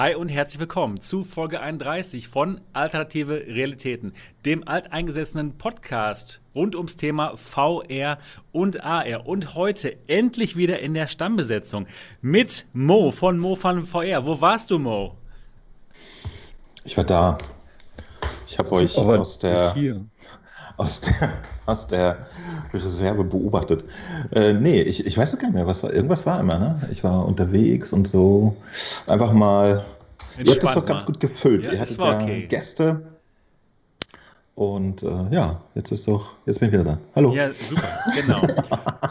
Hi und herzlich willkommen zu Folge 31 von Alternative Realitäten, dem alteingesessenen Podcast rund ums Thema VR und AR. Und heute endlich wieder in der Stammbesetzung mit Mo von Mo von VR. Wo warst du, Mo? Ich war da. Ich habe euch aus der, aus der, aus der Reserve beobachtet. Äh, nee, ich, ich weiß gar nicht mehr, was war. Irgendwas war immer, ne? Ich war unterwegs und so. Einfach mal. Entspannt ihr habt das doch ganz gut gefüllt. Ja, ihr hattet ja okay. Gäste. Und äh, ja, jetzt ist doch, jetzt bin ich wieder da. Hallo. Ja, super, genau.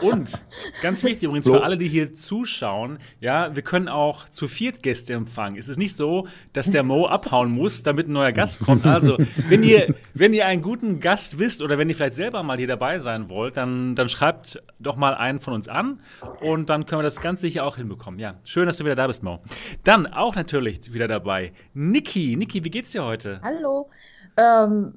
Und ganz wichtig übrigens so. für alle, die hier zuschauen, ja, wir können auch zu viert Gäste empfangen. Es ist nicht so, dass der Mo abhauen muss, damit ein neuer Gast kommt. Also, wenn ihr, wenn ihr einen guten Gast wisst oder wenn ihr vielleicht selber mal hier dabei sein wollt, dann, dann schreibt doch mal einen von uns an und dann können wir das ganz sicher auch hinbekommen. Ja, schön, dass du wieder da bist, Mo. Dann auch natürlich wieder dabei Niki. Niki, wie geht's dir heute? Hallo ähm,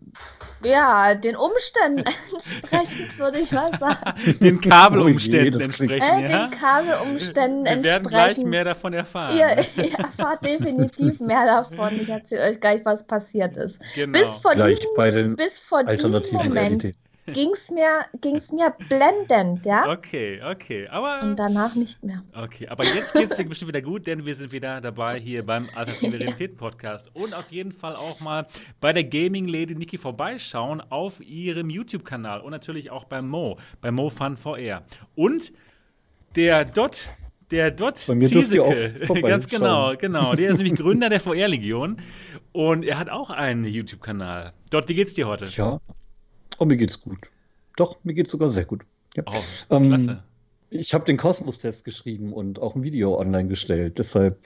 ja, den Umständen entsprechend würde ich mal sagen. Den Kabelumständen oh entsprechend. Äh, ja? Den Kabelumständen entsprechend. Wir werden gleich mehr davon erfahren. Ihr, ihr erfahrt definitiv mehr davon. Ich erzähle euch gleich, was passiert ist. Genau. Bis vor gleich diesem, bis vor diesem Moment. Realität ging es mir, ging's mir blendend, ja? Okay, okay. Aber, Und danach nicht mehr. Okay, aber jetzt geht es dir bestimmt wieder gut, denn wir sind wieder dabei hier beim Alternative Realität Podcast. Und auf jeden Fall auch mal bei der Gaming Lady Niki vorbeischauen auf ihrem YouTube-Kanal und natürlich auch bei Mo, bei Mo Fun VR. Und der Dot der Dot Ziesecke, ganz genau, genau. Der ist nämlich Gründer der VR-Legion und er hat auch einen YouTube-Kanal. Dot, wie geht's dir heute? Ja, Oh, mir geht's gut. Doch, mir geht's sogar sehr gut. Ja. Oh, ähm, klasse. Ich habe den Kosmos-Test geschrieben und auch ein Video online gestellt. Deshalb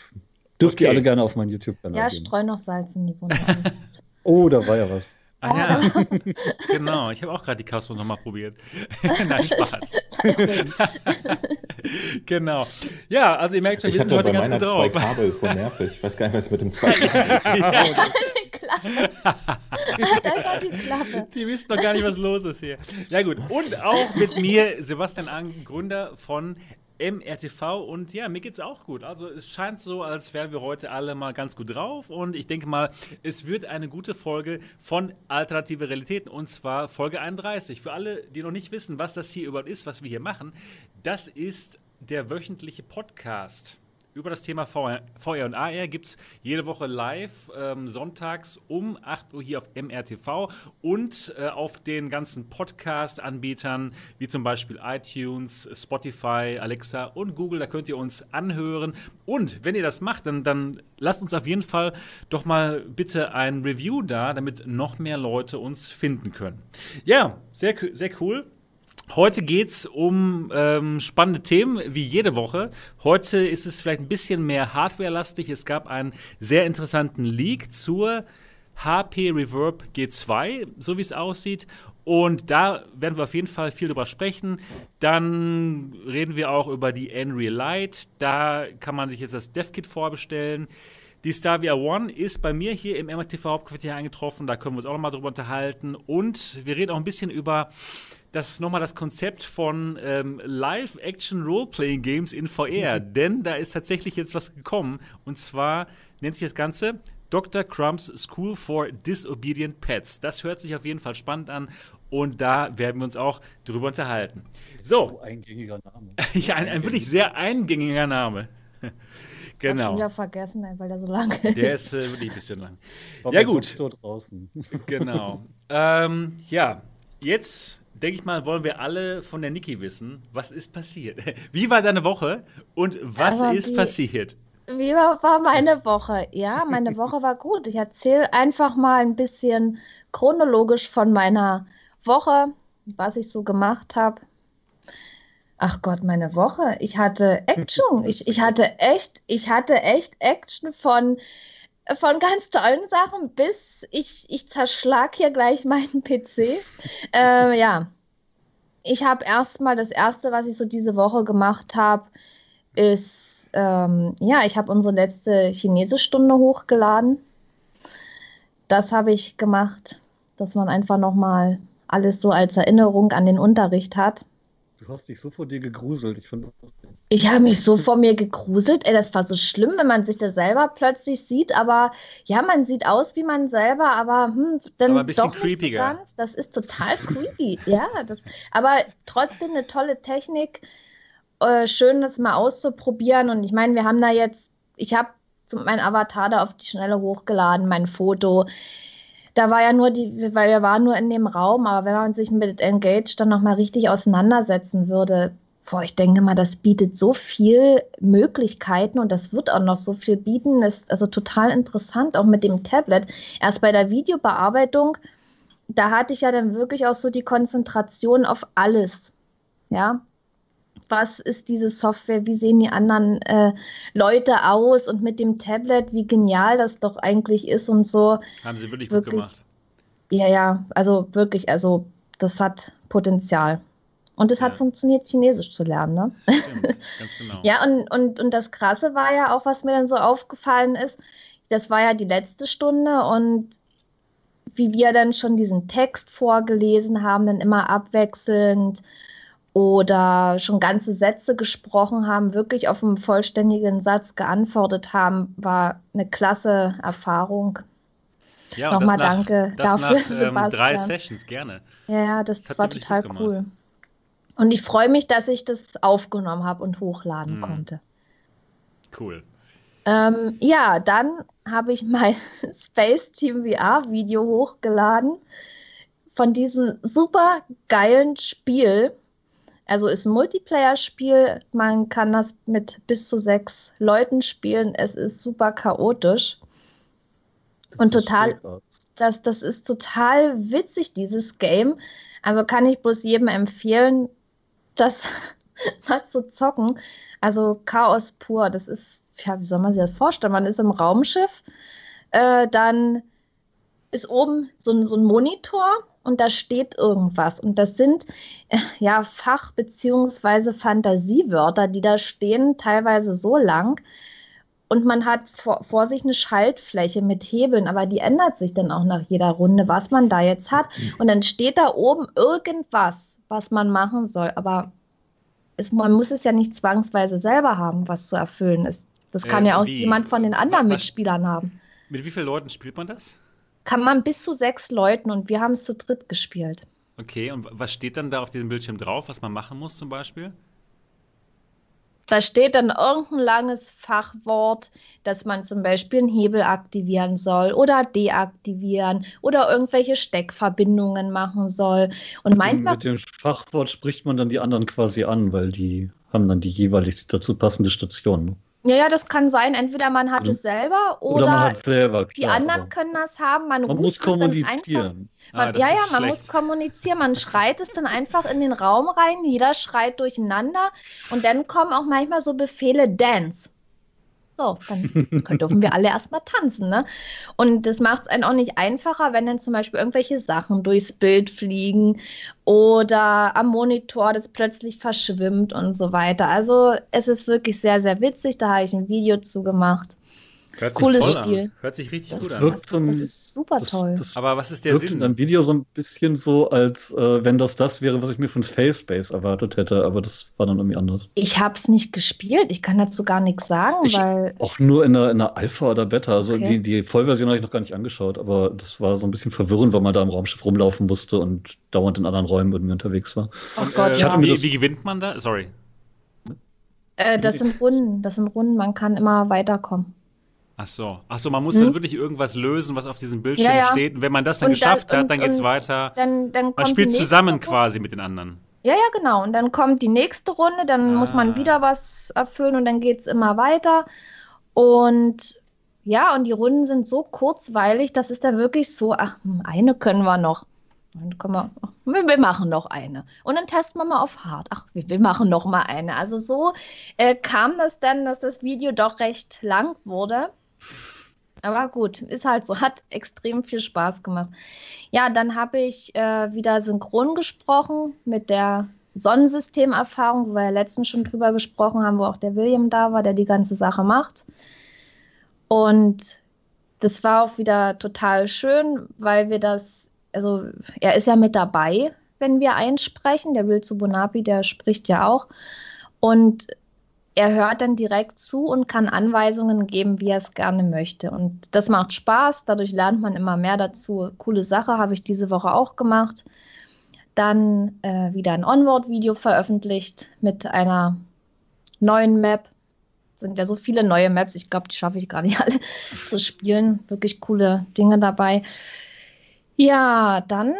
dürft okay. ihr alle gerne auf meinen YouTube-Kanal Ja, gehen. streu noch Salz in die Wunde. oh, da war ja was. Ah ja, genau. Ich habe auch gerade die Castro nochmal probiert. Nein, Spaß. genau. Ja, also ihr merkt schon, wir ich sind heute ganz gut drauf. zwei Kabel voll nervig. Ich weiß gar nicht, was mit dem zweiten Kabel ja. die Klappe. halt einfach die Klappe. Die wissen doch gar nicht, was los ist hier. Ja gut, und auch mit mir Sebastian Ang, Gründer von MRTV und ja, mir geht's auch gut. Also es scheint so, als wären wir heute alle mal ganz gut drauf und ich denke mal, es wird eine gute Folge von Alternative Realitäten und zwar Folge 31. Für alle, die noch nicht wissen, was das hier überhaupt ist, was wir hier machen, das ist der wöchentliche Podcast über das Thema VR, und AR gibt es jede Woche live ähm, sonntags um 8 Uhr hier auf MRTV und äh, auf den ganzen Podcast-Anbietern wie zum Beispiel iTunes, Spotify, Alexa und Google. Da könnt ihr uns anhören. Und wenn ihr das macht, dann, dann lasst uns auf jeden Fall doch mal bitte ein Review da, damit noch mehr Leute uns finden können. Ja, sehr, sehr cool. Heute geht es um ähm, spannende Themen, wie jede Woche. Heute ist es vielleicht ein bisschen mehr Hardware-lastig. Es gab einen sehr interessanten Leak zur HP Reverb G2, so wie es aussieht. Und da werden wir auf jeden Fall viel drüber sprechen. Dann reden wir auch über die Unreal Light. Da kann man sich jetzt das DevKit vorbestellen. Die Starvia One ist bei mir hier im MRTV Hauptquartier eingetroffen. Da können wir uns auch noch mal drüber unterhalten. Und wir reden auch ein bisschen über das ist nochmal das Konzept von ähm, Live-Action-Role-Playing-Games in VR. Mhm. Denn da ist tatsächlich jetzt was gekommen. Und zwar nennt sich das Ganze Dr. Crumbs School for Disobedient Pets. Das hört sich auf jeden Fall spannend an. Und da werden wir uns auch drüber unterhalten. So. so eingängiger Name. ja, ein, ein wirklich sehr eingängiger Name. Genau. Ich habe schon wieder vergessen, weil der so lang ist. Der ist äh, wirklich ein bisschen lang. Ja, gut. draußen. genau. Ähm, ja, jetzt denke ich mal, wollen wir alle von der Niki wissen, was ist passiert? Wie war deine Woche und was Aber ist wie, passiert? Wie war, war meine Woche? Ja, meine Woche war gut. Ich erzähle einfach mal ein bisschen chronologisch von meiner Woche, was ich so gemacht habe. Ach Gott, meine Woche. Ich hatte Action. Ich, ich hatte echt, ich hatte echt Action von von ganz tollen Sachen bis ich, ich zerschlag hier gleich meinen PC. Äh, ja, ich habe erstmal das erste, was ich so diese Woche gemacht habe, ist, ähm, ja, ich habe unsere letzte Chinesischstunde hochgeladen. Das habe ich gemacht, dass man einfach nochmal alles so als Erinnerung an den Unterricht hat. Du hast dich so vor dir gegruselt. Ich, ich habe mich so vor mir gegruselt. Ey, das war so schlimm, wenn man sich da selber plötzlich sieht. Aber ja, man sieht aus wie man selber, aber hm, dann aber ein bisschen doch creepiger. So ganz. Das ist total creepy. ja, das, aber trotzdem eine tolle Technik. Äh, schön, das mal auszuprobieren. Und ich meine, wir haben da jetzt, ich habe mein Avatar da auf die Schnelle hochgeladen, mein Foto da war ja nur die, weil wir waren nur in dem Raum, aber wenn man sich mit Engage dann nochmal richtig auseinandersetzen würde, boah, ich denke mal, das bietet so viel Möglichkeiten und das wird auch noch so viel bieten. Ist also total interessant, auch mit dem Tablet. Erst bei der Videobearbeitung, da hatte ich ja dann wirklich auch so die Konzentration auf alles. Ja, was ist diese Software, wie sehen die anderen äh, Leute aus und mit dem Tablet, wie genial das doch eigentlich ist und so. Haben sie wirklich, wirklich gut gemacht. Ja, ja, also wirklich, also das hat Potenzial. Und es ja. hat funktioniert, Chinesisch zu lernen, ne? Stimmt, ganz genau. ja, und, und, und das Krasse war ja auch, was mir dann so aufgefallen ist, das war ja die letzte Stunde und wie wir dann schon diesen Text vorgelesen haben, dann immer abwechselnd oder schon ganze Sätze gesprochen haben, wirklich auf einen vollständigen Satz geantwortet haben, war eine klasse Erfahrung. Ja, Nochmal nach, danke dafür, nach, ähm, Sebastian. drei Sessions, gerne. Ja, das, das war total cool. Und ich freue mich, dass ich das aufgenommen habe und hochladen hm. konnte. Cool. Ähm, ja, dann habe ich mein Space Team VR Video hochgeladen von diesem super geilen Spiel. Also ist ein Multiplayer-Spiel. Man kann das mit bis zu sechs Leuten spielen. Es ist super chaotisch. Das und total, das, das ist total witzig, dieses Game. Also kann ich bloß jedem empfehlen, das mal zu zocken. Also Chaos pur. Das ist, ja, wie soll man sich das vorstellen? Man ist im Raumschiff, äh, dann ist oben so, so ein Monitor und da steht irgendwas. Und das sind äh, ja Fach- bzw. Fantasiewörter, die da stehen, teilweise so lang. Und man hat vor, vor, sich eine Schaltfläche mit Hebeln, aber die ändert sich dann auch nach jeder Runde, was man da jetzt hat. Und dann steht da oben irgendwas, was man machen soll. Aber es, man muss es ja nicht zwangsweise selber haben, was zu erfüllen ist. Das kann äh, ja auch wie, jemand von den anderen was, Mitspielern haben. Mit wie vielen Leuten spielt man das? Kann man bis zu sechs Leuten und wir haben es zu dritt gespielt. Okay, und was steht dann da auf diesem Bildschirm drauf, was man machen muss zum Beispiel? Da steht dann irgendein langes Fachwort, dass man zum Beispiel einen Hebel aktivieren soll oder deaktivieren oder irgendwelche Steckverbindungen machen soll. Und manchmal. Mit dem Fachwort spricht man dann die anderen quasi an, weil die haben dann die jeweilig dazu passende Station. Ja, ja, das kann sein. Entweder man hat mhm. es selber oder, oder man hat selber, klar, die anderen können das haben. Man, man muss kommunizieren. Man, ah, ja, ja, man schlecht. muss kommunizieren. Man schreit es dann einfach in den Raum rein. Jeder schreit durcheinander. Und dann kommen auch manchmal so Befehle Dance. So, dann dürfen wir alle erstmal tanzen, ne? Und das macht es einen auch nicht einfacher, wenn dann zum Beispiel irgendwelche Sachen durchs Bild fliegen oder am Monitor das plötzlich verschwimmt und so weiter. Also es ist wirklich sehr, sehr witzig. Da habe ich ein Video zu gemacht. Hört sich Cooles Spiel. An. Hört sich richtig das gut an. Zum, das ist super toll. Das, das Aber was ist der wirkt Sinn? in einem Video so ein bisschen so, als äh, wenn das das wäre, was ich mir von Space Space erwartet hätte, aber das war dann irgendwie anders. Ich habe es nicht gespielt. Ich kann dazu gar nichts sagen, ich, weil. Auch nur in einer, in einer Alpha oder Beta. Also okay. die, die Vollversion habe ich noch gar nicht angeschaut, aber das war so ein bisschen verwirrend, weil man da im Raumschiff rumlaufen musste und dauernd in anderen Räumen irgendwie unterwegs war. Oh Gott, äh, ja. wie, wie gewinnt man da? Sorry. Äh, das sind Runden, das sind Runden, man kann immer weiterkommen. Ach so. Ach so, man muss hm? dann wirklich irgendwas lösen, was auf diesem Bildschirm ja, ja. steht. Und wenn man das dann und geschafft dann, hat, dann geht es weiter. Dann, dann man spielt zusammen Runde. quasi mit den anderen. Ja, ja, genau. Und dann kommt die nächste Runde, dann ah. muss man wieder was erfüllen und dann geht es immer weiter. Und ja, und die Runden sind so kurzweilig, das ist dann wirklich so, ach, hm, eine können wir noch. Dann können wir, wir machen noch eine. Und dann testen wir mal auf hart. Ach, wir, machen noch mal eine. Also so äh, kam das dann, dass das Video doch recht lang wurde. Aber gut, ist halt so, hat extrem viel Spaß gemacht. Ja, dann habe ich äh, wieder synchron gesprochen mit der Sonnensystemerfahrung, wo wir ja letztens schon drüber gesprochen haben, wo auch der William da war, der die ganze Sache macht. Und das war auch wieder total schön, weil wir das, also er ist ja mit dabei wenn wir einsprechen. Der Will Subunapi, der spricht ja auch. Und er hört dann direkt zu und kann Anweisungen geben, wie er es gerne möchte. Und das macht Spaß, dadurch lernt man immer mehr dazu. Coole Sache, habe ich diese Woche auch gemacht. Dann äh, wieder ein Onward-Video veröffentlicht mit einer neuen Map. Sind ja so viele neue Maps, ich glaube, die schaffe ich gar nicht alle zu spielen. Wirklich coole Dinge dabei. Ja, dann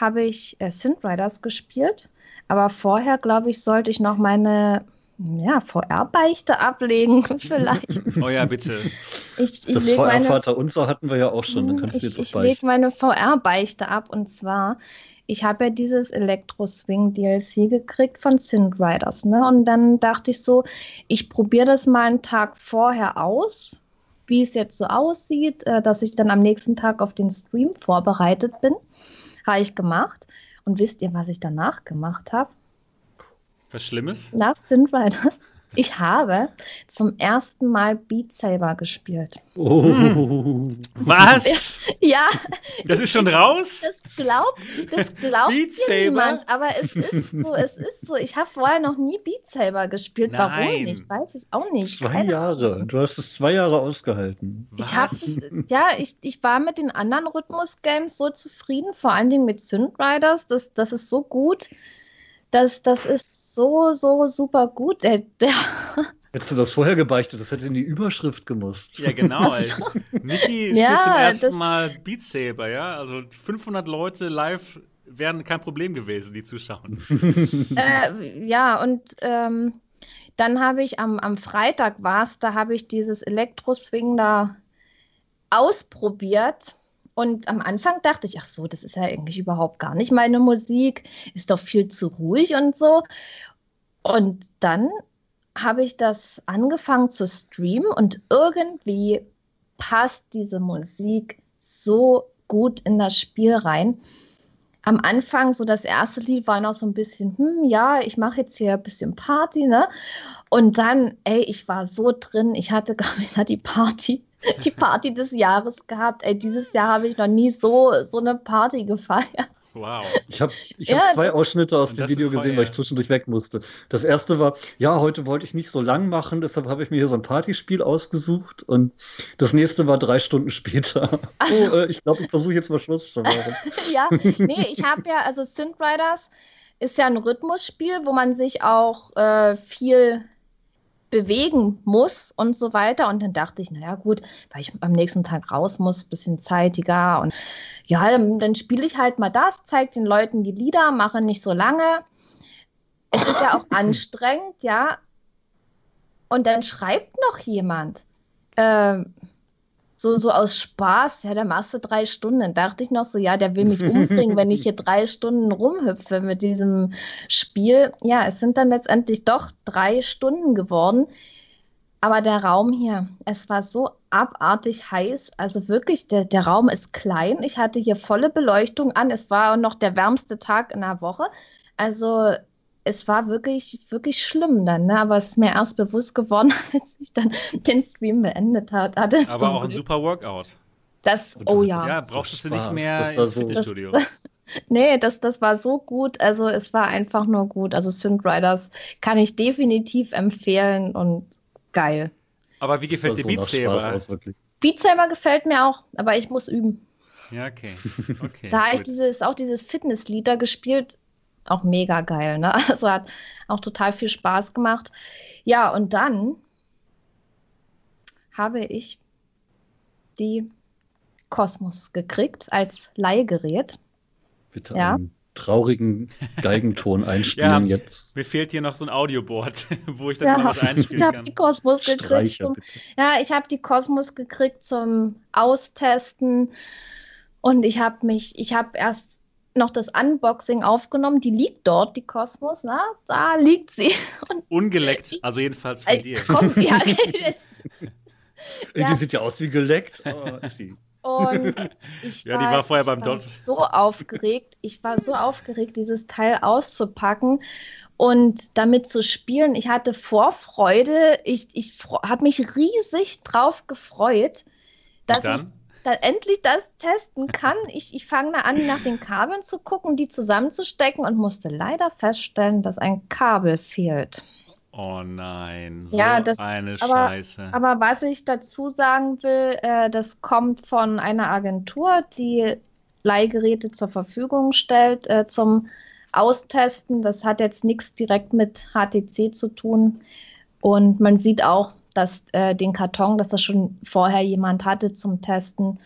habe ich äh, Synth Riders gespielt. Aber vorher, glaube ich, sollte ich noch meine ja, VR-Beichte ablegen, vielleicht. Oh ja, bitte. Ich, ich das VR-Vater unser hatten wir ja auch schon, dann kannst du jetzt Ich, ich lege meine VR-Beichte ab und zwar, ich habe ja dieses Elektro-Swing-DLC gekriegt von Synth Riders, ne? Und dann dachte ich so, ich probiere das mal einen Tag vorher aus, wie es jetzt so aussieht, äh, dass ich dann am nächsten Tag auf den Stream vorbereitet bin. Habe ich gemacht. Und wisst ihr, was ich danach gemacht habe? Was Schlimmes? Nach Synth Riders. Ich habe zum ersten Mal Beat Saber gespielt. Oh. Was? Ja. Das ist schon raus? Das glaubt, das glaubt niemand, aber es ist so, es ist so. Ich habe vorher noch nie Beat Saber gespielt. Nein. Warum nicht? Weiß ich auch nicht. Zwei Keine Jahre. Ahnung. Du hast es zwei Jahre ausgehalten. Was? Ich habe ja, ich, ich war mit den anderen Rhythmus-Games so zufrieden, vor allen Dingen mit Synth Riders. Das, das ist so gut. Das, das ist so, so super gut. Der, der Hättest du das vorher gebeichtet, das hätte in die Überschrift gemusst. Ja, genau. So. Niki spielt ja, zum ersten Mal Beat Saber, ja? Also 500 Leute live wären kein Problem gewesen, die zuschauen. Äh, ja, und ähm, dann habe ich am, am Freitag war es, da habe ich dieses Elektro-Swing da ausprobiert und am Anfang dachte ich, ach so, das ist ja eigentlich überhaupt gar nicht meine Musik, ist doch viel zu ruhig und so. Und dann habe ich das angefangen zu streamen und irgendwie passt diese Musik so gut in das Spiel rein. Am Anfang, so das erste Lied war noch so ein bisschen, hm, ja, ich mache jetzt hier ein bisschen Party, ne? Und dann, ey, ich war so drin, ich hatte, glaube ich, da die Party die Party des Jahres gehabt. Ey, dieses Jahr habe ich noch nie so, so eine Party gefeiert. Wow. Ich habe ich ja, hab zwei Ausschnitte aus dem Video gesehen, weil ich zwischendurch weg musste. Das erste war, ja, heute wollte ich nicht so lang machen, deshalb habe ich mir hier so ein Partyspiel ausgesucht. Und das nächste war drei Stunden später. Oh, äh, ich glaube, ich versuche jetzt mal Schluss zu machen. ja, nee, ich habe ja, also Synth Riders ist ja ein Rhythmusspiel, wo man sich auch äh, viel bewegen muss und so weiter. Und dann dachte ich, naja, gut, weil ich am nächsten Tag raus muss, bisschen zeitiger. Und ja, dann, dann spiele ich halt mal das, zeige den Leuten die Lieder, mache nicht so lange. Es ist ja auch anstrengend, ja. Und dann schreibt noch jemand. Ähm, so, so aus Spaß, ja, da machst du drei Stunden. Dann dachte ich noch so, ja, der will mich umbringen, wenn ich hier drei Stunden rumhüpfe mit diesem Spiel. Ja, es sind dann letztendlich doch drei Stunden geworden. Aber der Raum hier, es war so abartig heiß. Also wirklich, der, der Raum ist klein. Ich hatte hier volle Beleuchtung an. Es war noch der wärmste Tag in der Woche. Also es war wirklich, wirklich schlimm dann, ne? aber es ist mir erst bewusst geworden, als ich dann den Stream beendet hatte. Aber auch ein super Workout. Das, oh ja. Ja, brauchst du nicht mehr ins so Fitnessstudio. nee, das, das war so gut. Also es war einfach nur gut. Also Synth Riders kann ich definitiv empfehlen und geil. Aber wie gefällt dir so Beat Saber? Beat Saber gefällt mir auch, aber ich muss üben. Ja, okay. okay da habe ich dieses, auch dieses Fitnesslied da gespielt auch mega geil. Ne? Also hat auch total viel Spaß gemacht. Ja, und dann habe ich die Kosmos gekriegt als Leihgerät. Bitte ja. einen traurigen Geigenton einspielen ja, jetzt. Mir fehlt hier noch so ein Audioboard, wo ich dann ja, mal was einspielen ich kann. Ich habe die Kosmos gekriegt. Zum, ja, ich habe die Kosmos gekriegt zum Austesten und ich habe mich, ich habe erst noch das Unboxing aufgenommen. Die liegt dort, die Kosmos. Na, da liegt sie. Und Ungeleckt, also jedenfalls von dir. Komm, ja, ja. Die sieht ja aus wie geleckt. Oh, ist sie. Und ich ja, die war vorher beim Dot. so aufgeregt. Ich war so aufgeregt, dieses Teil auszupacken und damit zu spielen. Ich hatte Vorfreude. Ich, ich habe mich riesig drauf gefreut, dass ich dann endlich das testen kann. Ich, ich fange da an, nach den Kabeln zu gucken, die zusammenzustecken und musste leider feststellen, dass ein Kabel fehlt. Oh nein, so ja, das, eine aber, Scheiße. Aber was ich dazu sagen will, äh, das kommt von einer Agentur, die Leihgeräte zur Verfügung stellt äh, zum Austesten. Das hat jetzt nichts direkt mit HTC zu tun. Und man sieht auch, dass äh, den Karton, dass das schon vorher jemand hatte zum Testen.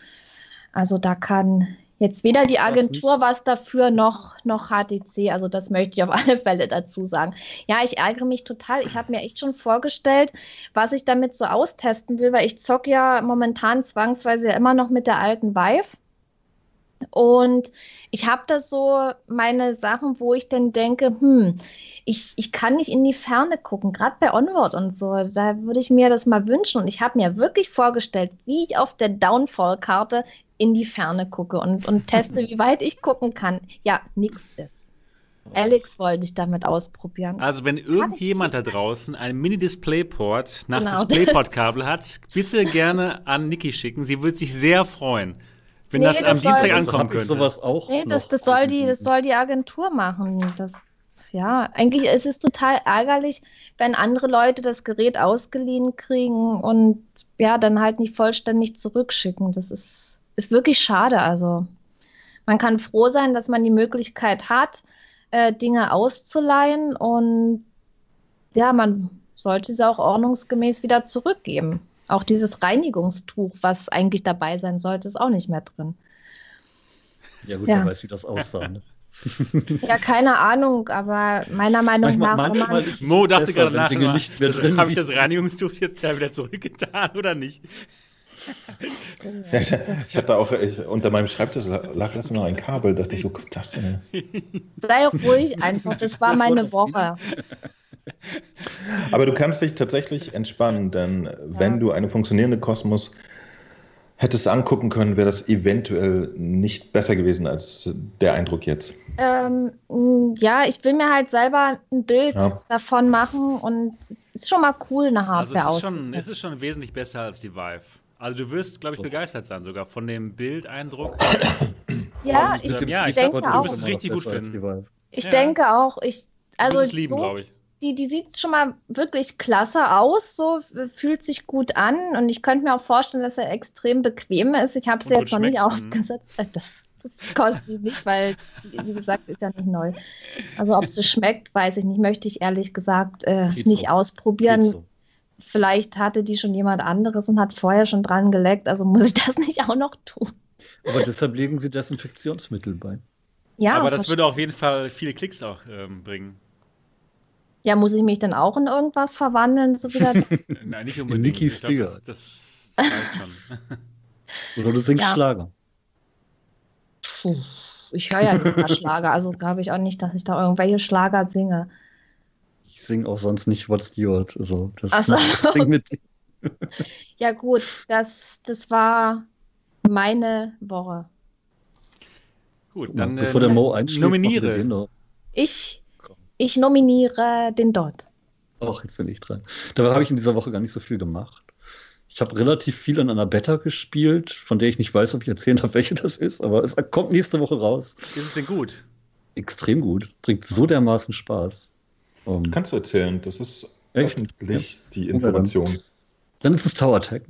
Also da kann jetzt weder die Agentur was dafür noch, noch HTC. Also das möchte ich auf alle Fälle dazu sagen. Ja, ich ärgere mich total. Ich habe mir echt schon vorgestellt, was ich damit so austesten will, weil ich zocke ja momentan zwangsweise ja immer noch mit der alten Vive. Und ich habe da so meine Sachen, wo ich dann denke, hm, ich, ich kann nicht in die Ferne gucken, gerade bei Onward und so. Da würde ich mir das mal wünschen. Und ich habe mir wirklich vorgestellt, wie ich auf der Downfall-Karte in die Ferne gucke und, und teste, wie weit ich gucken kann. Ja, nichts ist. Alex wollte ich damit ausprobieren. Also, wenn irgendjemand da draußen ein Mini-Displayport nach genau. Displayport-Kabel hat, bitte gerne an Niki schicken. Sie würde sich sehr freuen. Wenn nee, das, das am Dienstag ankommen könnte. Sowas auch nee, das, das, soll die, das soll die Agentur machen. Das, ja, eigentlich ist es total ärgerlich, wenn andere Leute das Gerät ausgeliehen kriegen und ja, dann halt nicht vollständig zurückschicken. Das ist, ist wirklich schade. Also man kann froh sein, dass man die Möglichkeit hat, äh, Dinge auszuleihen und ja, man sollte sie auch ordnungsgemäß wieder zurückgeben. Auch dieses Reinigungstuch, was eigentlich dabei sein sollte, ist auch nicht mehr drin. Ja, gut, ja. wer weiß, wie das aussah. Ne? Ja, keine Ahnung, aber meiner Meinung manchmal, nach. Manchmal Mo dachte gerade nach, habe ich das Reinigungstuch jetzt ja wieder zurückgetan oder nicht? Ja, ich, ich hatte auch, ich, unter meinem Schreibtisch lag jetzt noch ein Kabel, dachte ich, so kommt das denn? Sei ruhig einfach, das war meine Woche. Aber du kannst dich tatsächlich entspannen, denn ja. wenn du eine funktionierende Kosmos hättest angucken können, wäre das eventuell nicht besser gewesen als der Eindruck jetzt. Ähm, ja, ich will mir halt selber ein Bild ja. davon machen und es ist schon mal cool, eine Hardware also es ist, schon, es ist schon wesentlich besser als die Vive. Also du wirst, glaube ich, so. begeistert sein sogar von dem Bildeindruck. Ja, und, ich, ähm, ja, ich, ich denke auch. Du wirst es richtig gut finden. Ich ja. denke auch, ich also lieben, so, glaube ich die, die sieht schon mal wirklich klasse aus, so fühlt sich gut an und ich könnte mir auch vorstellen, dass er extrem bequem ist. Ich habe sie jetzt noch nicht mhm. aufgesetzt. Äh, das, das kostet ich nicht, weil, wie gesagt, ist ja nicht neu. Also ob es schmeckt, weiß ich nicht. Möchte ich ehrlich gesagt äh, nicht ausprobieren. So. Vielleicht hatte die schon jemand anderes und hat vorher schon dran geleckt, also muss ich das nicht auch noch tun. Aber deshalb legen sie Desinfektionsmittel bei. Ja, aber das würde auf jeden Fall viele Klicks auch ähm, bringen. Ja, muss ich mich dann auch in irgendwas verwandeln? So wieder? Nein, nicht unbedingt. Niki Stiger. Das, das reicht schon. Oder du singst ja. Schlager. Puh, ich höre ja nicht Schlager, also glaube ich auch nicht, dass ich da irgendwelche Schlager singe. Ich singe auch sonst nicht Rod Stewart. Also das, so. das Ding mit. ja, gut, das, das war meine Woche. Gut, dann Bevor äh, der Mo nominiere. Ich ich nominiere den Dot. Ach, jetzt bin ich dran. Dabei habe ich in dieser Woche gar nicht so viel gemacht. Ich habe relativ viel in einer Beta gespielt, von der ich nicht weiß, ob ich erzählen darf, welche das ist, aber es kommt nächste Woche raus. Ist es denn gut? Extrem gut. Bringt so dermaßen Spaß. Um, Kannst du erzählen, das ist echt? öffentlich, ja. die Information. Dann ist es Tower Tech.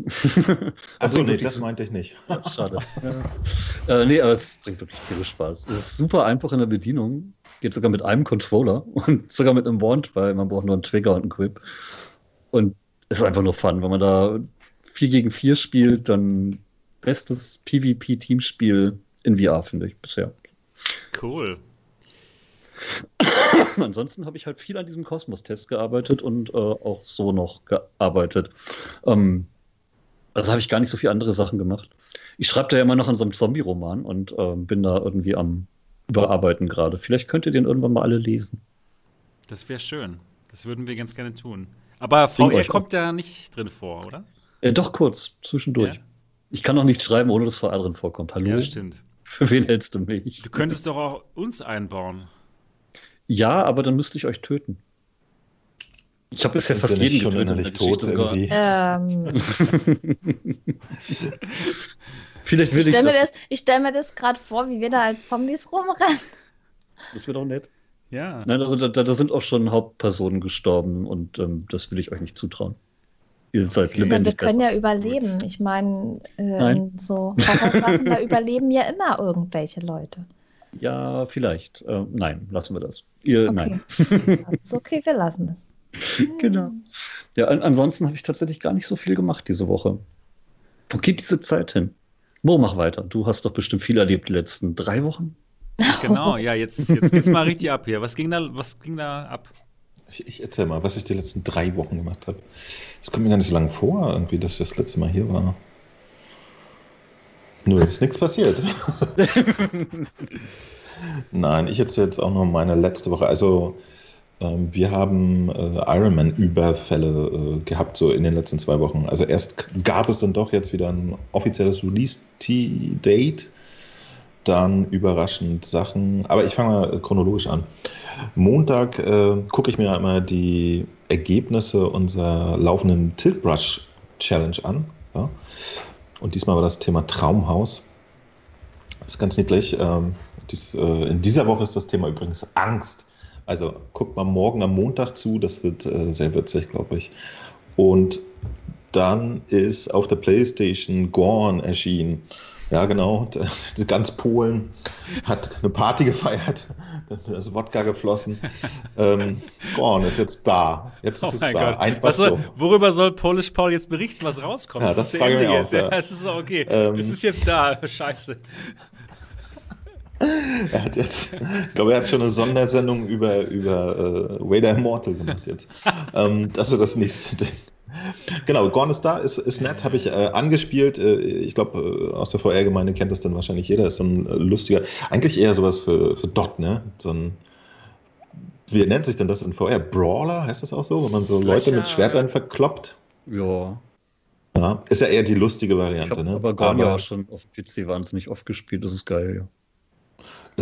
Achso, nee, das meinte ich nicht. Schade. ja. äh, nee, aber es bringt wirklich tierisch Spaß. Es ist super einfach in der Bedienung. Geht sogar mit einem Controller und sogar mit einem Wand, weil man braucht nur einen Trigger und einen Quip. Und es ist einfach nur Fun. Wenn man da 4 gegen 4 spielt, dann bestes PvP-Teamspiel in VR, finde ich bisher. Cool. Ansonsten habe ich halt viel an diesem Kosmos-Test gearbeitet und äh, auch so noch gearbeitet. Ähm, also habe ich gar nicht so viele andere Sachen gemacht. Ich schreibe da ja immer noch an so einem Zombie-Roman und äh, bin da irgendwie am Überarbeiten gerade. Vielleicht könnt ihr den irgendwann mal alle lesen. Das wäre schön. Das würden wir ganz gerne tun. Aber VR kommt ja nicht drin vor, oder? Äh, doch kurz, zwischendurch. Ja. Ich kann auch nicht schreiben, ohne dass VR drin vorkommt. Hallo? Ja, stimmt. Für wen hältst du mich? Du könntest doch auch uns einbauen. Ja, aber dann müsste ich euch töten. Ich habe bisher fast jeden schon innerlich tot irgendwie. Ähm. Vielleicht will ich. Stell ich, das, ich stelle mir das gerade vor, wie wir da als Zombies rumrennen. Das wird auch nett. Ja. Nein, also da, da sind auch schon Hauptpersonen gestorben und ähm, das will ich euch nicht zutrauen. Ihr seid okay. lebendig. wir können besser. ja überleben. Ich meine, äh, so Horrorsachen, da überleben ja immer irgendwelche Leute. Ja, vielleicht. Äh, nein, lassen wir das. Ihr, okay. Nein. ist okay, wir lassen es. genau. Ja, an, ansonsten habe ich tatsächlich gar nicht so viel gemacht diese Woche. Wo geht diese Zeit hin? Mo, mach weiter. Du hast doch bestimmt viel erlebt die letzten drei Wochen. Genau, ja, jetzt, jetzt geht's mal richtig ab hier. Was ging da, was ging da ab? Ich, ich erzähl mal, was ich die letzten drei Wochen gemacht habe. Es kommt mir gar nicht so lange vor, irgendwie, dass ich das letzte Mal hier war. Nö, ist nichts passiert. Nein, ich erzähle jetzt auch noch meine letzte Woche. Also, wir haben äh, Ironman-Überfälle äh, gehabt, so in den letzten zwei Wochen. Also, erst gab es dann doch jetzt wieder ein offizielles Release-Date. Dann überraschend Sachen. Aber ich fange mal chronologisch an. Montag äh, gucke ich mir immer die Ergebnisse unserer laufenden Tilt Brush Challenge an. Ja? Und diesmal war das Thema Traumhaus. Das ist ganz niedlich. Ähm, dies, äh, in dieser Woche ist das Thema übrigens Angst. Also guckt mal morgen am Montag zu, das wird äh, sehr witzig, glaube ich. Und dann ist auf der PlayStation Gorn erschienen. Ja, genau. Ganz Polen hat eine Party gefeiert. Da ist Wodka geflossen. ähm, Gorn ist jetzt da. Jetzt ist oh es da. Gott. Einfach soll, so. Worüber soll Polish Paul jetzt berichten, was rauskommt? Ja, das, das frage ich mich jetzt. Auch, ja. ja. es ist okay. Ähm, es ist jetzt da. Scheiße. Er hat jetzt, ich glaube, er hat schon eine Sondersendung über, über uh, Vader Immortal gemacht jetzt. ähm, das wird das nächste Ding. Genau, Gorn ist da, ist, ist nett, habe ich äh, angespielt. Äh, ich glaube, äh, aus der VR-Gemeinde kennt das dann wahrscheinlich jeder. Ist so ein äh, lustiger, eigentlich eher sowas für, für Dot, ne? So ein, wie nennt sich denn das in VR? Brawler, heißt das auch so? Wenn man so Leute mit Schwertern verkloppt? Ja. Ja, ist ja eher die lustige Variante, ne? Aber Gorn ja auch schon auf PC wahnsinnig oft gespielt, das ist geil, ja.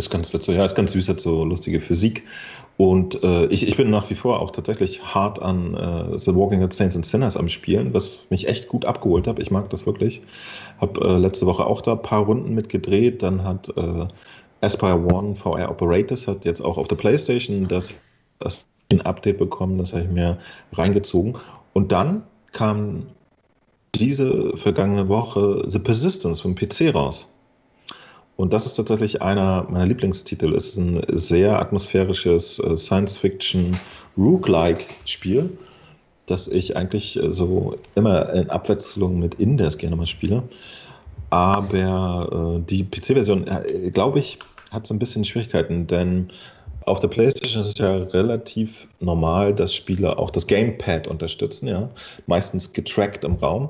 Ist ganz ja, ist ganz süß, hat so lustige Physik. Und äh, ich, ich bin nach wie vor auch tatsächlich hart an äh, The Walking Dead Saints and Sinners am Spielen, was mich echt gut abgeholt hat. Ich mag das wirklich. Hab äh, letzte Woche auch da ein paar Runden mitgedreht. Dann hat äh, Aspire One VR Operators hat jetzt auch auf der Playstation das, das ein Update bekommen. Das habe ich mir reingezogen. Und dann kam diese vergangene Woche The Persistence vom PC raus. Und das ist tatsächlich einer meiner Lieblingstitel. Es ist ein sehr atmosphärisches äh, Science-Fiction-Rook-like-Spiel, das ich eigentlich äh, so immer in Abwechslung mit Indes gerne mal spiele. Aber äh, die PC-Version, äh, glaube ich, hat so ein bisschen Schwierigkeiten, denn auf der PlayStation ist es ja relativ normal, dass Spieler auch das Gamepad unterstützen, ja, meistens getrackt im Raum.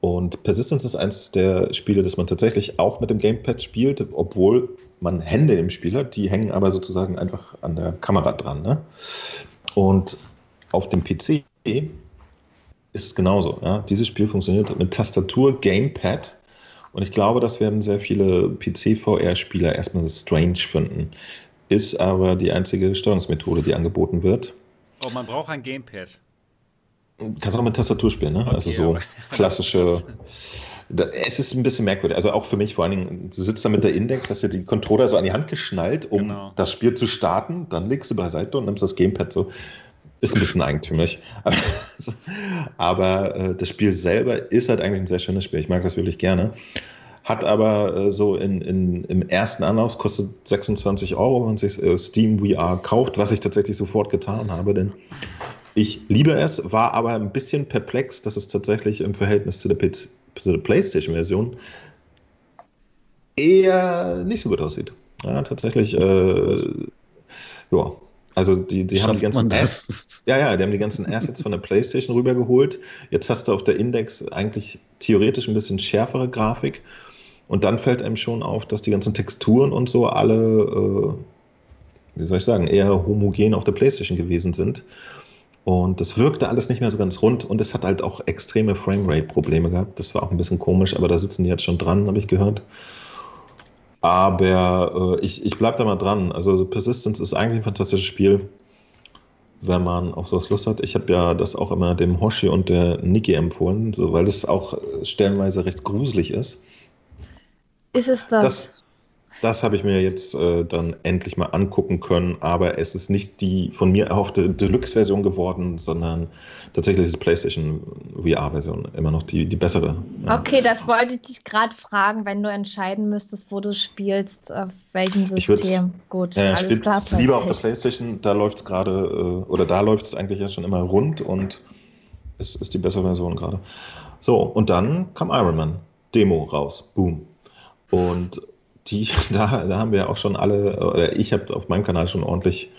Und Persistence ist eines der Spiele, das man tatsächlich auch mit dem Gamepad spielt, obwohl man Hände im Spiel hat, die hängen aber sozusagen einfach an der Kamera dran. Ne? Und auf dem PC ist es genauso. Ja? Dieses Spiel funktioniert mit Tastatur, Gamepad. Und ich glaube, das werden sehr viele PC-VR-Spieler erstmal strange finden. Ist aber die einzige Steuerungsmethode, die angeboten wird. Oh, man braucht ein Gamepad. Kannst auch mit Tastatur spielen, ne? Okay, also so klassische. es ist ein bisschen merkwürdig. Also auch für mich vor allen Dingen, du sitzt da mit der Index, hast dir die Controller so an die Hand geschnallt, um genau. das Spiel zu starten, dann legst du beiseite und nimmst das Gamepad so. Ist ein bisschen eigentümlich. aber äh, das Spiel selber ist halt eigentlich ein sehr schönes Spiel. Ich mag das wirklich gerne. Hat aber äh, so in, in, im ersten Anlauf kostet 26 Euro, wenn man sich äh, Steam VR kauft, was ich tatsächlich sofort getan habe, denn ich liebe es, war aber ein bisschen perplex, dass es tatsächlich im Verhältnis zu der, der PlayStation-Version eher nicht so gut aussieht. Ja, tatsächlich, äh, ja. Also die, die haben die ganzen Assets, ja, ja, die haben die ganzen Assets von der PlayStation rübergeholt. Jetzt hast du auf der Index eigentlich theoretisch ein bisschen schärfere Grafik. Und dann fällt einem schon auf, dass die ganzen Texturen und so alle, äh, wie soll ich sagen, eher homogen auf der PlayStation gewesen sind. Und das wirkte alles nicht mehr so ganz rund und es hat halt auch extreme Framerate-Probleme gehabt. Das war auch ein bisschen komisch, aber da sitzen die jetzt schon dran, habe ich gehört. Aber äh, ich, ich bleibe da mal dran. Also Persistence ist eigentlich ein fantastisches Spiel, wenn man auf sowas Lust hat. Ich habe ja das auch immer dem Hoshi und der Niki empfohlen, so, weil das auch stellenweise recht gruselig ist. ist es das? Das, das habe ich mir jetzt äh, dann endlich mal angucken können, aber es ist nicht die von mir erhoffte Deluxe-Version geworden, sondern tatsächlich ist die PlayStation VR-Version immer noch die, die bessere. Ja. Okay, das wollte ich dich gerade fragen, wenn du entscheiden müsstest, wo du spielst, auf welchem System. Gut, äh, alles klar. Lieber auf der PlayStation, da läuft es gerade, äh, oder da läuft es eigentlich ja schon immer rund und es ist die bessere Version gerade. So, und dann kam Iron Man, Demo raus, boom. Und die, da, da haben wir auch schon alle, oder ich habe auf meinem Kanal schon ordentlich,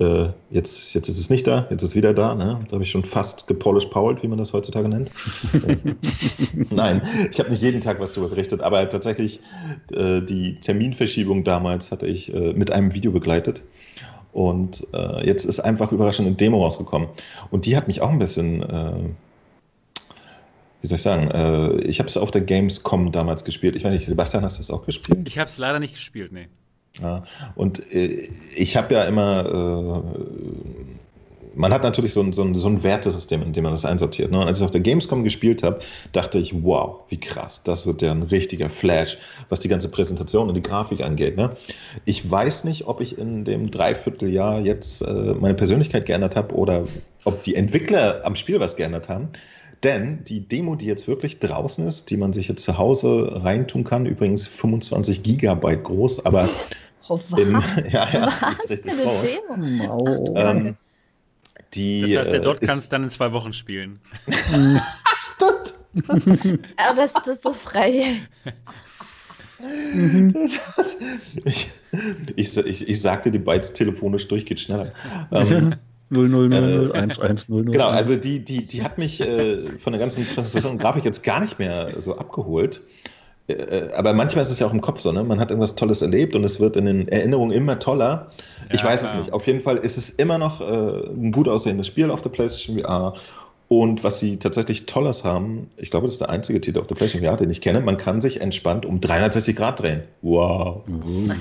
äh, jetzt, jetzt ist es nicht da, jetzt ist es wieder da, ne? da habe ich schon fast gepolish Paul, wie man das heutzutage nennt. Nein, ich habe nicht jeden Tag was darüber berichtet, aber tatsächlich äh, die Terminverschiebung damals hatte ich äh, mit einem Video begleitet. Und äh, jetzt ist einfach überraschend eine Demo rausgekommen. Und die hat mich auch ein bisschen äh, wie soll ich sagen, äh, ich habe es auf der Gamescom damals gespielt. Ich weiß nicht, Sebastian, hast du das auch gespielt? Ich habe es leider nicht gespielt, nee. Ja, und äh, ich habe ja immer, äh, man hat natürlich so ein, so, ein, so ein Wertesystem, in dem man das einsortiert. Ne? Und als ich auf der Gamescom gespielt habe, dachte ich, wow, wie krass, das wird ja ein richtiger Flash, was die ganze Präsentation und die Grafik angeht. Ne? Ich weiß nicht, ob ich in dem Dreivierteljahr jetzt äh, meine Persönlichkeit geändert habe oder ob die Entwickler am Spiel was geändert haben. Denn die Demo, die jetzt wirklich draußen ist, die man sich jetzt zu Hause reintun kann, übrigens 25 Gigabyte groß, aber oh, im, ja, ja, Was ist richtig groß. Oh. Ähm, die, das heißt, der Dot äh, kannst dann in zwei Wochen spielen. Stimmt. Das, oh, das, das ist so frei. ich, ich, ich, ich sagte die Bytes telefonisch durch, geht schneller. Ähm, 0001100. Genau, also die, die, die hat mich äh, von der ganzen Präsentation und Grafik jetzt gar nicht mehr so abgeholt. Äh, aber manchmal ist es ja auch im Kopf so, ne? Man hat irgendwas Tolles erlebt und es wird in den Erinnerungen immer toller. Ich ja, weiß klar. es nicht. Auf jeden Fall ist es immer noch äh, ein gut aussehendes Spiel auf der PlayStation VR. Und was sie tatsächlich Tolles haben, ich glaube, das ist der einzige Titel auf der PlayStation VR, den ich kenne, man kann sich entspannt um 360 Grad drehen. Wow. Mhm.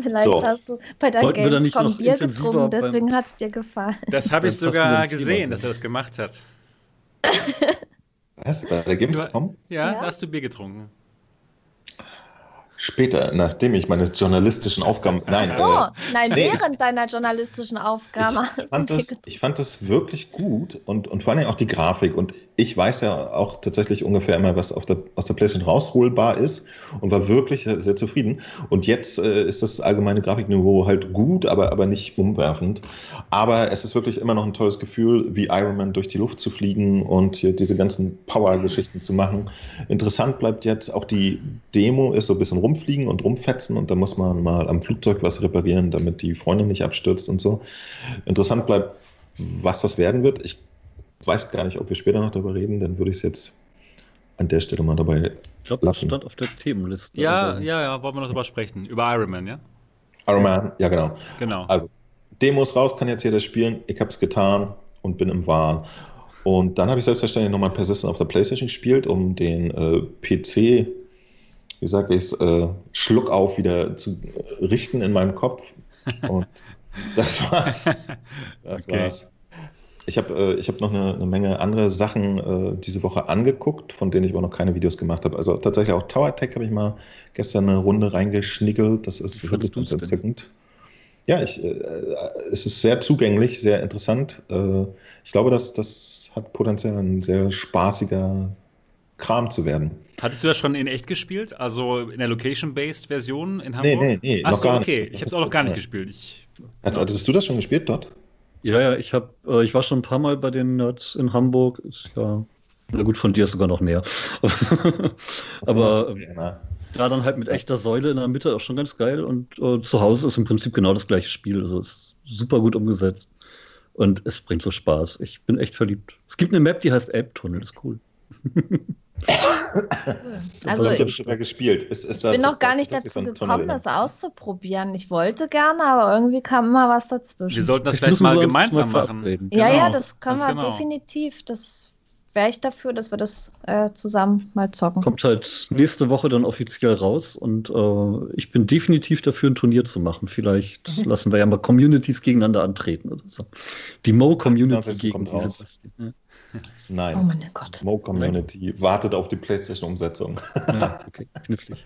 Vielleicht so. hast du bei der Gamescom Bier getrunken, deswegen hat es dir gefallen. Das habe ich sogar gesehen, dass er das gemacht hat. Was? Bei der Gamescom? Ja, ja, hast du Bier getrunken. Später, nachdem ich meine journalistischen Aufgaben. Nein, so, äh, nein, nee, während ich, deiner journalistischen Aufgaben. Ich, ich, fand das, ich fand das wirklich gut und, und vor allem auch die Grafik. Und ich weiß ja auch tatsächlich ungefähr immer, was der, aus der PlayStation rausholbar ist und war wirklich sehr, zufrieden. Und jetzt äh, ist das allgemeine Grafikniveau halt gut, aber, aber nicht umwerfend. Aber es ist wirklich immer noch ein tolles Gefühl, wie Iron Man durch die Luft zu fliegen und diese ganzen Power-Geschichten zu machen. Interessant bleibt jetzt auch die Demo ist so ein bisschen rum rumfliegen und rumfetzen und da muss man mal am Flugzeug was reparieren, damit die Freundin nicht abstürzt und so. Interessant bleibt, was das werden wird. Ich weiß gar nicht, ob wir später noch darüber reden, dann würde ich es jetzt an der Stelle mal dabei ich glaube, das stand auf der Themenliste. Ja, also. ja, ja, wollen wir noch drüber sprechen. Über Iron Man, ja? Iron Man, ja, genau. Genau. Also, Demos raus, kann jetzt jeder spielen. Ich habe es getan und bin im Wahn. Und dann habe ich selbstverständlich nochmal Persistent auf der PlayStation gespielt, um den äh, PC wie sage ich es, äh, Schluck auf wieder zu richten in meinem Kopf. Und das war's. Das okay. war's. Ich habe äh, hab noch eine, eine, Menge andere Sachen äh, diese Woche angeguckt, von denen ich aber noch keine Videos gemacht habe. Also tatsächlich auch Tower Tech habe ich mal gestern eine Runde reingeschnickelt. Das ist wirklich entzückend. Ja, ich, äh, es ist sehr zugänglich, sehr interessant. Äh, ich glaube, dass das hat potenziell ein sehr spaßiger Kram zu werden. Hattest du das schon in echt gespielt? Also in der Location-Based Version in Hamburg? Nee, nee, nee. Achso, okay. Ich habe es auch noch gar nicht gespielt. Ich, also, hattest du das schon gespielt dort? Ja, ja, ich, hab, äh, ich war schon ein paar Mal bei den Nerds in Hamburg. Ist ja, na gut, von dir ist sogar noch näher. Aber äh, da dann halt mit echter Säule in der Mitte auch schon ganz geil. Und äh, zu Hause ist im Prinzip genau das gleiche Spiel. Also ist super gut umgesetzt. Und es bringt so Spaß. Ich bin echt verliebt. Es gibt eine Map, die heißt Elbtunnel, ist cool. also ich habe schon gespielt. Ist, ist ich bin noch gar nicht dazu gekommen, das auszuprobieren. Ich wollte gerne, aber irgendwie kam immer was dazwischen. Wir sollten das ich vielleicht mal gemeinsam mal machen. Genau. Ja, ja, das können Ganz wir genau. definitiv. Das wäre ich dafür, dass wir das äh, zusammen mal zocken. Kommt halt nächste Woche dann offiziell raus und äh, ich bin definitiv dafür, ein Turnier zu machen. Vielleicht mhm. lassen wir ja mal Communities gegeneinander antreten oder so. Die Mo-Community gegen diese. Nein. Oh mein Gott. Mo Community wartet auf die PlayStation-Umsetzung. Ja, okay, knifflig.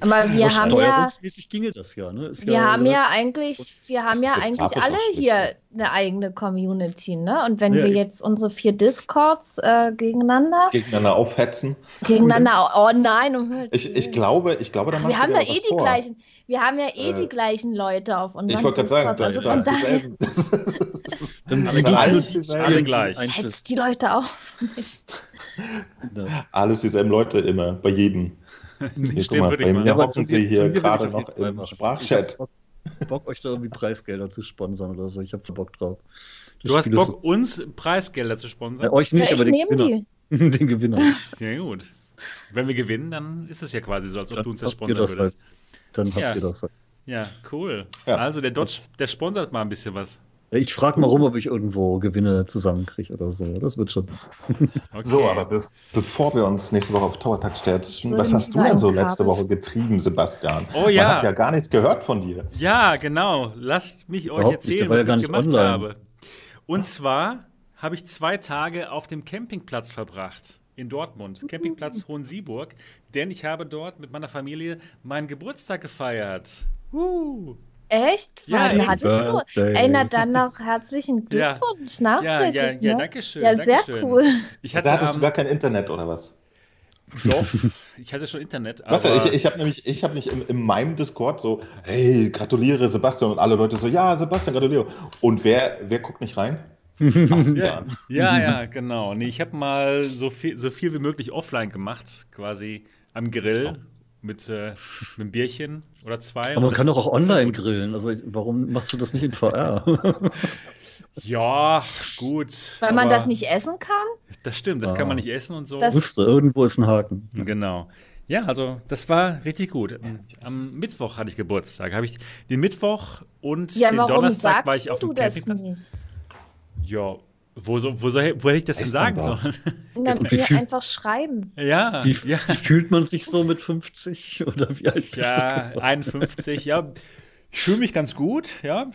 Aber wir haben ja. ginge das ja, ne? wir ja haben ja eigentlich, wir haben ja eigentlich alle hier eine eigene Community, ne? Und wenn ja, wir jetzt unsere vier Discords äh, gegeneinander. Gegeneinander aufhetzen. Gegeneinander, oh nein. Um ich, ich glaube, ich glaube, da Wir haben da eh die vor. gleichen. Wir haben ja eh äh, die gleichen Leute auf unserem Ich wollte gerade sagen, das, also das, dieselben, das, alle, alles, alle gleich. Hetzt die Leute auf. alles dieselben Leute immer, bei jedem. Hier, Stimmt, mal, bei mir hocken sie hier gerade noch im Sprachchat. Ich Bock, euch da irgendwie Preisgelder zu sponsern oder so. Ich habe Bock drauf. Das du hast Bock, so uns Preisgelder zu sponsern? Ja, euch nicht, ja, aber den Gewinner. den Gewinner. Sehr gut. Wenn wir gewinnen, dann ist es ja quasi so, als ob du uns das sponsern würdest. Halt dann habt ja. ihr das. Ja, cool. Ja. Also der Dodge, der sponsert mal ein bisschen was. Ich frage mal rum, ob ich irgendwo Gewinne zusammenkriege oder so. Das wird schon. Okay. So, aber be bevor wir uns nächste Woche auf Tower Touch stürzen, was hast du denn so letzte Woche getrieben, Sebastian? Oh ja. Man hat ja gar nichts gehört von dir. Ja, genau. Lasst mich euch Überhaupt erzählen, was ja ich gemacht online. habe. Und zwar habe ich zwei Tage auf dem Campingplatz verbracht in Dortmund, Campingplatz Hohensieburg, denn ich habe dort mit meiner Familie meinen Geburtstag gefeiert. Uh. Echt? Ja, Wann hattest du? Ey, na dann noch herzlichen Glückwunsch ja. nachträglich. Ja, ja, ja, ne? danke schön. Ja, danke sehr cool. Ich hatte, da hattest um, du gar kein Internet oder was? Doch, ich hatte schon Internet. Aber weißt du, ich, ich habe nämlich, ich habe nicht in, in, meinem Discord so, hey, gratuliere Sebastian und alle Leute so, ja, Sebastian, gratuliere. Und wer, wer guckt nicht rein? ja, ja, ja, genau. Nee, ich habe mal so viel, so viel wie möglich offline gemacht, quasi am Grill mit, äh, mit einem Bierchen oder zwei. Aber man kann doch auch online grillen. Also warum machst du das nicht in VR? ja, gut. Weil man das nicht essen kann? Das stimmt, das ah. kann man nicht essen und so. Das wusste, irgendwo ist ein Haken. Genau. Ja, also das war richtig gut. Am Mittwoch hatte ich Geburtstag. Habe ich den Mittwoch und ja, den Donnerstag war ich auf dem Campingplatz. Ja, wo, so, wo, soll, wo hätte ich das denn sagen sollen? Dann wir einfach schreiben. Ja, wie, ja. Wie fühlt man sich so mit 50 oder wie alt Ja, 51, ja. Ich fühle mich ganz gut, ja.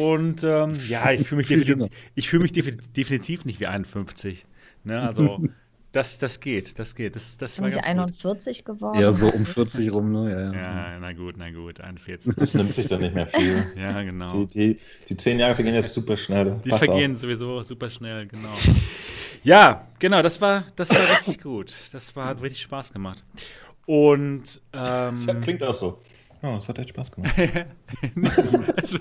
Und ähm, ja, ich fühle mich, definitiv, ich fühl mich definitiv nicht wie 51. Ne? Also Das, das geht, das geht. Das, das war ganz 41 gut. geworden. Ja, so um 40 rum, ne? Ja, ja. ja, na gut, na gut, 41. Das nimmt sich dann nicht mehr viel. ja, genau. Die, die, die zehn Jahre vergehen jetzt super schnell. Die Pass vergehen auf. sowieso super schnell, genau. Ja, genau, das war, das war richtig gut. Das war, hat richtig Spaß gemacht. Und ähm, das klingt auch so. Ja, es hat echt Spaß gemacht.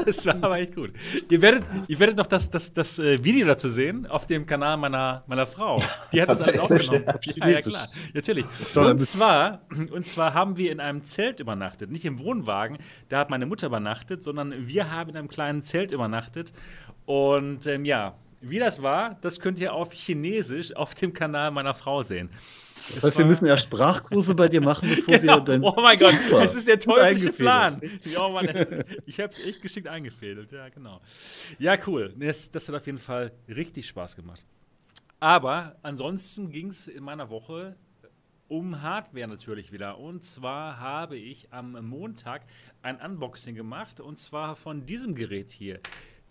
es, war aber echt gut. Ihr werdet, ihr werdet noch das, das, das äh, Video dazu sehen auf dem Kanal meiner, meiner Frau. Die hat das alles aufgenommen. Ja, ja, klar. Natürlich. Und zwar, und zwar haben wir in einem Zelt übernachtet. Nicht im Wohnwagen, da hat meine Mutter übernachtet, sondern wir haben in einem kleinen Zelt übernachtet. Und ähm, ja, wie das war, das könnt ihr auf Chinesisch auf dem Kanal meiner Frau sehen. Das heißt, wir müssen erst Sprachkurse bei dir machen, bevor genau. wir dann. Oh mein Gott, es ist der teuflische Plan. Ja, Mann, ich habe es echt geschickt eingefädelt. Ja, genau. Ja, cool. Das, das hat auf jeden Fall richtig Spaß gemacht. Aber ansonsten ging es in meiner Woche um Hardware natürlich wieder. Und zwar habe ich am Montag ein Unboxing gemacht und zwar von diesem Gerät hier.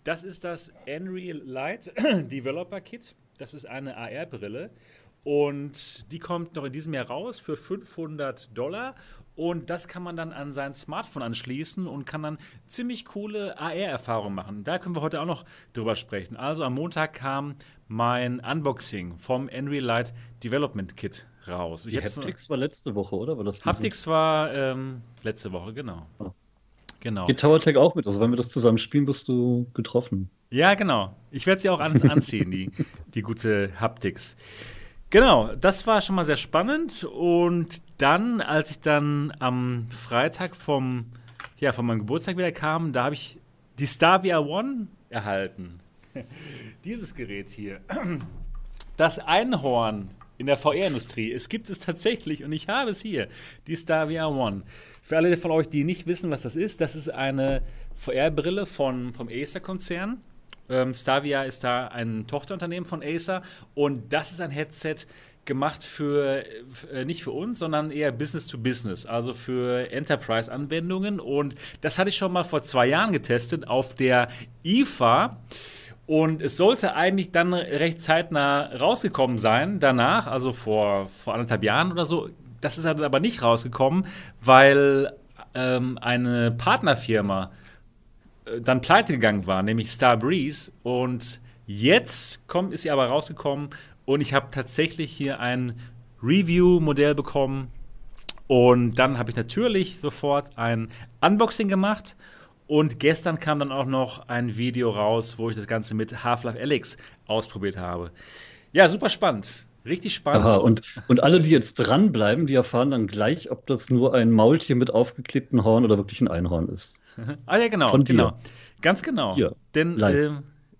Das ist das Unreal Light Developer Kit. Das ist eine AR-Brille und die kommt noch in diesem Jahr raus für 500 Dollar. Und das kann man dann an sein Smartphone anschließen und kann dann ziemlich coole AR-Erfahrungen machen. Da können wir heute auch noch drüber sprechen. Also am Montag kam mein Unboxing vom Unreal Light Development Kit raus. Die Haptics war letzte Woche, oder? War das Haptics war ähm, letzte Woche, genau. Oh. genau. Geht TowerTech auch mit? Also wenn wir das zusammen spielen, bist du getroffen. Ja, genau. Ich werde sie auch an anziehen, die, die gute Haptics. Genau, das war schon mal sehr spannend. Und dann, als ich dann am Freitag vom, ja, von meinem Geburtstag wieder kam, da habe ich die Starvia One erhalten. Dieses Gerät hier. Das Einhorn in der VR-Industrie. Es gibt es tatsächlich und ich habe es hier, die Starvia One. Für alle von euch, die nicht wissen, was das ist, das ist eine VR-Brille vom Acer-Konzern. Ähm, Stavia ist da ein Tochterunternehmen von Acer und das ist ein Headset gemacht für äh, nicht für uns, sondern eher Business to Business, also für Enterprise-Anwendungen. Und das hatte ich schon mal vor zwei Jahren getestet auf der IFA. Und es sollte eigentlich dann recht zeitnah rausgekommen sein, danach, also vor, vor anderthalb Jahren oder so. Das ist halt aber nicht rausgekommen, weil ähm, eine Partnerfirma äh, dann pleite gegangen war, nämlich Starbreeze. Und jetzt kommt, ist sie aber rausgekommen und ich habe tatsächlich hier ein Review-Modell bekommen. Und dann habe ich natürlich sofort ein Unboxing gemacht und gestern kam dann auch noch ein Video raus, wo ich das Ganze mit Half-Life Alyx ausprobiert habe. Ja, super spannend. Richtig spannend. Aha, und, und alle, die jetzt dranbleiben, die erfahren dann gleich, ob das nur ein Maultier mit aufgeklebtem Horn oder wirklich ein Einhorn ist. Ah ja, genau. Von dir. genau. Ganz genau. Hier, Denn, äh,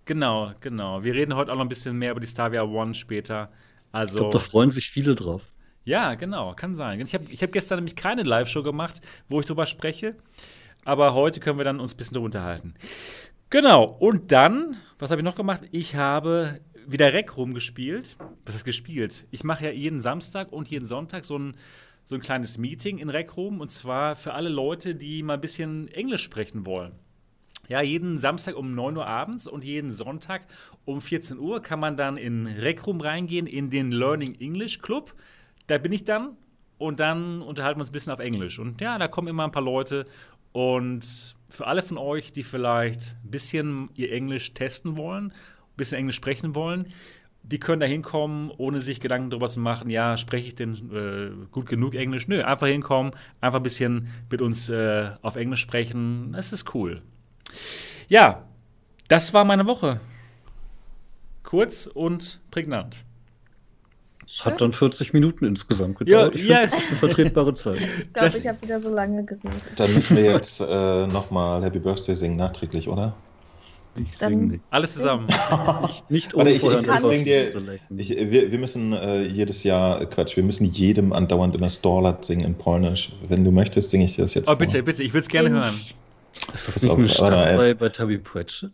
genau, genau. Wir reden heute auch noch ein bisschen mehr über die Stavia One später. Also, ich glaube, da freuen sich viele drauf. Ja, genau, kann sein. Ich habe ich hab gestern nämlich keine Live-Show gemacht, wo ich drüber spreche. Aber heute können wir dann uns ein bisschen darüber unterhalten. Genau, und dann, was habe ich noch gemacht? Ich habe wieder Rec rumgespielt. Was ist gespielt? Ich mache ja jeden Samstag und jeden Sonntag so ein, so ein kleines Meeting in Rec Room und zwar für alle Leute, die mal ein bisschen Englisch sprechen wollen. Ja, jeden Samstag um 9 Uhr abends und jeden Sonntag um 14 Uhr kann man dann in Rec Room reingehen, in den Learning English Club. Da bin ich dann und dann unterhalten wir uns ein bisschen auf Englisch. Und ja, da kommen immer ein paar Leute und für alle von euch, die vielleicht ein bisschen ihr Englisch testen wollen, ein bisschen Englisch sprechen wollen, die können da hinkommen, ohne sich Gedanken darüber zu machen, ja, spreche ich denn äh, gut genug Englisch? Nö, einfach hinkommen, einfach ein bisschen mit uns äh, auf Englisch sprechen. Das ist cool. Ja, das war meine Woche. Kurz und prägnant. Hat dann 40 Minuten insgesamt gedauert. Ja, ich ja. das ist eine vertretbare Zeit. Ich glaube, ich habe wieder so lange geredet. Dann müssen wir jetzt äh, nochmal Happy Birthday singen, nachträglich, oder? Ich singe nicht. Alles zusammen. nicht, nicht ohne ich, ich, ich sing dir, ich, wir, wir müssen äh, jedes Jahr, Quatsch, wir müssen jedem andauernd in der Storlat singen in Polnisch. Wenn du möchtest, singe ich dir das jetzt Oh, vor. bitte, bitte, ich will es gerne hören. Ist das nicht eine Stadt bei, bei Tabby Pratchett?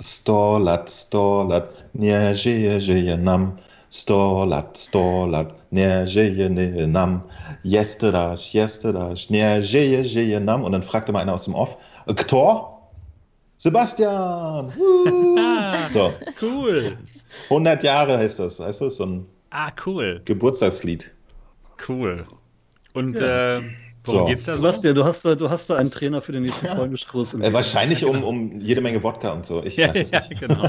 Storlat, Storlat, nie żyje, żyje nam. Sto lat, sto lat, nie żyje, nie nam. Jesteraś, jesteraś, nie żyje, żyje nam. Und dann fragte mal einer aus dem Off, Ktor? Sebastian! so. Cool. 100 Jahre heißt das, heißt das? So ein ah, cool. Geburtstagslied. Cool. Und ja. äh, Worum so. geht's da Sebastian, so? du hast da, du hast da einen Trainer für den nächsten ja. Polnischkurs. Äh, wahrscheinlich um, um jede Menge Wodka und so. Ich ja, weiß es ja, nicht. genau.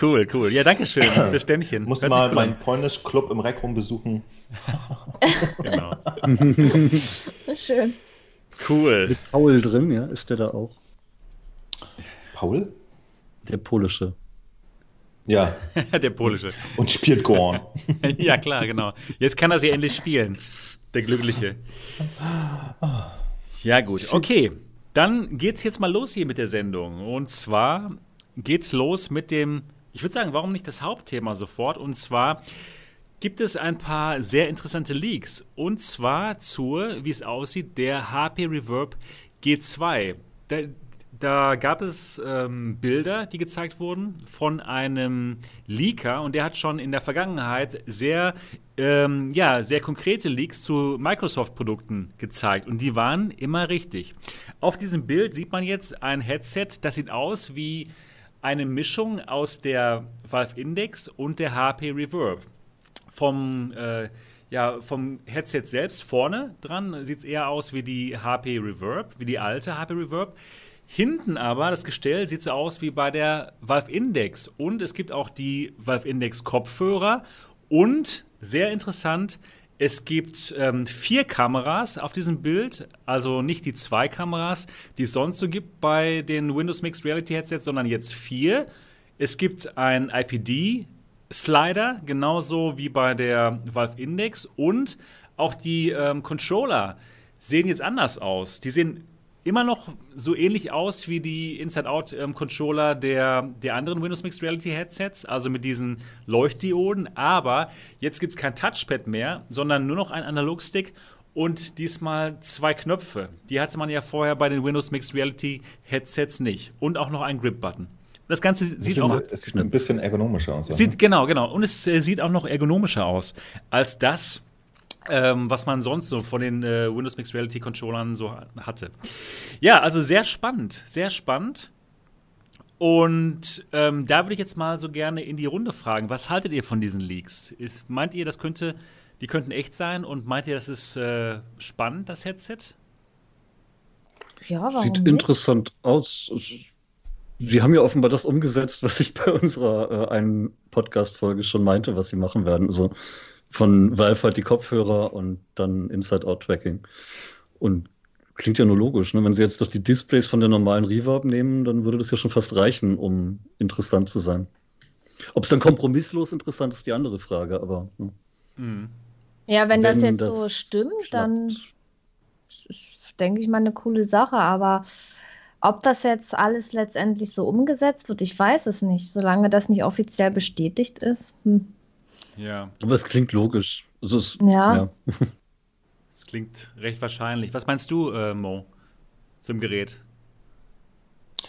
cool, cool. Ja, danke schön für Ständchen. Muss mal cool meinen Polnisch-Club im Reckrum besuchen. genau. schön. Cool. Mit Paul drin, ja, ist der da auch? Paul? Der polische. Ja. der polische. Und spielt Gorn. ja, klar, genau. Jetzt kann er sie endlich spielen. Der Glückliche. Ja, gut. Okay. Dann geht's jetzt mal los hier mit der Sendung. Und zwar geht's los mit dem, ich würde sagen, warum nicht das Hauptthema sofort? Und zwar gibt es ein paar sehr interessante Leaks. Und zwar zur, wie es aussieht, der HP Reverb G2. Der, da gab es ähm, Bilder, die gezeigt wurden von einem Leaker und der hat schon in der Vergangenheit sehr, ähm, ja, sehr konkrete Leaks zu Microsoft-Produkten gezeigt und die waren immer richtig. Auf diesem Bild sieht man jetzt ein Headset, das sieht aus wie eine Mischung aus der Valve Index und der HP Reverb. Vom äh, ja, vom Headset selbst vorne dran sieht es eher aus wie die HP Reverb, wie die alte HP Reverb. Hinten aber, das Gestell sieht so aus wie bei der Valve Index. Und es gibt auch die Valve Index Kopfhörer. Und sehr interessant, es gibt ähm, vier Kameras auf diesem Bild, also nicht die zwei Kameras, die es sonst so gibt bei den Windows Mixed Reality Headsets, sondern jetzt vier. Es gibt ein IPD-Slider, genauso wie bei der Valve Index. Und auch die ähm, Controller sehen jetzt anders aus. Die sehen immer noch so ähnlich aus wie die Inside-Out-Controller ähm, der, der anderen Windows Mixed Reality Headsets, also mit diesen Leuchtdioden. Aber jetzt gibt es kein Touchpad mehr, sondern nur noch ein Analogstick und diesmal zwei Knöpfe. Die hatte man ja vorher bei den Windows Mixed Reality Headsets nicht. Und auch noch einen Grip-Button. Das Ganze sieht das auch. Es sieht ein bisschen ergonomischer aus. Sieht, genau, genau. Und es äh, sieht auch noch ergonomischer aus als das, ähm, was man sonst so von den äh, Windows Mixed Reality Controllern so hatte. Ja, also sehr spannend, sehr spannend. Und ähm, da würde ich jetzt mal so gerne in die Runde fragen, was haltet ihr von diesen Leaks? Ist, meint ihr, das könnte, die könnten echt sein und meint ihr, das ist äh, spannend, das Headset? Ja, warum Sieht nicht? interessant aus. Sie haben ja offenbar das umgesetzt, was ich bei unserer äh, einen Podcast-Folge schon meinte, was sie machen werden. Also von Valve halt die Kopfhörer und dann Inside-Out-Tracking. Und Klingt ja nur logisch. Ne? Wenn sie jetzt doch die Displays von der normalen Reverb nehmen, dann würde das ja schon fast reichen, um interessant zu sein. Ob es dann kompromisslos interessant ist, die andere Frage, aber. Ne? Mhm. Ja, wenn, wenn, das jetzt das so stimmt, schnappt. dann denke ich mal eine coole Sache, aber ob das jetzt alles letztendlich so umgesetzt wird, ich weiß es nicht, solange das nicht offiziell bestätigt ist. Hm. Ja. Aber es klingt logisch. Es, ja. ja. Das klingt recht wahrscheinlich. Was meinst du, äh, Mo, zum Gerät?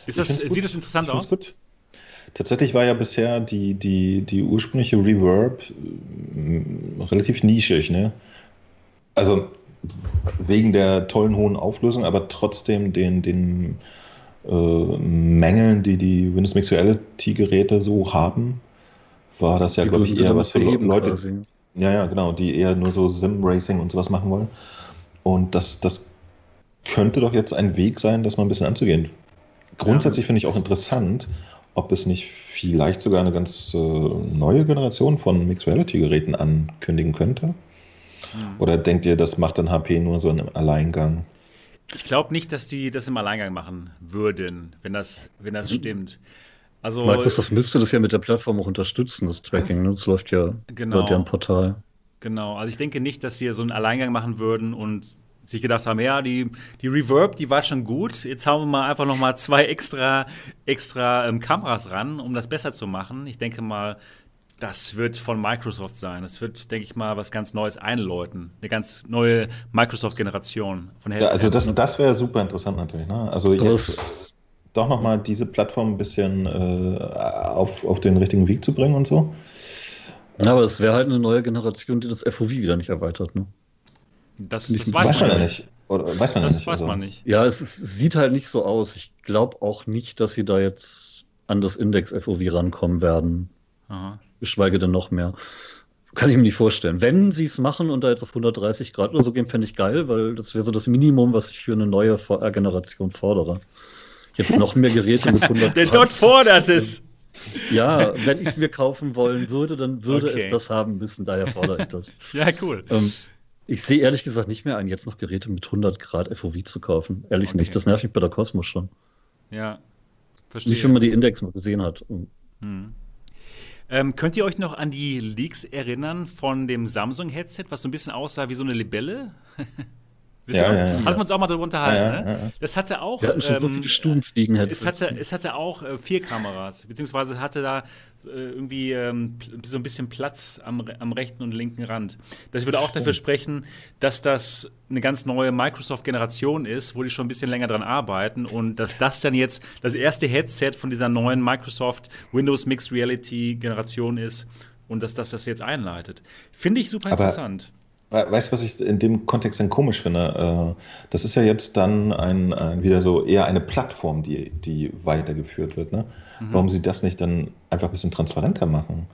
Ist das, sieht das interessant aus? Gut. Tatsächlich war ja bisher die, die, die ursprüngliche Reverb äh, relativ nischig, ne? Also wegen der tollen hohen Auflösung, aber trotzdem den, den äh, Mängeln, die die Windows Mixed Reality Geräte so haben, war das ja, glaube ich, eher was für Leute. Quasi. Ja, ja, genau, die eher nur so Sim-Racing und sowas machen wollen. Und das, das könnte doch jetzt ein Weg sein, das mal ein bisschen anzugehen. Grundsätzlich ja. finde ich auch interessant, ob es nicht vielleicht sogar eine ganz äh, neue Generation von Mixed Reality-Geräten ankündigen könnte. Hm. Oder denkt ihr, das macht dann HP nur so einen Alleingang? Ich glaube nicht, dass die das im Alleingang machen würden, wenn das, wenn das stimmt. Also, Microsoft müsste das ja mit der Plattform auch unterstützen, das Tracking. Ne? Das läuft ja genau, über deren Portal. Genau, also ich denke nicht, dass sie so einen Alleingang machen würden und sich gedacht haben, ja, die, die Reverb, die war schon gut. Jetzt haben wir mal einfach noch mal zwei extra, extra ähm, Kameras ran, um das besser zu machen. Ich denke mal, das wird von Microsoft sein. Das wird, denke ich mal, was ganz Neues einläuten. Eine ganz neue Microsoft-Generation von Headsets. Ja, also das, das wäre super interessant natürlich. Ne? Also jetzt doch nochmal diese Plattform ein bisschen äh, auf, auf den richtigen Weg zu bringen und so. Ja, aber es wäre halt eine neue Generation, die das FOV wieder nicht erweitert, ne? Das, das weiß, man ja nicht. Oder weiß man das nicht. weiß also. man nicht. Ja, es, es, sieht halt nicht so aus. Ich glaube auch nicht, dass sie da jetzt an das Index-FOV rankommen werden. Aha. Geschweige denn noch mehr. Kann ich mir nicht vorstellen. Wenn sie es machen und da jetzt auf 130 Grad oder so gehen, fände ich geil, weil das wäre so das Minimum, was ich für eine neue VR-Generation fordere jetzt noch mehr Geräte bis 100. Der dort fordert es. Ja, wenn ich es mir kaufen wollen würde, dann würde okay. es das haben müssen. Daher fordere ich das. ja, cool. Ähm, ich sehe ehrlich gesagt nicht mehr ein, jetzt noch Geräte mit 100 Grad FOV zu kaufen. Ehrlich okay. nicht. Das nervt mich bei der Cosmos schon. Ja, verstehe. Nicht, wenn man die Index mal gesehen hat. Hm. Ähm, könnt ihr euch noch an die Leaks erinnern von dem Samsung-Headset, was so ein bisschen aussah wie so eine Libelle? Ja, ja, ja, Hatten wir uns auch mal darüber unterhalten. Ne? Das hatte auch. Wir schon ähm, so viele Stummfliegen. Es hatte, es hatte auch äh, vier Kameras, beziehungsweise hatte da äh, irgendwie ähm, so ein bisschen Platz am, am rechten und linken Rand. Das würde auch dafür sprechen, dass das eine ganz neue Microsoft-Generation ist, wo die schon ein bisschen länger dran arbeiten und dass das dann jetzt das erste Headset von dieser neuen Microsoft Windows Mixed Reality-Generation ist und dass das das jetzt einleitet. Finde ich super Aber interessant. Weißt du, was ich in dem Kontext dann komisch finde? Äh, das ist ja jetzt dann ein, ein wieder so eher eine Plattform, die, die weitergeführt wird. Ne? Mhm. Warum sie das nicht dann einfach ein bisschen transparenter machen?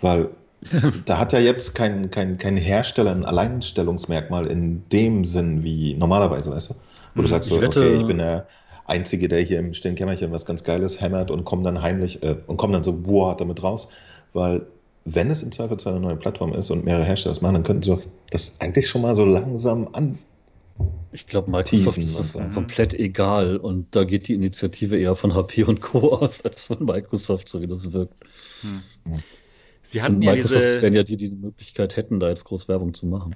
Weil da hat ja jetzt kein, kein, kein Hersteller ein Alleinstellungsmerkmal in dem Sinn wie normalerweise, weißt du? Wo du mhm. sagst so, okay, ich bin der Einzige, der hier im stillen Kämmerchen was ganz Geiles hämmert und kommt dann heimlich äh, und kommt dann so boah damit raus. Weil wenn es im Zweifelsfall eine neue Plattform ist und mehrere Hersteller das machen, dann könnten sie das eigentlich schon mal so langsam an. Ich glaube, Microsoft ist das komplett egal und da geht die Initiative eher von HP und Co. aus als von Microsoft, so wie das wirkt. Hm. Sie hatten und ja Microsoft diese... wenn ja die, die die Möglichkeit hätten, da jetzt groß Werbung zu machen.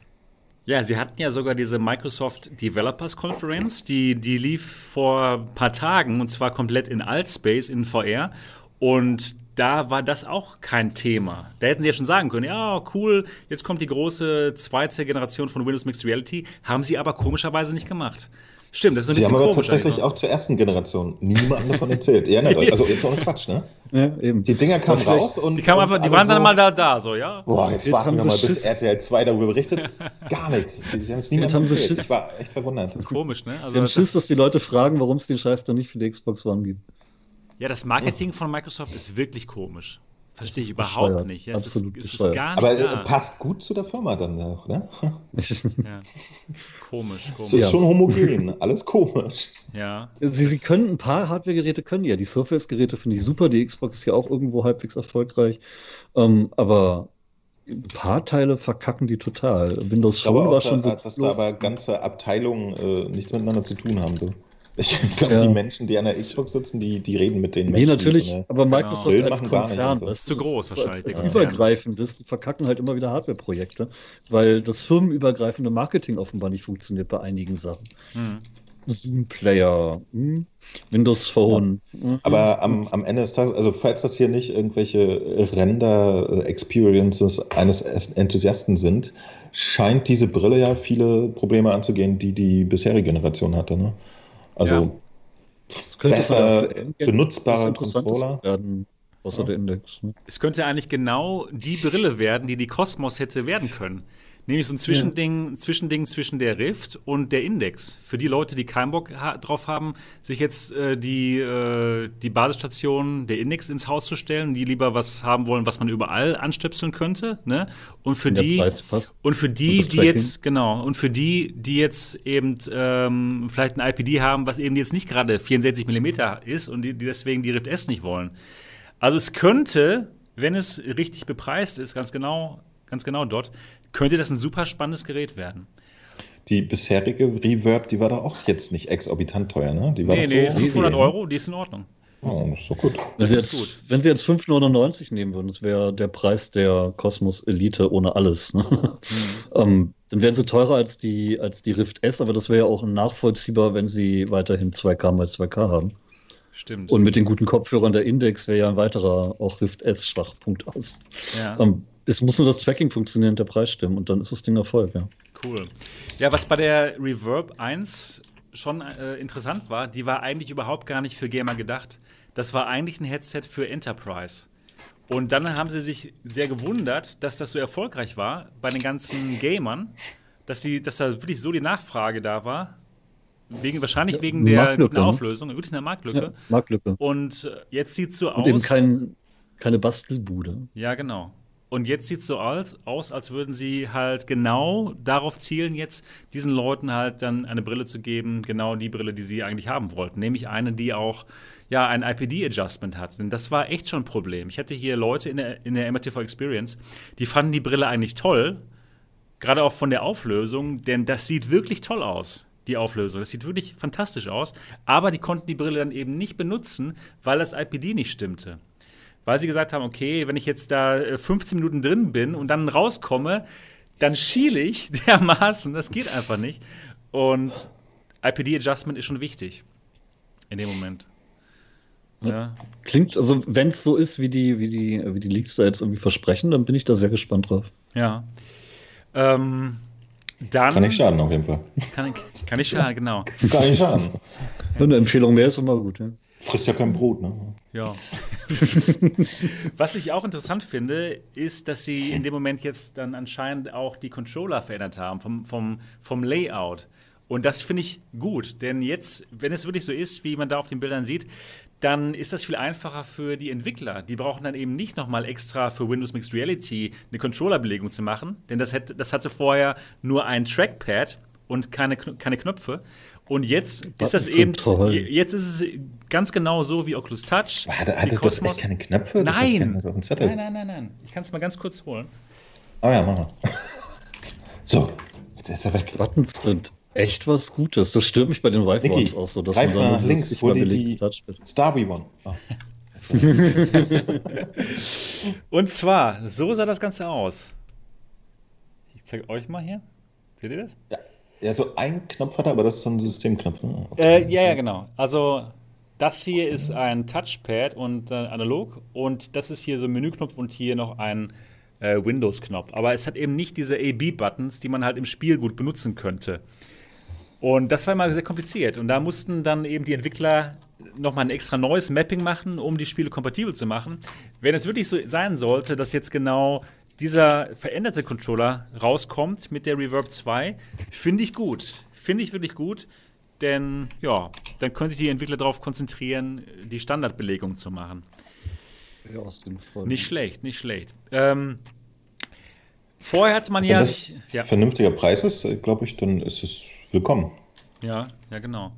Ja, sie hatten ja sogar diese Microsoft Developers Conference, die, die lief vor ein paar Tagen und zwar komplett in Altspace, in VR. Und da war das auch kein Thema. Da hätten sie ja schon sagen können, ja, cool, jetzt kommt die große zweite Generation von Windows Mixed Reality. Haben sie aber komischerweise nicht gemacht. Stimmt, das ist ein Sie haben aber tatsächlich also. auch zur ersten Generation niemand davon erzählt. Ihr erinnert euch, also jetzt ohne Quatsch, ne? Ja, eben. Die Dinger kamen raus und. Die, kamen einfach, die waren so, dann mal da, da, so, ja? Boah, jetzt, jetzt warten wir mal, bis RTL 2 darüber berichtet. Gar nichts. Sie, sie haben es niemandem erzählt. Ich war echt verwundert. Komisch, ne? Also, sie haben Schiss, dass die Leute fragen, warum es den Scheiß dann nicht für die Xbox One gibt. Ja, das Marketing von Microsoft ist wirklich komisch. Verstehe ich überhaupt bescheuert. nicht. Ja, Absolut es, ist, es ist gar nicht Aber da. passt gut zu der Firma dann auch, ne? ja. Komisch, komisch. Es ist schon homogen, alles komisch. Ja. Sie, Sie können ein paar Hardware-Geräte können ja. Die Surface-Geräte finde ich super, die Xbox ist ja auch irgendwo halbwegs erfolgreich. Ähm, aber ein paar Teile verkacken die total. Windows Phone war schon so. Dass da aber ganze Abteilungen äh, nichts miteinander zu tun haben. Du. Ich glaube, ja. die Menschen, die an der Xbox sitzen, die, die reden mit den Menschen. Nee, natürlich, aber Microsoft genau. als Konzern, so. das ist zu groß wahrscheinlich. Das ist übergreifendes, die verkacken halt immer wieder Hardware-Projekte, weil das firmenübergreifende Marketing offenbar nicht funktioniert bei einigen Sachen. Hm. Zoom-Player, hm? Windows Phone. Ja. Aber am, am Ende des Tages, also falls das hier nicht irgendwelche Render-Experiences eines Enthusiasten sind, scheint diese Brille ja viele Probleme anzugehen, die die bisherige Generation hatte. Ne? Also ja. besser benutzbarer Controller. Werden, außer ja. der Index. Ne? Es könnte eigentlich genau die Brille werden, die die Cosmos hätte werden können. Nämlich so ein Zwischending, ja. Zwischending zwischen der Rift und der Index. Für die Leute, die keinen Bock ha drauf haben, sich jetzt äh, die, äh, die Basisstation der Index ins Haus zu stellen, die lieber was haben wollen, was man überall anstöpseln könnte. Ne? Und für die, und für die, und die jetzt, genau, und für die, die jetzt eben ähm, vielleicht ein IPD haben, was eben jetzt nicht gerade 64 mm ist und die, die deswegen die Rift S nicht wollen. Also es könnte, wenn es richtig bepreist ist, ganz genau, ganz genau dort, könnte das ein super spannendes Gerät werden. Die bisherige Reverb, die war doch auch jetzt nicht exorbitant teuer, ne? Die war nee, nee, so 500 Euro, die ist in Ordnung. Oh, das ist so gut. Wenn, sie jetzt, gut. wenn sie jetzt 5,99 nehmen würden, das wäre der Preis der Cosmos Elite ohne alles. Ne? Mhm. ähm, dann wären sie teurer als die, als die Rift S, aber das wäre ja auch nachvollziehbar, wenn sie weiterhin 2K mal 2K haben. Stimmt. Und mit den guten Kopfhörern der Index wäre ja ein weiterer auch Rift S-Schwachpunkt aus. Ja. Ähm, es muss nur das Tracking funktionieren der Preis stimmen und dann ist das Ding Erfolg, ja. Cool. Ja, was bei der Reverb 1 schon äh, interessant war, die war eigentlich überhaupt gar nicht für Gamer gedacht. Das war eigentlich ein Headset für Enterprise. Und dann haben sie sich sehr gewundert, dass das so erfolgreich war bei den ganzen Gamern, dass, sie, dass da wirklich so die Nachfrage da war. Wegen, wahrscheinlich ja, wegen der guten ne? Auflösung, wirklich eine Marktlücke. Ja, Marktlücke. Und äh, jetzt sieht es so Und aus. Eben kein, keine Bastelbude. Ja, genau. Und jetzt sieht es so aus, als würden sie halt genau darauf zielen, jetzt diesen Leuten halt dann eine Brille zu geben, genau die Brille, die sie eigentlich haben wollten. Nämlich eine, die auch ja, ein IPD-Adjustment hat. Denn das war echt schon ein Problem. Ich hatte hier Leute in der, in der MRTV Experience, die fanden die Brille eigentlich toll, gerade auch von der Auflösung, denn das sieht wirklich toll aus die Auflösung. Das sieht wirklich fantastisch aus, aber die konnten die Brille dann eben nicht benutzen, weil das IPD nicht stimmte weil sie gesagt haben, okay, wenn ich jetzt da 15 äh, Minuten drin bin und dann rauskomme, dann schiele ich dermaßen, das geht einfach nicht. Und IPD-Adjustment ist schon wichtig in dem Moment. Ja. Klingt, also wenn es so ist, wie die, wie, die, wie die Leaks da jetzt irgendwie versprechen, dann bin ich da sehr gespannt drauf. Ja. Ähm, dann, kann nicht schaden, auf jeden Fall. Kann, kann nicht schaden, genau. Kann nicht schaden. Eine Empfehlung mehr ist immer gut, ja. Frisst ja kein Brot, ne? Ja. Was ich auch interessant finde, ist, dass sie in dem Moment jetzt dann anscheinend auch die Controller verändert haben vom, vom, vom Layout. Und das finde ich gut, denn jetzt, wenn es wirklich so ist, wie man da auf den Bildern sieht, dann ist das viel einfacher für die Entwickler. Die brauchen dann eben nicht nochmal extra für Windows Mixed Reality eine Controllerbelegung zu machen, denn das, hätte, das hatte vorher nur ein Trackpad und keine, keine Knöpfe. Und jetzt ist das eben, toll. jetzt ist es ganz genau so wie Oculus Touch. Hatte, hatte das echt keine Knöpfe? Nein. nein, nein, nein, nein. Ich kann es mal ganz kurz holen. Oh ja, mach mal. So, jetzt ist er weg. Buttons sind echt was Gutes. Das stört mich bei den Ones auch so, dass man dann nach links, wo die, die Starby One. Oh. Und zwar, so sah das Ganze aus. Ich zeige euch mal hier. Seht ihr das? Ja. Ja, so ein Knopf hat er, aber das ist so ein Systemknopf. Ne? Okay. Äh, ja, ja, genau. Also das hier ist ein Touchpad und äh, analog und das ist hier so ein Menüknopf und hier noch ein äh, Windows-Knopf. Aber es hat eben nicht diese A-B-Buttons, die man halt im Spiel gut benutzen könnte. Und das war immer sehr kompliziert. Und da mussten dann eben die Entwickler nochmal ein extra neues Mapping machen, um die Spiele kompatibel zu machen. Wenn es wirklich so sein sollte, dass jetzt genau dieser veränderte Controller rauskommt mit der Reverb 2, finde ich gut. Finde ich wirklich gut, denn ja, dann können sich die Entwickler darauf konzentrieren, die Standardbelegung zu machen. Ja, aus dem Fall. Nicht schlecht, nicht schlecht. Ähm, vorher hat man Wenn ja. Wenn das ja. vernünftiger Preis ist, äh, glaube ich, dann ist es willkommen. Ja, ja, genau.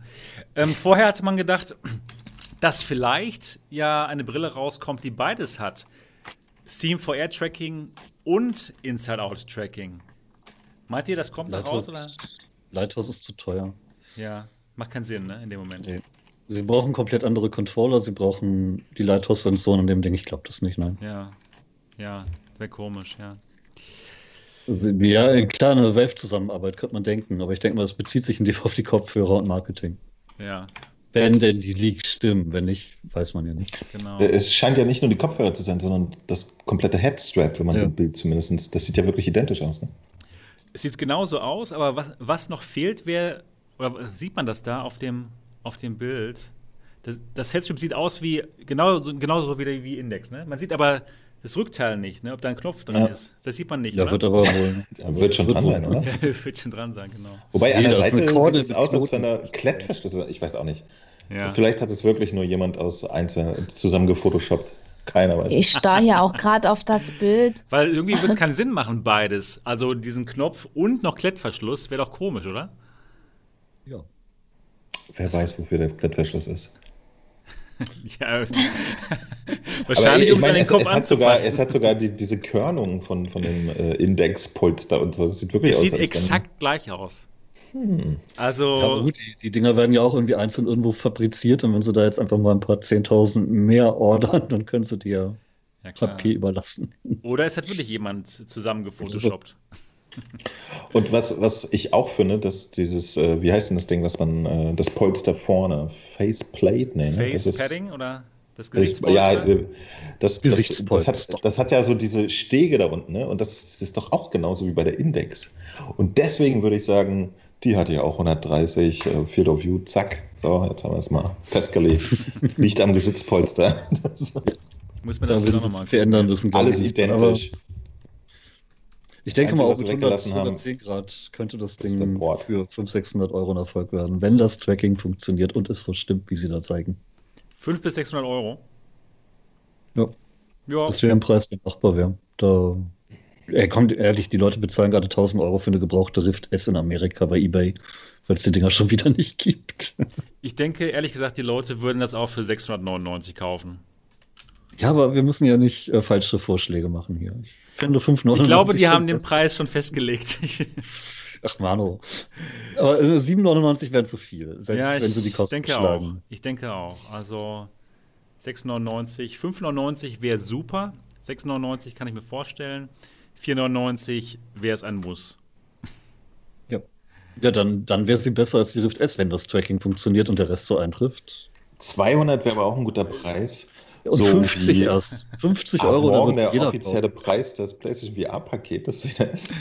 Ähm, vorher hatte man gedacht, dass vielleicht ja eine Brille rauskommt, die beides hat. Steam for Air Tracking und Inside-Out-Tracking. Meint ihr, das kommt da raus? Oder? Lighthouse ist zu teuer. Ja, macht keinen Sinn, ne, in dem Moment. Nee. Sie brauchen komplett andere Controller, sie brauchen die Lighthouse-Sensoren in dem Ding. Ich glaube das nicht, nein. Ja, ja, wäre komisch, ja. Also, ja, klar, eine Valve-Zusammenarbeit könnte man denken, aber ich denke mal, das bezieht sich in die, auf die Kopfhörer und Marketing. Ja. Wenn denn die Leaks stimmen, wenn nicht, weiß man ja nicht. Genau. Es scheint ja nicht nur die Kopfhörer zu sein, sondern das komplette Headstrap, wenn man ja. Bild zumindest. Das sieht ja wirklich identisch aus. Ne? Es sieht genauso aus, aber was, was noch fehlt, wäre, oder sieht man das da auf dem, auf dem Bild? Das, das Headstrap sieht aus wie, genau, genauso wie, wie Index. Ne? Man sieht aber das Rückteil nicht, ne? ob da ein Knopf dran ja. ist. Das sieht man nicht. Ja, oder? wird aber wohl. Ja, wird schon dran sein, oder? Ja, wird schon dran sein, genau. Wobei an der Seite sieht es aus, als wenn da Klettverschlüsse, ich weiß auch nicht. Ja. Vielleicht hat es wirklich nur jemand aus einzeln zusammen gefotoshoppt. Keiner weiß. Ich starre ja auch gerade auf das Bild. Weil irgendwie wird es keinen Sinn machen, beides. Also diesen Knopf und noch Klettverschluss wäre doch komisch, oder? Ja. Wer das weiß, wofür der Klettverschluss ist. ja, wahrscheinlich um seinen Kopf es, es hat sogar, es hat sogar die, diese Körnung von, von dem äh, Indexpolster und so. Das sieht wirklich es aus. Es sieht exakt wenn, gleich aus. Hm. Also. Ja, gut, die, die, Dinger werden ja auch irgendwie einzeln irgendwo fabriziert und wenn sie da jetzt einfach mal ein paar 10.000 mehr ordern, dann können sie dir ja, Papier überlassen. Oder es hat wirklich jemand zusammen gefotoshoppt. Und was, was ich auch finde, dass dieses, äh, wie heißt denn das Ding, was man, äh, das Polster vorne, Faceplate, nee, ne? Face Padding oder das Gesichtspolster? Ja, äh, das, das, das, hat, das hat ja so diese Stege da unten, ne? Und das, das ist doch auch genauso wie bei der Index. Und deswegen würde ich sagen, die hat ja auch 130 äh, Field of View, zack. So, jetzt haben wir es mal festgelegt. Liegt am Gesichtspolster. Das, muss man das da nochmal verändern müssen. Alles identisch. Ich denke Einzige, mal, auch mit 100, 110 Grad könnte das Ding für 500, 600 Euro ein Erfolg werden, wenn das Tracking funktioniert und es so stimmt, wie sie da zeigen. 500 bis 600 Euro? Ja. ja. Das wäre ein Preis, der machbar wäre. Da, ey, kommt ehrlich, die Leute bezahlen gerade 1000 Euro für eine gebrauchte Rift S in Amerika bei eBay, weil es die Dinger schon wieder nicht gibt. Ich denke, ehrlich gesagt, die Leute würden das auch für 699 kaufen. Ja, aber wir müssen ja nicht äh, falsche Vorschläge machen hier. Ich finde 5,99. Ich glaube, die haben den Preis schon festgelegt. Ach, Mano. Aber 7,99 wären zu viel, selbst ja, ich, wenn sie die Kosten denke schlagen. Auch. Ich denke auch. Also 6,99, 5,99 wäre super. 6,99 kann ich mir vorstellen. 4,99 wäre es ein Muss. Ja. Ja, dann, dann wäre sie besser als die Rift S, wenn das Tracking funktioniert und der Rest so eintrifft. 200 wäre aber auch ein guter Preis. Und so 50 erst. 50 Euro. Morgen der offizielle kaufen. Preis des PlayStation VR-Paket, das wieder ist.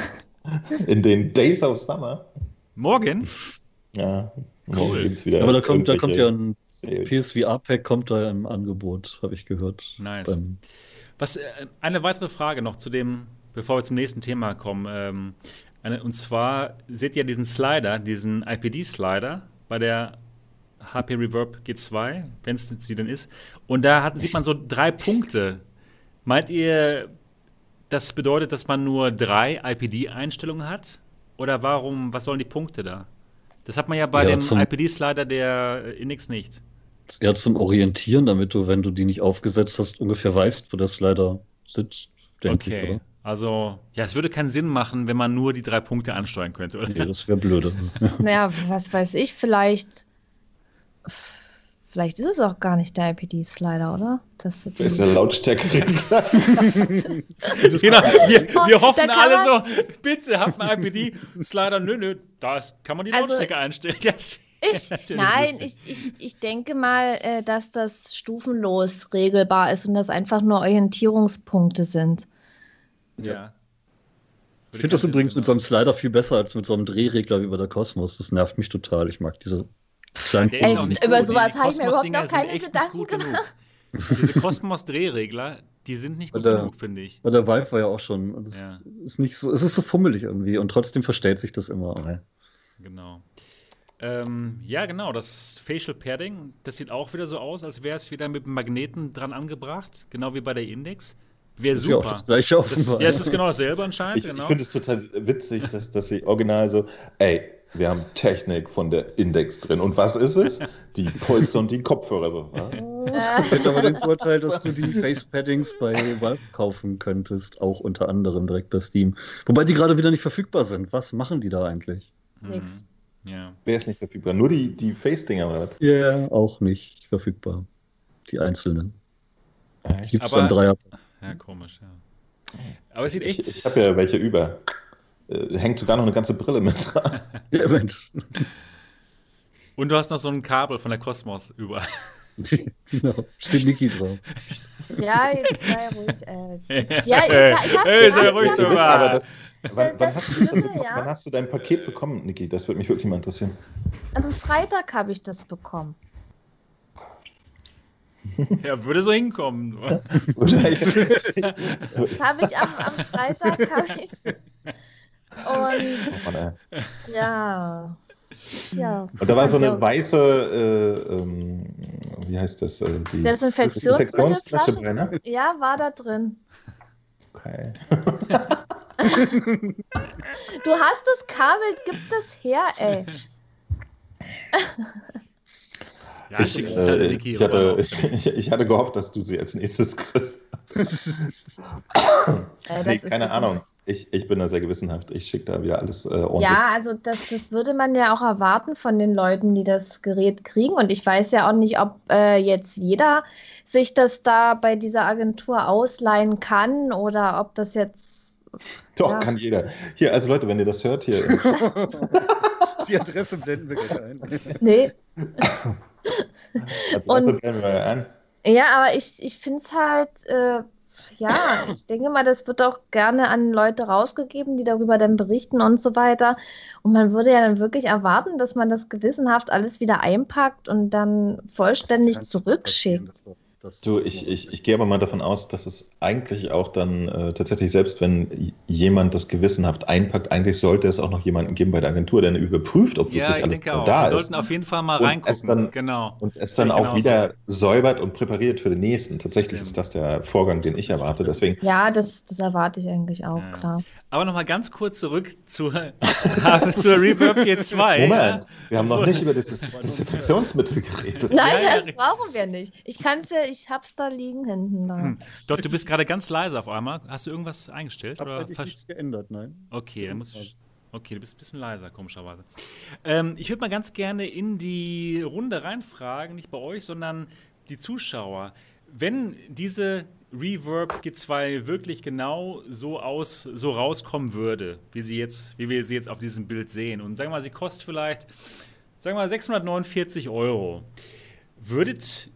In den Days of Summer. Morgen? Ja, morgen cool. gibt's wieder. Aber da kommt, da kommt ja ein PSVR-Pack kommt da im Angebot, habe ich gehört. Nice. Was, äh, eine weitere Frage noch zu dem, bevor wir zum nächsten Thema kommen. Ähm, und zwar seht ihr diesen Slider, diesen IPD-Slider bei der HP Reverb G2, wenn es sie denn ist. Und da hat, sieht man so drei Punkte. Meint ihr, das bedeutet, dass man nur drei IPD-Einstellungen hat? Oder warum, was sollen die Punkte da? Das hat man ja bei ja, dem IPD-Slider der Index nicht. Ja, zum Orientieren, damit du, wenn du die nicht aufgesetzt hast, ungefähr weißt, wo der Slider sitzt, denke okay. ich, oder? Also, ja, es würde keinen Sinn machen, wenn man nur die drei Punkte ansteuern könnte, oder? Nee, das wäre blöde. naja, was weiß ich, vielleicht Vielleicht ist es auch gar nicht der IPD-Slider, oder? Das, das ist der Lautstärke. genau, wir, wir hoffen alle so, bitte habt einen IPD-Slider. Nö, nö, da kann man die also, Lautstärke einstellen. Das ich, nein, ich, ich, ich denke mal, äh, dass das stufenlos regelbar ist und das einfach nur Orientierungspunkte sind. Ja. Ich finde das übrigens mit so einem Slider viel besser als mit so einem Drehregler wie bei der Cosmos. Das nervt mich total. Ich mag diese Ey, über sowas habe ich mir überhaupt noch keine Gedanken gemacht. Diese Kosmos-Drehregler, die sind nicht gut der, genug, finde ich. Bei der Vive war ja auch schon. Es ja. ist nicht so, es ist so fummelig irgendwie und trotzdem verstellt sich das immer. Genau. Ähm, ja, genau, das Facial Padding, das sieht auch wieder so aus, als wäre es wieder mit Magneten dran angebracht, genau wie bei der Index. Wäre super. Ja, das gleiche offenbar. Das, ja, es ist genau dasselbe anscheinend. Ich, genau. ich finde es total witzig, dass, dass sie original so, ey, wir haben Technik von der Index drin. Und was ist es? Die Polster und die Kopfhörer. So. Es hat aber den Vorteil, dass du die Face-Paddings bei Valve kaufen könntest, auch unter anderem direkt bei Steam. Wobei die gerade wieder nicht verfügbar sind. Was machen die da eigentlich? Nix. Mhm. Ja. Wer ist nicht verfügbar? Nur die, die Face-Dinger oder was? Ja, yeah, auch nicht verfügbar. Die einzelnen. Gibt es dann Dreier. Ja, komisch, ja. Aber es sieht echt. Ich, ich habe ja welche über. Äh, hängt sogar noch eine ganze Brille mit dran. Ja, Mensch. Und du hast noch so ein Kabel von der Kosmos über. genau, steht Niki drauf. Ja, jetzt sei ruhig. Äh. Ja, ich, ich hab, hey, sei ruhig drüber. Aber das, wann, wann, hast Schlimme, ja? wann, hast du dein Paket bekommen, Niki? Das würde mich wirklich mal interessieren. Am Freitag habe ich das bekommen. Ja, würde so hinkommen. habe ich am, am Freitag, habe ich und oh Mann, ja. Ja. Und da war so eine weiße, äh, ähm, wie heißt das? Äh, die Desinfektionsmittelflasche. Desinfektionsflasche ja, war da drin. Okay. du hast das Kabel, gib das her, ey. Ja, ich, äh, halt ich, hatte, ich, ich, hatte gehofft, dass du sie als nächstes kriegst. äh, nee, keine so Ahnung. Ich, ich bin da sehr gewissenhaft. Ich schicke da wieder alles äh, ordentlich. Ja, also das, das würde man ja auch erwarten von den Leuten, die das Gerät kriegen. Und ich weiß ja auch nicht, ob äh, jetzt jeder sich das da bei dieser Agentur ausleihen kann oder ob das jetzt. Doch, ja. kann jeder. Hier, also Leute, wenn ihr das hört, hier. die Adresse blenden wir gleich ein. Nee. Adresse Und, blenden wir ein. Ja, aber ich, ich finde es halt. Äh, ja, ich denke mal, das wird auch gerne an Leute rausgegeben, die darüber dann berichten und so weiter. Und man würde ja dann wirklich erwarten, dass man das gewissenhaft alles wieder einpackt und dann vollständig zurückschickt. Das du, ich, ich, ich gehe aber mal davon aus, dass es eigentlich auch dann äh, tatsächlich, selbst wenn jemand das gewissenhaft einpackt, eigentlich sollte es auch noch jemanden geben bei der Agentur, der überprüft, ob ja, wirklich alles da auch. Wir ist. Wir sollten auf jeden Fall mal und reingucken. Es dann, genau. Und es dann auch wieder säubert und präpariert für den nächsten. Tatsächlich Stimmt. ist das der Vorgang, den ich erwarte. Deswegen. Ja, das, das erwarte ich eigentlich auch, ja. klar. Aber nochmal ganz kurz zurück zur, zur Reverb G2. Moment, ja? wir haben noch nicht über das Desinfektionsmittel geredet. Nein, das brauchen wir nicht. Ich kann es ja, ich hab's da liegen hinten da. Hm. Dort, du bist gerade ganz leise auf einmal. Hast du irgendwas eingestellt? Ich habe nichts geändert, nein. Okay, dann muss ich. Okay, du bist ein bisschen leiser, komischerweise. Ähm, ich würde mal ganz gerne in die Runde reinfragen, nicht bei euch, sondern die Zuschauer. Wenn diese Reverb G2 wirklich genau so aus, so rauskommen würde, wie sie jetzt, wie wir sie jetzt auf diesem Bild sehen, und sagen wir mal, sie kostet vielleicht, sagen wir mal, 649 Euro. Würdet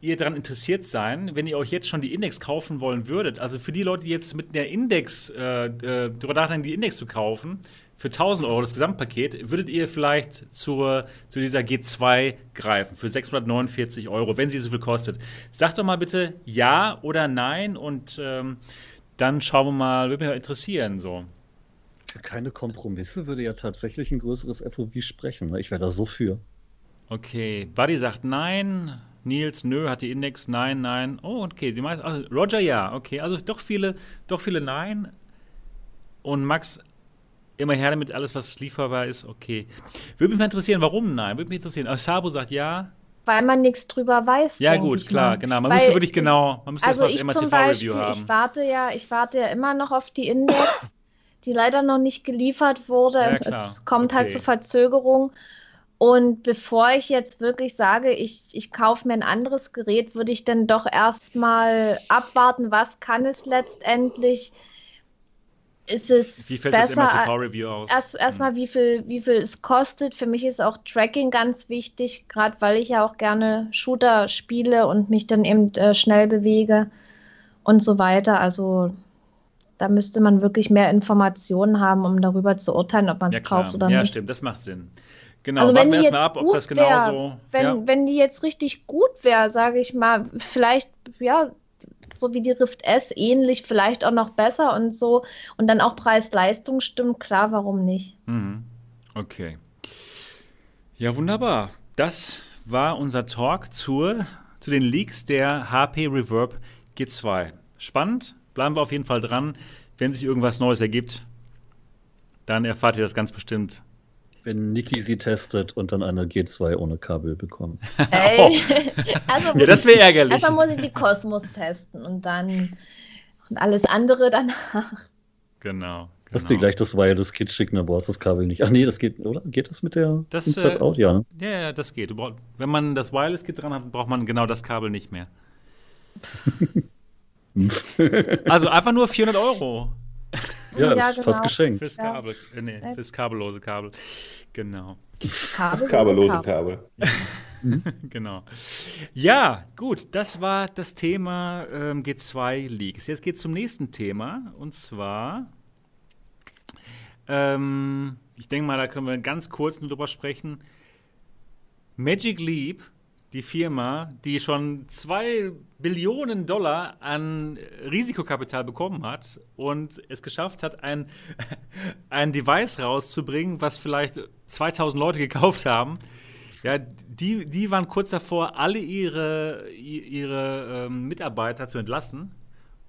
ihr daran interessiert sein, wenn ihr euch jetzt schon die Index kaufen wollen würdet. Also für die Leute, die jetzt mit der Index, äh, äh, darüber nachdenken, die Index zu kaufen, für 1000 Euro das Gesamtpaket, würdet ihr vielleicht zur, zu dieser G2 greifen für 649 Euro, wenn sie so viel kostet. Sagt doch mal bitte ja oder nein und ähm, dann schauen wir mal, würde mich interessieren so. Keine Kompromisse würde ja tatsächlich ein größeres FOV sprechen. Ne? Ich wäre da so für. Okay, Buddy sagt nein, Nils, nö, hat die Index, nein, nein. Oh, okay, die meisten, also Roger, ja, okay, also doch viele, doch viele Nein. Und Max, immer her damit, alles, was lieferbar ist, okay. Würde mich mal interessieren, warum nein? Würde mich interessieren. Also Shabo sagt ja. Weil man nichts drüber weiß. Ja, gut, klar, mal. genau. Man müsste wirklich genau, man müsste also mal das MATV-Review haben. Ich warte ja, ich warte ja immer noch auf die Index, die leider noch nicht geliefert wurde. Ja, es, es, kommt halt okay. halt zur Verzögerung. Und bevor ich jetzt wirklich sage, ich, ich kaufe mir ein anderes Gerät, würde ich dann doch erstmal abwarten, was kann es letztendlich. Ist es wie fällt besser, das MLCV-Review aus? Erst, erstmal, wie viel, wie viel es kostet. Für mich ist auch Tracking ganz wichtig, gerade weil ich ja auch gerne Shooter spiele und mich dann eben äh, schnell bewege und so weiter. Also da müsste man wirklich mehr Informationen haben, um darüber zu urteilen, ob man es ja, kauft oder ja, nicht. Ja, stimmt, das macht Sinn. Genau, also wenn die jetzt ab, gut das genauso. Wär, wenn, ja. wenn die jetzt richtig gut wäre, sage ich mal, vielleicht, ja, so wie die Rift S, ähnlich, vielleicht auch noch besser und so. Und dann auch Preis-Leistung stimmt, klar, warum nicht? Mhm. Okay. Ja, wunderbar. Das war unser Talk zur, zu den Leaks der HP Reverb G2. Spannend, bleiben wir auf jeden Fall dran. Wenn sich irgendwas Neues ergibt, dann erfahrt ihr das ganz bestimmt. Wenn Niki sie testet und dann eine G2 ohne Kabel bekommt. Ey, oh. also ja, das wäre ärgerlich. Erstmal muss ich die Kosmos testen und dann und alles andere danach. Genau. Lass dir genau. gleich das Wireless Kit schicken, dann brauchst du das Kabel nicht. Ach nee, das geht, oder? Geht das mit der das, Inside äh, Out? Ja, ne? ja, ja, das geht. Brauch, wenn man das Wireless Kit dran hat, braucht man genau das Kabel nicht mehr. also einfach nur 400 Euro. Ja, ja genau. fast geschenkt. Fürs Kabel, äh, nee, fürs kabellose Kabel. Genau. Kabel das kabellose Kabel. genau. Ja, gut, das war das Thema ähm, G2 Leaks. Jetzt geht es zum nächsten Thema und zwar ähm, ich denke mal, da können wir ganz kurz drüber sprechen. Magic Leap, die Firma, die schon zwei Billionen Dollar an Risikokapital bekommen hat und es geschafft hat, ein, ein Device rauszubringen, was vielleicht 2000 Leute gekauft haben. Ja, die, die waren kurz davor, alle ihre, ihre ähm, Mitarbeiter zu entlassen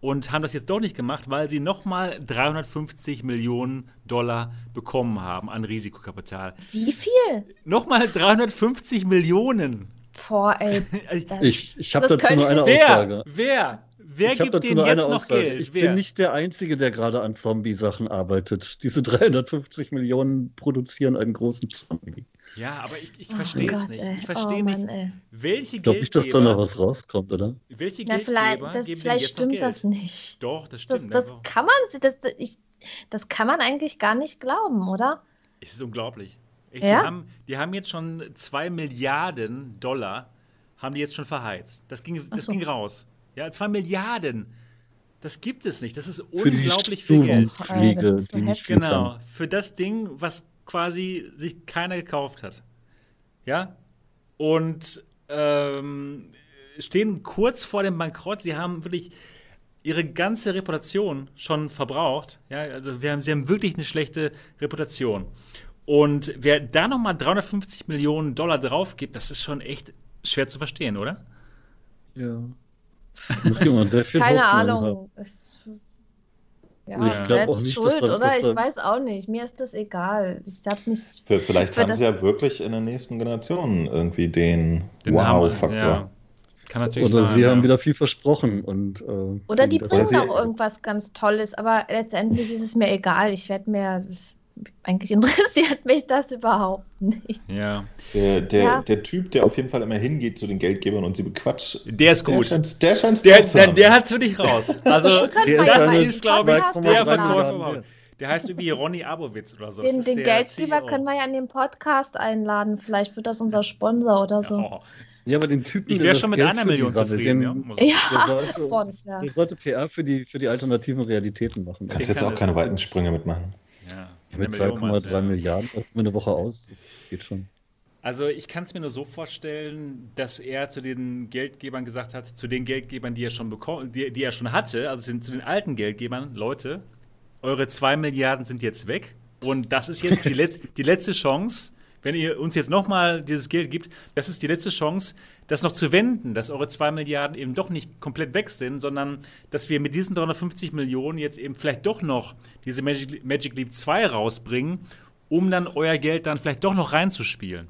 und haben das jetzt doch nicht gemacht, weil sie nochmal 350 Millionen Dollar bekommen haben an Risikokapital. Wie viel? Nochmal 350 Millionen. Boah, ey. ich ich habe dazu nur eine wer, Aussage. Wer? Wer ich gibt denen jetzt noch Aussage. Geld? Ich Wer? bin nicht der Einzige, der gerade an Zombie-Sachen arbeitet. Diese 350 Millionen produzieren einen großen Zombie. Ja, aber ich, ich verstehe oh es nicht. Ich verstehe oh, nicht, Mann, welche Ich glaube nicht, dass da noch was rauskommt, oder? Welche Na, vielleicht, das, vielleicht stimmt das nicht. Doch, das stimmt. Das, das kann man, das, ich, das kann man eigentlich gar nicht glauben, oder? Es ist unglaublich. Echt, ja? die, haben, die haben jetzt schon 2 Milliarden Dollar, haben die jetzt schon verheizt. Das ging, das so. ging raus. Ja, 2 Milliarden. Das gibt es nicht. Das ist unglaublich viel Geld. Fliege, so genau, für das Ding, was quasi sich keiner gekauft hat. Ja? Und ähm, stehen kurz vor dem Bankrott. Sie haben wirklich ihre ganze Reputation schon verbraucht. Ja, also wir haben, sie haben wirklich eine schlechte Reputation. Und wer da nochmal 350 Millionen Dollar drauf gibt, das ist schon echt schwer zu verstehen, oder? Ja. Muss jemand sehr viel Keine Ahnung. Es ja, ich glaube auch nicht, schuld, dass, oder? Dass ich weiß auch nicht. Mir ist das egal. Ich hab mich. Vielleicht haben sie ja wirklich in der nächsten Generation irgendwie den, den Wow-Faktor. Ja. Kann natürlich Oder sein, sie ja. haben wieder viel versprochen und. Äh, Oder die bringen auch irgendwas ganz Tolles, aber letztendlich ist es mir egal. Ich werde mir. Eigentlich interessiert mich das überhaupt nicht. Ja. Der, der, ja. der Typ, der auf jeden Fall immer hingeht zu den Geldgebern und sie bequatscht. Der ist gut. Der scheint, der scheint der, der, der hat für dich raus. Also, das ist, glaube ich, der Verkäufer überhaupt. Der heißt irgendwie Ronny Abowitz oder so. Den, den Geldgeber CEO. können wir ja in den Podcast einladen. Vielleicht wird das unser Sponsor oder so. Oh. Ja, aber den Typen. Ich wäre schon mit einer Million zufrieden. Den, ja, ja. Der, sollte, Boah, das der sollte PR für die, für die alternativen Realitäten machen. Du kannst jetzt auch keine weiten Sprünge mitmachen. Ja. Mit 2,3 ja. Milliarden auf eine Woche aus. Das geht schon. Also ich kann es mir nur so vorstellen, dass er zu den Geldgebern gesagt hat, zu den Geldgebern, die er schon bekommen, die, die, er schon hatte, also zu den alten Geldgebern, Leute, eure 2 Milliarden sind jetzt weg und das ist jetzt die, Let die letzte Chance, wenn ihr uns jetzt nochmal dieses Geld gibt, das ist die letzte Chance, das noch zu wenden, dass eure 2 Milliarden eben doch nicht komplett weg sind, sondern dass wir mit diesen 350 Millionen jetzt eben vielleicht doch noch diese Magic, Magic Leap 2 rausbringen, um dann euer Geld dann vielleicht doch noch reinzuspielen.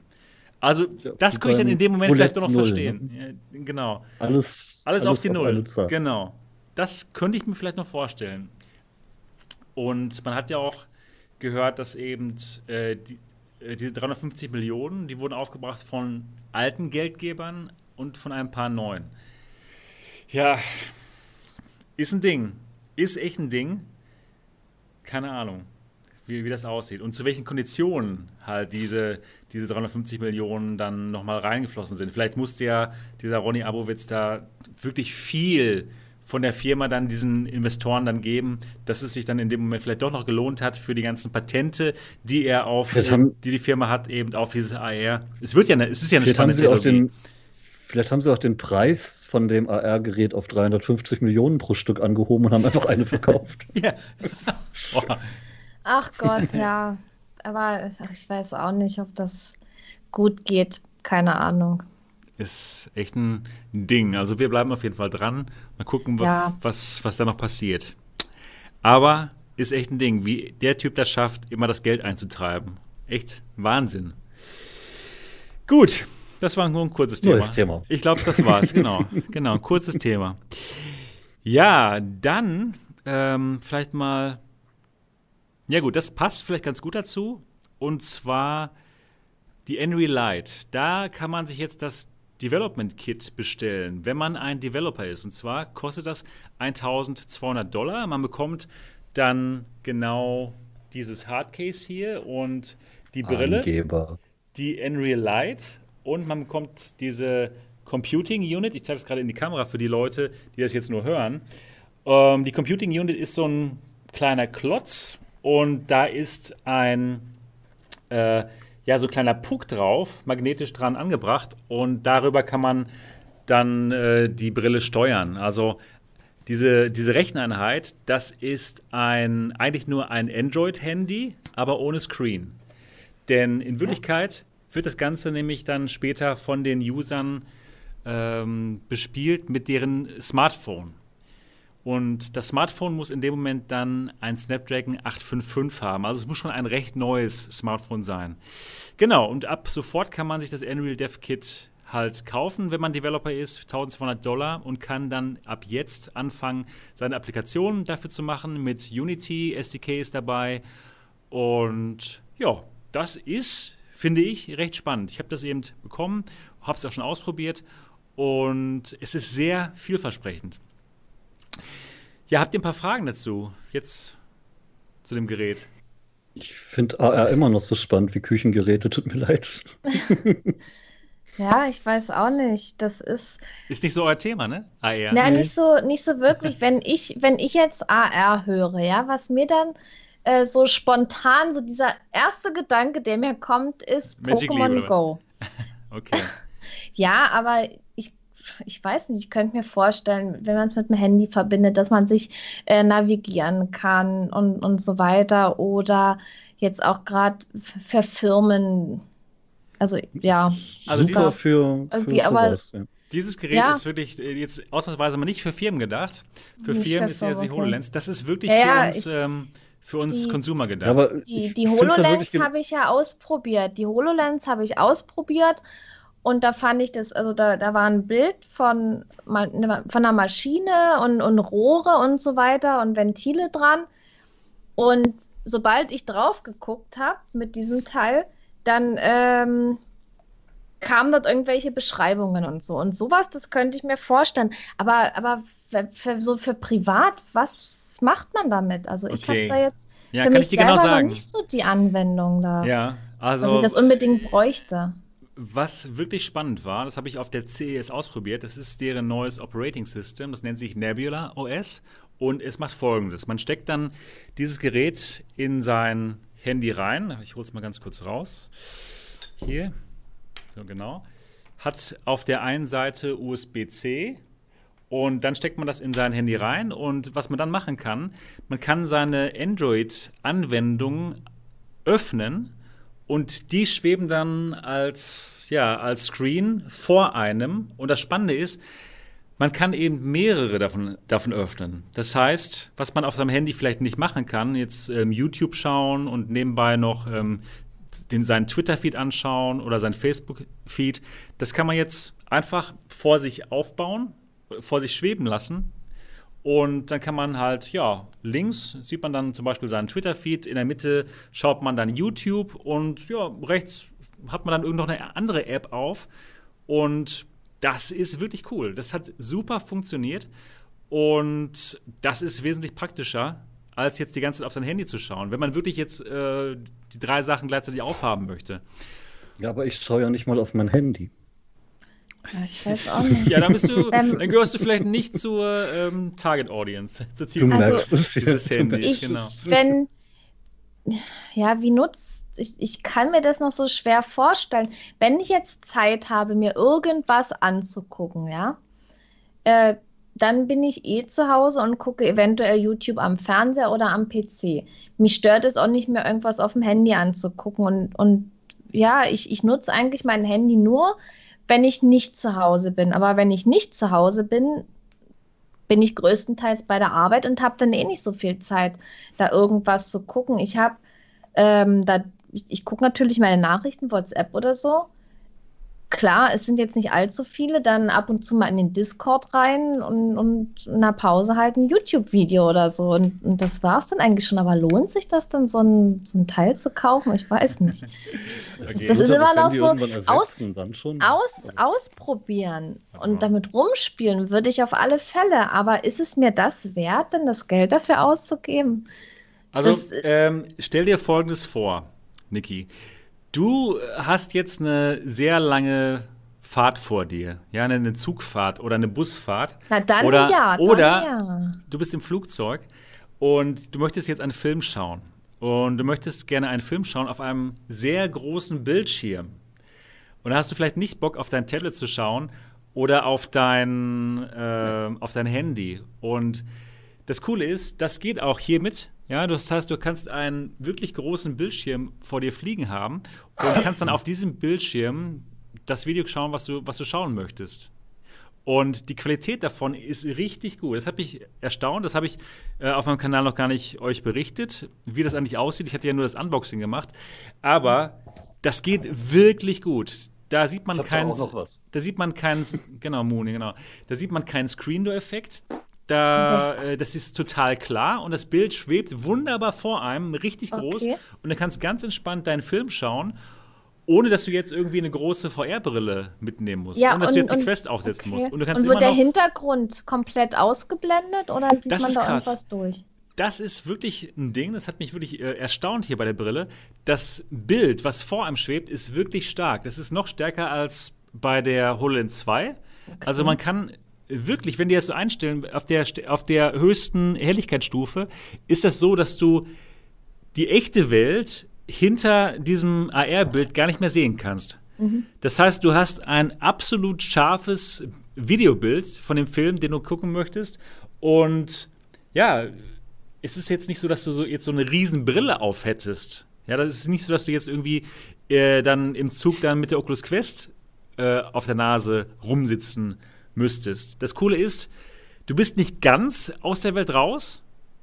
Also, ja, das könnte ich dann in dem Moment vielleicht doch noch Null, verstehen. Ne? Genau. Alles, alles, alles auf die auf Null. Genau. Das könnte ich mir vielleicht noch vorstellen. Und man hat ja auch gehört, dass eben äh, die, diese 350 Millionen, die wurden aufgebracht von alten Geldgebern und von ein paar neuen. Ja, ist ein Ding. Ist echt ein Ding. Keine Ahnung, wie, wie das aussieht. Und zu welchen Konditionen halt diese, diese 350 Millionen dann nochmal reingeflossen sind. Vielleicht musste ja dieser Ronny Abowitz da wirklich viel von der Firma dann diesen Investoren dann geben, dass es sich dann in dem Moment vielleicht doch noch gelohnt hat für die ganzen Patente, die er auf, haben, die die Firma hat, eben auf dieses AR. Es wird ja, eine, es ist ja eine spannende haben Technologie. Den, vielleicht haben sie auch den Preis von dem AR-Gerät auf 350 Millionen pro Stück angehoben und haben einfach eine verkauft. ja. Ach Gott, ja. Aber ich weiß auch nicht, ob das gut geht. Keine Ahnung. Ist echt ein Ding. Also wir bleiben auf jeden Fall dran. Mal gucken, ja. was, was da noch passiert. Aber ist echt ein Ding, wie der Typ das schafft, immer das Geld einzutreiben. Echt Wahnsinn. Gut, das war nur ein kurzes Thema. Neues Thema. Ich glaube, das war's. genau, genau, ein kurzes Thema. Ja, dann ähm, vielleicht mal. Ja, gut, das passt vielleicht ganz gut dazu. Und zwar die Unreal Light. Da kann man sich jetzt das Development Kit bestellen, wenn man ein Developer ist. Und zwar kostet das 1200 Dollar. Man bekommt dann genau dieses Hardcase hier und die Brille, Angeber. die Unreal Light und man bekommt diese Computing Unit. Ich zeige das gerade in die Kamera für die Leute, die das jetzt nur hören. Ähm, die Computing Unit ist so ein kleiner Klotz und da ist ein äh, ja, so ein kleiner Puck drauf, magnetisch dran angebracht und darüber kann man dann äh, die Brille steuern. Also diese, diese Recheneinheit, das ist ein, eigentlich nur ein Android-Handy, aber ohne Screen. Denn in Wirklichkeit wird das Ganze nämlich dann später von den Usern ähm, bespielt mit deren Smartphone. Und das Smartphone muss in dem Moment dann ein Snapdragon 855 haben. Also es muss schon ein recht neues Smartphone sein. Genau, und ab sofort kann man sich das Unreal Dev Kit halt kaufen, wenn man Developer ist, 1200 Dollar und kann dann ab jetzt anfangen, seine Applikationen dafür zu machen. Mit Unity, SDK ist dabei. Und ja, das ist, finde ich, recht spannend. Ich habe das eben bekommen, habe es auch schon ausprobiert und es ist sehr vielversprechend. Ja, habt ihr ein paar Fragen dazu? Jetzt zu dem Gerät. Ich finde AR immer noch so spannend wie Küchengeräte, tut mir leid. Ja, ich weiß auch nicht. Das ist. Ist nicht so euer Thema, ne? AR. Nein, nee. nicht so, nicht so wirklich. wenn ich, wenn ich jetzt AR höre, ja, was mir dann äh, so spontan, so dieser erste Gedanke, der mir kommt, ist Magic Pokémon Go. okay. ja, aber ich, weiß nicht, ich könnte mir vorstellen, wenn man es mit dem Handy verbindet, dass man sich äh, navigieren kann und, und so weiter. Oder jetzt auch gerade für Firmen also ja. Also Super für, für aber, sowas, ja. Dieses Gerät ja. ist wirklich äh, jetzt ausnahmsweise mal nicht für Firmen gedacht. Für nicht Firmen für ist jetzt die HoloLens. Das ist wirklich ja, für uns, ich, ähm, für uns die, Consumer gedacht. Aber die, die HoloLens habe ich ja ausprobiert. Die HoloLens habe ich ausprobiert und da fand ich das, also da, da war ein Bild von, ne, von einer Maschine und, und Rohre und so weiter und Ventile dran. Und sobald ich drauf geguckt habe mit diesem Teil, dann ähm, kamen dort irgendwelche Beschreibungen und so. Und sowas, das könnte ich mir vorstellen. Aber, aber für, für so für privat, was macht man damit? Also ich okay. habe da jetzt ja, für mich genau selber genau nicht so die Anwendung da. Ja, also. Dass ich das unbedingt bräuchte. Was wirklich spannend war, das habe ich auf der CES ausprobiert, das ist deren neues Operating System, das nennt sich Nebula OS und es macht folgendes. Man steckt dann dieses Gerät in sein Handy rein. Ich hole es mal ganz kurz raus. Hier. So, genau. Hat auf der einen Seite USB-C und dann steckt man das in sein Handy rein. Und was man dann machen kann, man kann seine Android-Anwendung öffnen und die schweben dann als, ja, als Screen vor einem. Und das Spannende ist, man kann eben mehrere davon, davon öffnen. Das heißt, was man auf seinem Handy vielleicht nicht machen kann, jetzt ähm, YouTube schauen und nebenbei noch ähm, den, seinen Twitter-Feed anschauen oder seinen Facebook-Feed, das kann man jetzt einfach vor sich aufbauen, vor sich schweben lassen. Und dann kann man halt, ja, links sieht man dann zum Beispiel seinen Twitter-Feed, in der Mitte schaut man dann YouTube und ja, rechts hat man dann irgendwo eine andere App auf. Und das ist wirklich cool. Das hat super funktioniert und das ist wesentlich praktischer, als jetzt die ganze Zeit auf sein Handy zu schauen, wenn man wirklich jetzt äh, die drei Sachen gleichzeitig aufhaben möchte. Ja, aber ich schaue ja nicht mal auf mein Handy. Ja, ich weiß auch nicht. ja, dann, bist du, ähm, dann gehörst du vielleicht nicht zur ähm, Target Audience, zur Zielgruppe also, dieses Handys. Ich, genau. Wenn, ja, wie nutzt ich, ich kann mir das noch so schwer vorstellen. Wenn ich jetzt Zeit habe, mir irgendwas anzugucken, ja, äh, dann bin ich eh zu Hause und gucke eventuell YouTube am Fernseher oder am PC. Mich stört es auch nicht mehr, irgendwas auf dem Handy anzugucken und, und ja, ich, ich nutze eigentlich mein Handy nur, wenn ich nicht zu Hause bin. Aber wenn ich nicht zu Hause bin, bin ich größtenteils bei der Arbeit und habe dann eh nicht so viel Zeit, da irgendwas zu gucken. Ich habe ähm, da, ich, ich gucke natürlich meine Nachrichten, WhatsApp oder so klar, es sind jetzt nicht allzu viele, dann ab und zu mal in den Discord rein und, und in der Pause halt ein YouTube-Video oder so. Und, und das war es dann eigentlich schon. Aber lohnt sich das dann, so ein, so ein Teil zu kaufen? Ich weiß nicht. okay. Das ist immer noch so aus, aus, ausprobieren und damit rumspielen würde ich auf alle Fälle. Aber ist es mir das wert, denn das Geld dafür auszugeben? Also das, ähm, stell dir Folgendes vor, Niki. Du hast jetzt eine sehr lange Fahrt vor dir, ja, eine Zugfahrt oder eine Busfahrt. Na dann oder, ja. Dann oder ja. du bist im Flugzeug und du möchtest jetzt einen Film schauen. Und du möchtest gerne einen Film schauen auf einem sehr großen Bildschirm. Und da hast du vielleicht nicht Bock, auf dein Tablet zu schauen oder auf dein, äh, auf dein Handy. Und das Coole ist, das geht auch hiermit ja, das heißt, du kannst einen wirklich großen Bildschirm vor dir fliegen haben und kannst dann auf diesem Bildschirm das Video schauen, was du, was du schauen möchtest. Und die Qualität davon ist richtig gut. Das hat mich erstaunt. Das habe ich äh, auf meinem Kanal noch gar nicht euch berichtet, wie das eigentlich aussieht. Ich hatte ja nur das Unboxing gemacht. Aber das geht wirklich gut. Da sieht man keinen. Da, sieht man keinen. genau, Mooney, genau. Da sieht man keinen Screen-Door-Effekt. Da, äh, das ist total klar und das Bild schwebt wunderbar vor einem, richtig groß. Okay. Und du kannst ganz entspannt deinen Film schauen, ohne dass du jetzt irgendwie eine große VR-Brille mitnehmen musst. Ja, ohne dass und, du jetzt die Quest aufsetzen okay. musst. Und, und wird der Hintergrund komplett ausgeblendet oder sieht man da krass. irgendwas durch? Das ist wirklich ein Ding, das hat mich wirklich äh, erstaunt hier bei der Brille. Das Bild, was vor einem schwebt, ist wirklich stark. Das ist noch stärker als bei der HoloLens 2. Okay. Also man kann wirklich, wenn die das so einstellen, auf der, auf der höchsten Helligkeitsstufe, ist das so, dass du die echte Welt hinter diesem AR-Bild gar nicht mehr sehen kannst. Mhm. Das heißt, du hast ein absolut scharfes Videobild von dem Film, den du gucken möchtest. Und ja, es ist jetzt nicht so, dass du so jetzt so eine riesen Brille auf hättest. Ja, das ist nicht so, dass du jetzt irgendwie äh, dann im Zug dann mit der Oculus Quest äh, auf der Nase rumsitzen müsstest. Das Coole ist, du bist nicht ganz aus der Welt raus.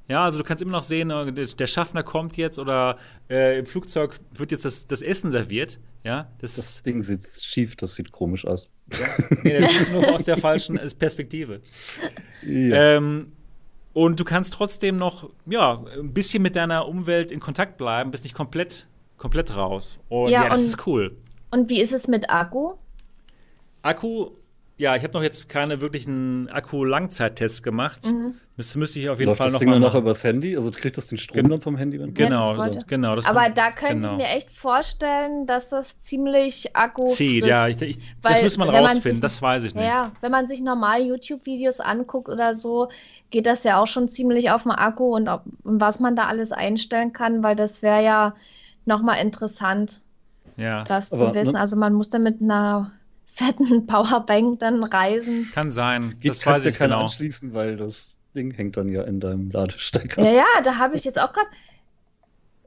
Ja, also du kannst immer noch sehen, äh, der Schaffner kommt jetzt oder äh, im Flugzeug wird jetzt das, das Essen serviert. Ja, das, das, Ding sitzt schief, das sieht komisch aus. Ja, nee, das ist nur aus der falschen Perspektive. Ja. Ähm, und du kannst trotzdem noch ja, ein bisschen mit deiner Umwelt in Kontakt bleiben, bist nicht komplett, komplett raus. Und ja, ja das und, ist cool. Und wie ist es mit Akku? Akku ja, ich habe noch jetzt keine wirklichen Akku-Langzeittest gemacht. Mhm. Das müsste ich auf jeden Läuft Fall noch das Ding mal noch übers Handy? Also kriegt das den Strom Gen dann vom Handy? Wenn genau, ja, das genau. Das Aber da könnte genau. ich mir echt vorstellen, dass das ziemlich Akku zieht. Ja, ich, ich, das muss man rausfinden. Sich, das weiß ich nicht. Ja, wenn man sich normal YouTube-Videos anguckt oder so, geht das ja auch schon ziemlich auf den Akku und ob, was man da alles einstellen kann, weil das wäre ja noch mal interessant, ja. das Aber, zu wissen. Ne? Also man muss da mit einer fetten Powerbank dann reisen. Kann sein. Geht, das weiß ich genau. anschließen, weil das Ding hängt dann ja in deinem Ladestecker. Ja, ja, da habe ich jetzt auch gerade.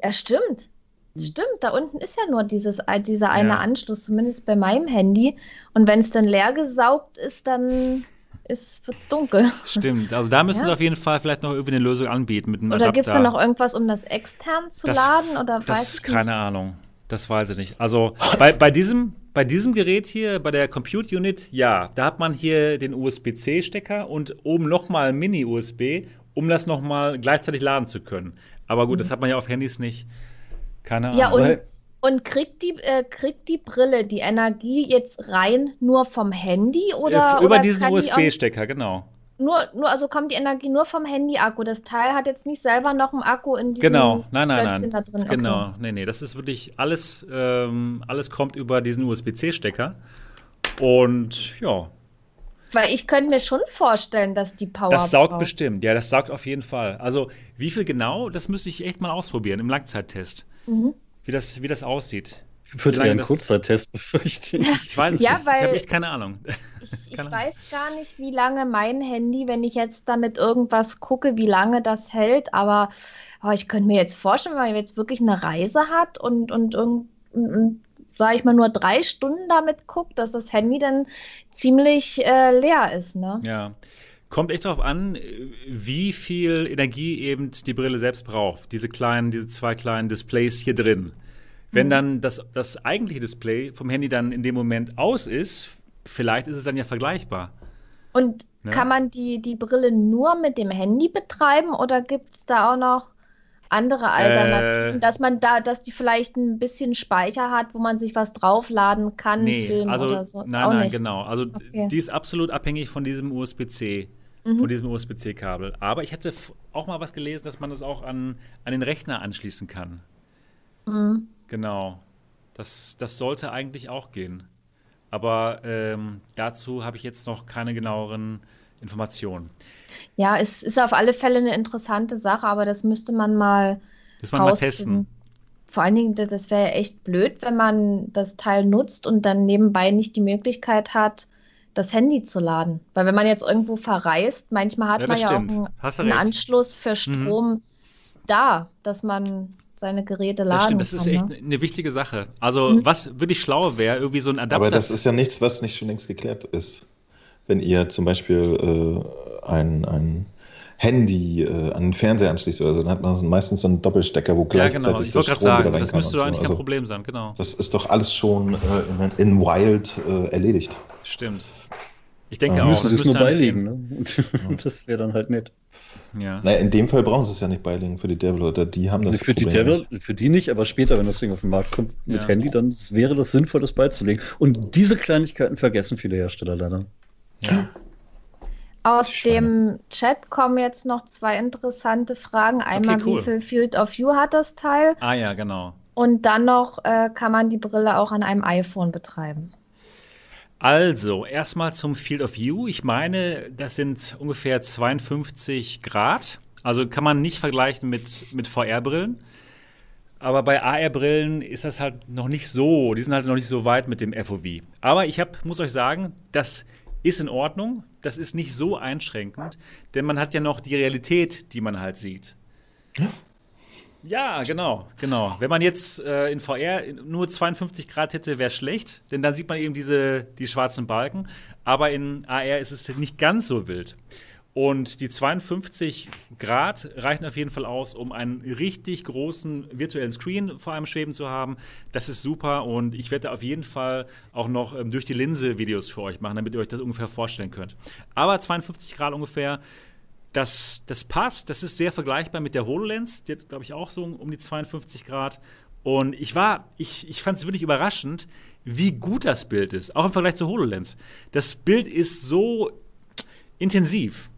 Ja, stimmt. Hm. Stimmt, da unten ist ja nur dieses, dieser eine ja. Anschluss, zumindest bei meinem Handy. Und wenn es dann leer gesaugt ist, dann wird es dunkel. Stimmt, also da müssen ja. sie auf jeden Fall vielleicht noch irgendwie eine Lösung anbieten mit einem Oder gibt es da noch irgendwas, um das extern zu das, laden? Oder das, weiß ich keine nicht. Ahnung. Das weiß ich nicht. Also bei, bei, diesem, bei diesem Gerät hier, bei der Compute Unit, ja, da hat man hier den USB-C-Stecker und oben nochmal Mini-USB, um das nochmal gleichzeitig laden zu können. Aber gut, mhm. das hat man ja auf Handys nicht. Keine Ahnung. Ja, und, und kriegt, die, äh, kriegt die Brille die Energie jetzt rein nur vom Handy oder? Äh, über oder diesen USB-Stecker, genau nur, nur, also kommt die Energie nur vom Handy-Akku. Das Teil hat jetzt nicht selber noch einen Akku in diesem Genau, nein, nein, Plötzchen nein. Da drin. Genau, okay. nee, nee. Das ist wirklich alles, ähm, alles kommt über diesen USB-C-Stecker. Und ja. Weil ich könnte mir schon vorstellen, dass die Power. Das saugt braucht. bestimmt, ja, das saugt auf jeden Fall. Also, wie viel genau, das müsste ich echt mal ausprobieren im Langzeittest. Mhm. Wie, das, wie das aussieht. Wird eher ein kurzer Test, befürchte ich. Ich weiß es ja, nicht. Weil ich habe echt keine Ahnung. Ich, ich weiß gar nicht, wie lange mein Handy, wenn ich jetzt damit irgendwas gucke, wie lange das hält. Aber, aber ich könnte mir jetzt vorstellen, wenn man jetzt wirklich eine Reise hat und, und, und, und sage ich mal, nur drei Stunden damit guckt, dass das Handy dann ziemlich äh, leer ist. Ne? Ja. Kommt echt darauf an, wie viel Energie eben die Brille selbst braucht. Diese kleinen, diese zwei kleinen Displays hier drin. Wenn mhm. dann das, das eigentliche Display vom Handy dann in dem Moment aus ist, vielleicht ist es dann ja vergleichbar. Und ne? kann man die, die Brille nur mit dem Handy betreiben oder gibt es da auch noch andere Alternativen, äh, dass man da, dass die vielleicht ein bisschen Speicher hat, wo man sich was draufladen kann, nee, Film also, oder so? Ist nein, nein, nicht. genau. Also okay. die ist absolut abhängig von diesem USB-C, mhm. von diesem USB-C-Kabel. Aber ich hätte auch mal was gelesen, dass man das auch an, an den Rechner anschließen kann. Mhm. Genau. Das, das sollte eigentlich auch gehen. Aber ähm, dazu habe ich jetzt noch keine genaueren Informationen. Ja, es ist auf alle Fälle eine interessante Sache, aber das müsste man mal, das man mal testen. Vor allen Dingen, das wäre echt blöd, wenn man das Teil nutzt und dann nebenbei nicht die Möglichkeit hat, das Handy zu laden. Weil wenn man jetzt irgendwo verreist, manchmal hat ja, man ja stimmt. auch einen, einen Anschluss für mhm. Strom mhm. da, dass man seine Geräte laden das stimmt, das ist echt ne? eine wichtige Sache. Also, mhm. was wirklich schlau wäre, irgendwie so ein Adapter. Aber das ist ja nichts, was nicht schon längst geklärt ist. Wenn ihr zum Beispiel äh, ein, ein Handy äh, an den Fernseher anschließt oder so, dann hat man meistens so einen Doppelstecker, wo gleichzeitig ja, genau. ich wollte gerade sagen, das müsste doch eigentlich so. kein also, Problem sein, genau. Das ist doch alles schon äh, in, in, Wild äh, erledigt. Stimmt. Ich denke ja, auch. Das müsste nur beilegen, ne? Und das wäre dann halt nett. Ja. Naja, in dem Fall brauchen sie es ja nicht beilegen für die Devil oder die haben das. Nee, für Problem die Devil, nicht. für die nicht, aber später, wenn das Ding auf den Markt kommt mit ja. Handy, dann wäre das sinnvoll, das beizulegen. Und diese Kleinigkeiten vergessen viele Hersteller leider. Ja. Aus dem Chat kommen jetzt noch zwei interessante Fragen. Einmal, okay, cool. wie viel Field of View hat das Teil? Ah ja, genau. Und dann noch, äh, kann man die Brille auch an einem iPhone betreiben? Also, erstmal zum Field of View. Ich meine, das sind ungefähr 52 Grad. Also kann man nicht vergleichen mit, mit VR-Brillen. Aber bei AR-Brillen ist das halt noch nicht so, die sind halt noch nicht so weit mit dem FOV. Aber ich hab, muss euch sagen, das ist in Ordnung. Das ist nicht so einschränkend, denn man hat ja noch die Realität, die man halt sieht. Ja, genau, genau. Wenn man jetzt äh, in VR nur 52 Grad hätte, wäre schlecht, denn dann sieht man eben diese die schwarzen Balken. Aber in AR ist es nicht ganz so wild. Und die 52 Grad reichen auf jeden Fall aus, um einen richtig großen virtuellen Screen vor einem schweben zu haben. Das ist super und ich werde auf jeden Fall auch noch ähm, durch die Linse Videos für euch machen, damit ihr euch das ungefähr vorstellen könnt. Aber 52 Grad ungefähr, das, das passt. Das ist sehr vergleichbar mit der HoloLens. Die hat, glaube ich, auch so um die 52 Grad. Und ich war, ich, ich fand es wirklich überraschend, wie gut das Bild ist, auch im Vergleich zur HoloLens. Das Bild ist so intensiv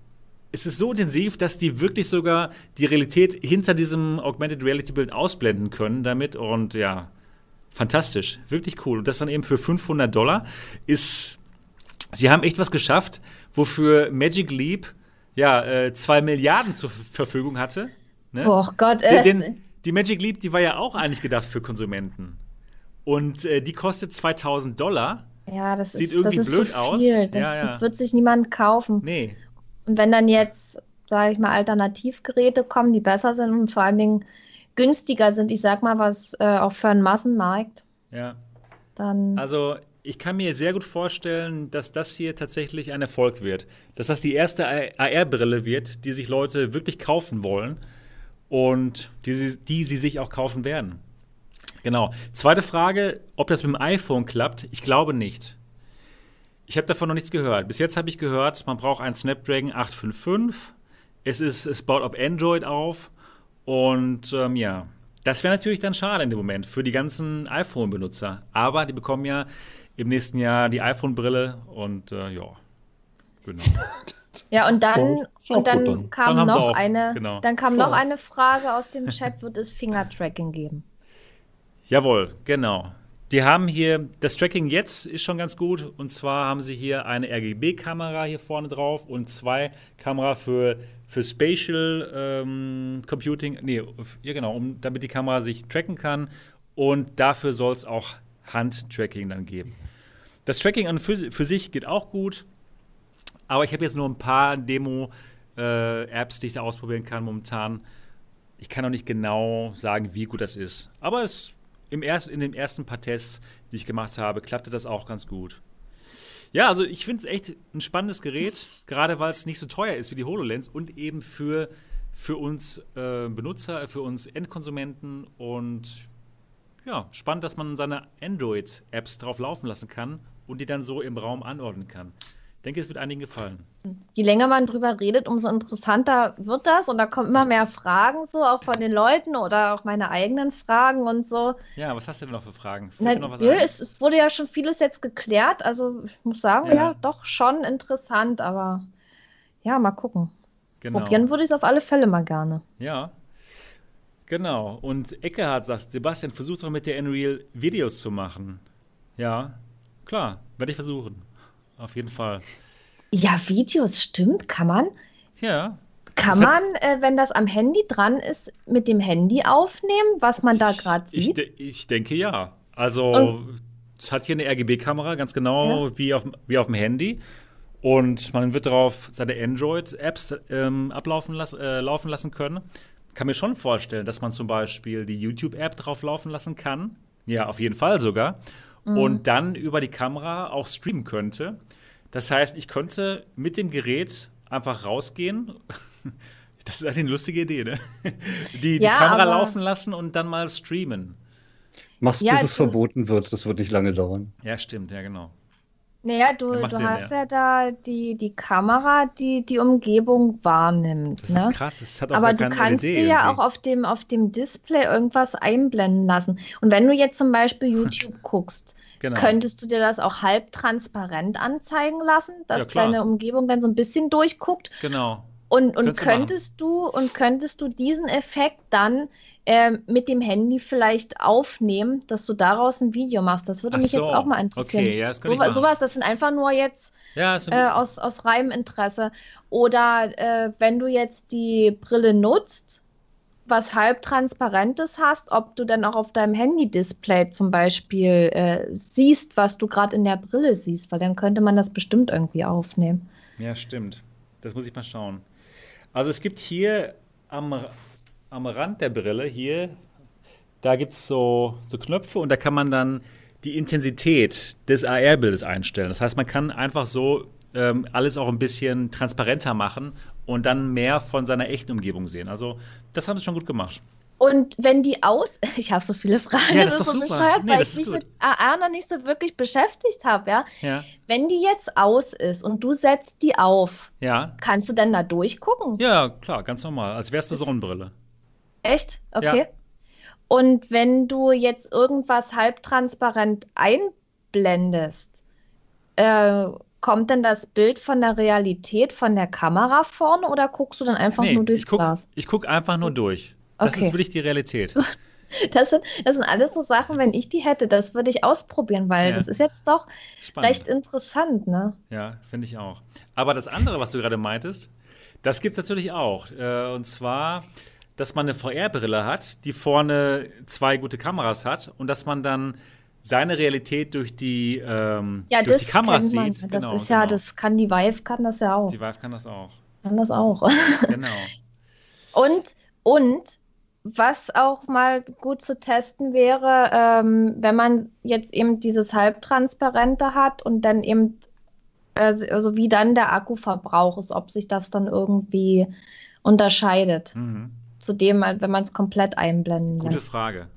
es ist so intensiv, dass die wirklich sogar die Realität hinter diesem Augmented Reality Bild ausblenden können damit und ja, fantastisch, wirklich cool. Und das dann eben für 500 Dollar ist, sie haben echt was geschafft, wofür Magic Leap ja äh, zwei Milliarden zur Verfügung hatte. Ne? Oh Gott, den, den, die Magic Leap, die war ja auch eigentlich gedacht für Konsumenten. Und äh, die kostet 2000 Dollar. Ja, das Sieht ist, irgendwie das ist blöd so aus. Das, ja, ja. das wird sich niemand kaufen. Nee. Und wenn dann jetzt, sage ich mal, Alternativgeräte kommen, die besser sind und vor allen Dingen günstiger sind, ich sag mal, was äh, auch für einen Massenmarkt, ja. dann. Also, ich kann mir sehr gut vorstellen, dass das hier tatsächlich ein Erfolg wird. Dass das die erste AR-Brille wird, die sich Leute wirklich kaufen wollen und die, die sie sich auch kaufen werden. Genau. Zweite Frage, ob das mit dem iPhone klappt. Ich glaube nicht. Ich habe davon noch nichts gehört. Bis jetzt habe ich gehört, man braucht einen Snapdragon 855. Es, ist, es baut auf Android auf. Und ähm, ja, das wäre natürlich dann schade in dem Moment für die ganzen iPhone-Benutzer. Aber die bekommen ja im nächsten Jahr die iPhone-Brille und äh, ja, genau. Ja, und dann, oh, und dann, dann, kam dann noch auch, eine, genau. dann kam noch eine Frage aus dem Chat, wird es Finger-Tracking geben? Jawohl, genau. Die haben hier, das Tracking jetzt ist schon ganz gut. Und zwar haben sie hier eine RGB-Kamera hier vorne drauf und zwei Kamera für, für Spatial ähm, Computing. Nee, ja genau, um, damit die Kamera sich tracken kann. Und dafür soll es auch Hand-Tracking dann geben. Das Tracking an für, für sich geht auch gut. Aber ich habe jetzt nur ein paar Demo-Apps, äh, die ich da ausprobieren kann momentan. Ich kann noch nicht genau sagen, wie gut das ist. Aber es im erst, in den ersten paar Tests, die ich gemacht habe, klappte das auch ganz gut. Ja, also ich finde es echt ein spannendes Gerät, gerade weil es nicht so teuer ist wie die HoloLens und eben für, für uns äh, Benutzer, für uns Endkonsumenten und ja, spannend, dass man seine Android-Apps drauf laufen lassen kann und die dann so im Raum anordnen kann. Ich denke, es wird einigen gefallen. Je länger man drüber redet, umso interessanter wird das und da kommen immer mehr Fragen so, auch von den Leuten oder auch meine eigenen Fragen und so. Ja, was hast du denn noch für Fragen? Na, nö, es, es, wurde ja schon vieles jetzt geklärt, also ich muss sagen, ja, ja doch schon interessant, aber ja, mal gucken. Genau. Probieren würde ich es auf alle Fälle mal gerne. Ja, Genau. Und Eckehard sagt, Sebastian, versuch doch mit der Unreal Videos zu machen. Ja, klar, werde ich versuchen. Auf jeden Fall. Ja, Videos, stimmt, kann man. Ja. Kann man, äh, wenn das am Handy dran ist, mit dem Handy aufnehmen, was man da gerade sieht? Ich, ich, denke ja. Also, es hat hier eine RGB-Kamera, ganz genau ja. wie, auf, wie auf dem Handy. Und man wird darauf seine Android-Apps ähm, ablaufen las äh, laufen lassen können kann mir schon vorstellen, dass man zum Beispiel die YouTube-App drauf laufen lassen kann. Ja, auf jeden Fall sogar. Mhm. Und dann über die Kamera auch streamen könnte. Das heißt, ich könnte mit dem Gerät einfach rausgehen. Das ist eine lustige Idee, ne? Die, die ja, Kamera laufen lassen und dann mal streamen. Mach's, ja, bis es verboten wird. Das wird nicht lange dauern. Ja, stimmt, ja, genau. Naja, du, du hast ja. ja. da die, die Kamera, die die Umgebung wahrnimmt. Das ne? ist krass, das hat auch Aber du kannst LED dir ja auch auf dem, auf dem Display irgendwas einblenden lassen. Und wenn du jetzt zum Beispiel YouTube guckst, genau. könntest du dir das auch halbtransparent anzeigen lassen, dass ja, deine Umgebung dann so ein bisschen durchguckt. Genau. Und, und könntest du, du und könntest du diesen Effekt dann äh, mit dem Handy vielleicht aufnehmen, dass du daraus ein Video machst. Das würde Ach mich so. jetzt auch mal interessieren. Okay, ja, das so, sowas, das sind einfach nur jetzt ja, äh, aus, aus reinem Interesse. Oder äh, wenn du jetzt die Brille nutzt, was halbtransparentes hast, ob du dann auch auf deinem Handy-Display zum Beispiel äh, siehst, was du gerade in der Brille siehst, weil dann könnte man das bestimmt irgendwie aufnehmen. Ja, stimmt. Das muss ich mal schauen. Also es gibt hier am am Rand der Brille hier, da gibt es so, so Knöpfe und da kann man dann die Intensität des AR-Bildes einstellen. Das heißt, man kann einfach so ähm, alles auch ein bisschen transparenter machen und dann mehr von seiner echten Umgebung sehen. Also, das haben sie schon gut gemacht. Und wenn die aus, ich habe so viele Fragen, ja, das, das ist so super. bescheuert, nee, weil ich mich gut. mit AR noch nicht so wirklich beschäftigt habe, ja? ja? Wenn die jetzt aus ist und du setzt die auf, ja. kannst du denn da durchgucken? Ja, klar, ganz normal, als wär's eine Sonnenbrille. Echt? Okay. Ja. Und wenn du jetzt irgendwas halbtransparent einblendest, äh, kommt denn das Bild von der Realität von der Kamera vorne oder guckst du dann einfach nee, nur durchs ich guck, Glas? Ich gucke einfach nur durch. Das okay. ist wirklich die Realität. Das sind, das sind alles so Sachen, wenn ich die hätte, das würde ich ausprobieren, weil ja. das ist jetzt doch Spannend. recht interessant, ne? Ja, finde ich auch. Aber das andere, was du gerade meintest, das gibt es natürlich auch. Äh, und zwar dass man eine VR-Brille hat, die vorne zwei gute Kameras hat und dass man dann seine Realität durch die, ähm, ja, durch die Kameras sieht. Das genau, ist ja, genau. das kann die Vive kann das ja auch. Die Vive kann das auch. Kann das auch. Genau. und, und was auch mal gut zu testen wäre, ähm, wenn man jetzt eben dieses Halbtransparente hat und dann eben, also wie dann der Akkuverbrauch ist, ob sich das dann irgendwie unterscheidet. Mhm zu dem, wenn man es komplett einblenden Gute lässt. Frage.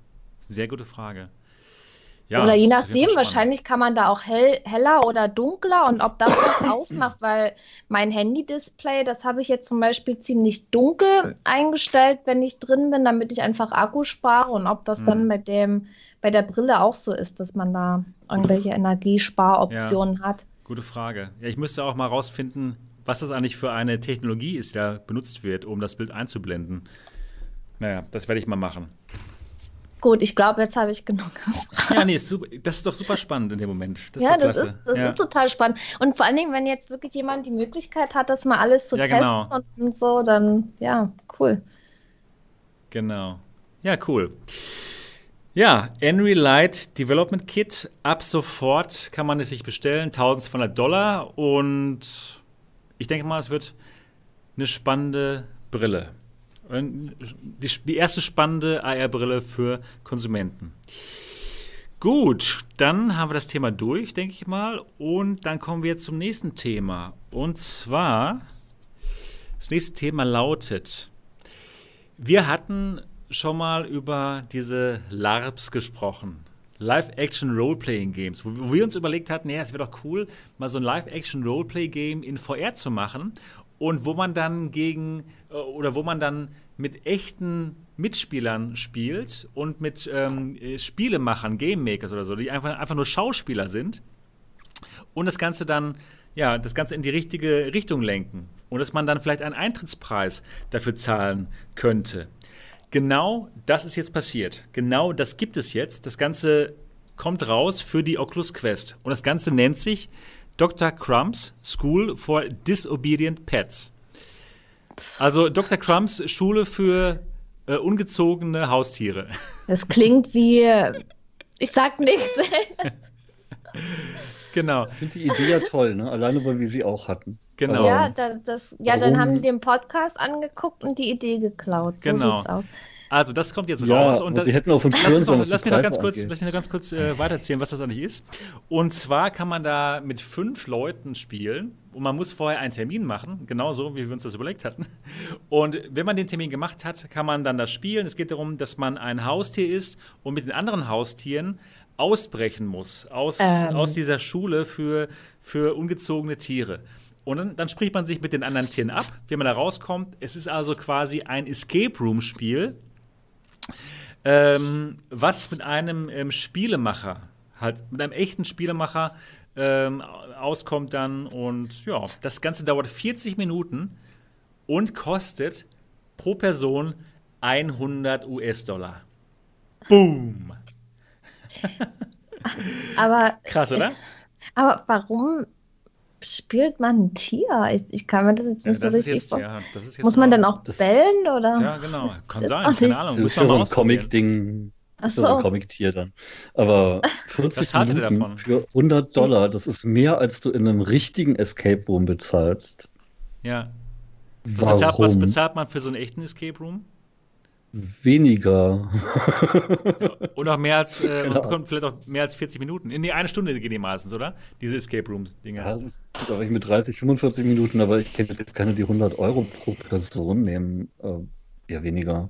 Sehr gute Frage. Ja, oder je nachdem, wahrscheinlich kann man da auch hell, heller oder dunkler und ob das was ausmacht, weil mein Handy-Display, das habe ich jetzt zum Beispiel ziemlich dunkel eingestellt, wenn ich drin bin, damit ich einfach Akku spare und ob das mhm. dann mit dem, bei der Brille auch so ist, dass man da irgendwelche Energiesparoptionen ja, hat. Gute Frage. Ja, ich müsste auch mal rausfinden, was das eigentlich für eine Technologie ist, die da benutzt wird, um das Bild einzublenden. Naja, das werde ich mal machen. Gut, ich glaube, jetzt habe ich genug. ja, nee, ist super, das ist doch super spannend in dem Moment. Das ja, das, ist, das ja. ist total spannend. Und vor allen Dingen, wenn jetzt wirklich jemand die Möglichkeit hat, das mal alles zu ja, testen genau. und, und so, dann ja, cool. Genau. Ja, cool. Ja, Henry Light Development Kit. Ab sofort kann man es sich bestellen. 1200 Dollar. Und ich denke mal, es wird eine spannende Brille. Die, die erste spannende AR-Brille für Konsumenten. Gut, dann haben wir das Thema durch, denke ich mal. Und dann kommen wir zum nächsten Thema. Und zwar, das nächste Thema lautet, wir hatten schon mal über diese LARPs gesprochen. Live-Action Role-Playing Games, wo, wir uns überlegt hatten, ja, es wäre doch cool, mal so ein Live-Action Role-Play Game in VR zu machen und wo man dann gegen äh, oder wo man dann mit echten Mitspielern spielt und mit ähm, Spielemachern, Game Makers oder so, die einfach, einfach nur Schauspieler sind und das Ganze dann, ja, das Ganze in die richtige Richtung lenken und dass man dann vielleicht einen Eintrittspreis dafür zahlen könnte. Genau das ist jetzt passiert. Genau das gibt es jetzt. Das Ganze kommt raus für die Oculus Quest und das Ganze nennt sich Dr. Crumbs School for Disobedient Pets. Also Dr. Crumbs Schule für äh, ungezogene Haustiere. Das klingt wie. Ich sag nichts. genau. Ich finde die Idee ja toll, ne? Alleine, weil wir sie auch hatten. Genau. Ja, das, das, ja dann haben die den Podcast angeguckt und die Idee geklaut. So genau. Also das kommt jetzt ja, raus. Und das, sie hätten auch von lass, noch, lass, mich noch ganz kurz, lass mich noch ganz kurz äh, weitererzählen, was das eigentlich ist. Und zwar kann man da mit fünf Leuten spielen und man muss vorher einen Termin machen, genauso wie wir uns das überlegt hatten. Und wenn man den Termin gemacht hat, kann man dann das spielen. Es geht darum, dass man ein Haustier ist und mit den anderen Haustieren ausbrechen muss aus, ähm. aus dieser Schule für, für ungezogene Tiere. Und dann, dann, spricht man sich mit den anderen Tieren ab, wie man da rauskommt. Es ist also quasi ein Escape Room-Spiel, ähm, was mit einem ähm, Spielemacher, halt mit einem echten Spielemacher ähm, auskommt dann. Und ja, das Ganze dauert 40 Minuten und kostet pro Person 100 US-Dollar. Boom! aber. Krass, oder? Aber warum spielt man ein Tier? Ich, ich kann mir das jetzt nicht ja, das so richtig vorstellen. Ja, Muss man dann auch bellen oder? Ja, genau. Kann sein, keine Ahnung. Das ist ja so ein Comic-Ding. Ach so. so ein Comic-Tier dann. Aber 40 Minuten für 100 Dollar, das ist mehr, als du in einem richtigen Escape Room bezahlst. Ja. Was bezahlt, was bezahlt man für so einen echten Escape Room? Weniger. ja, und auch mehr als, äh, man bekommt vielleicht auch mehr als 40 Minuten. In die eine Stunde gehen die meistens, oder? Diese Escape Room-Dinger. Ja, glaube ich, mit 30, 45 Minuten, aber ich kenne jetzt keine, die 100 Euro pro Person nehmen. Äh, eher weniger.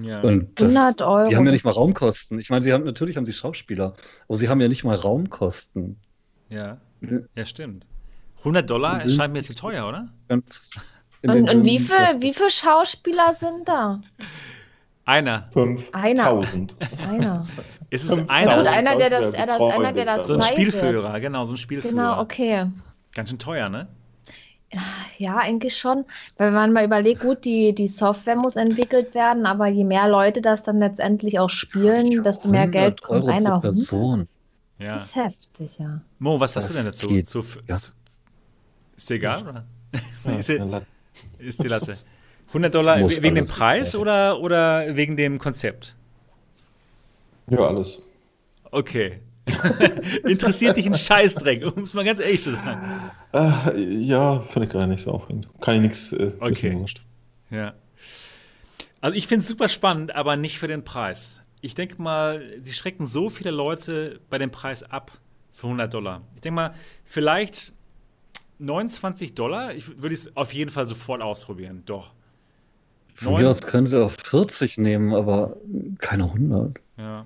Ja. Und das, 100 Euro. Die haben ja nicht mal Raumkosten. Ich meine, sie haben natürlich haben sie Schauspieler, aber sie haben ja nicht mal Raumkosten. Ja, ja stimmt. 100 Dollar erscheint mir zu teuer, oder? Ganz und, und wie viele wie viel Schauspieler sind da? Einer. 5000. Einer. Ist es einer? Und einer, der das, er das, einer, der das So ein Spielführer, genau, so ein Spielführer. Genau, okay. Ganz schön teuer, ne? Ja, eigentlich schon. Weil man mal überlegt, gut, die, die Software muss entwickelt werden, aber je mehr Leute das dann letztendlich auch spielen, desto mehr Geld kommt Euro einer Person. Ja. Das ist heftig, ja. Mo, was sagst du denn dazu? Zu, ja. Ist dir egal, oder? Ja, ist, die, ist die Latte. 100 Dollar Muss wegen dem Preis oder, oder wegen dem Konzept? Ja, alles. Okay. Interessiert dich ein Scheißdreck, um es mal ganz ehrlich zu sagen. Äh, ja, finde ich gar nicht so aufregend. Kann ich nichts äh, okay. Ja. Also ich finde es super spannend, aber nicht für den Preis. Ich denke mal, die schrecken so viele Leute bei dem Preis ab für 100 Dollar. Ich denke mal, vielleicht 29 Dollar, ich würde es auf jeden Fall sofort ausprobieren, doch. Von mir aus können sie auch 40 nehmen, aber keine 100. Ja.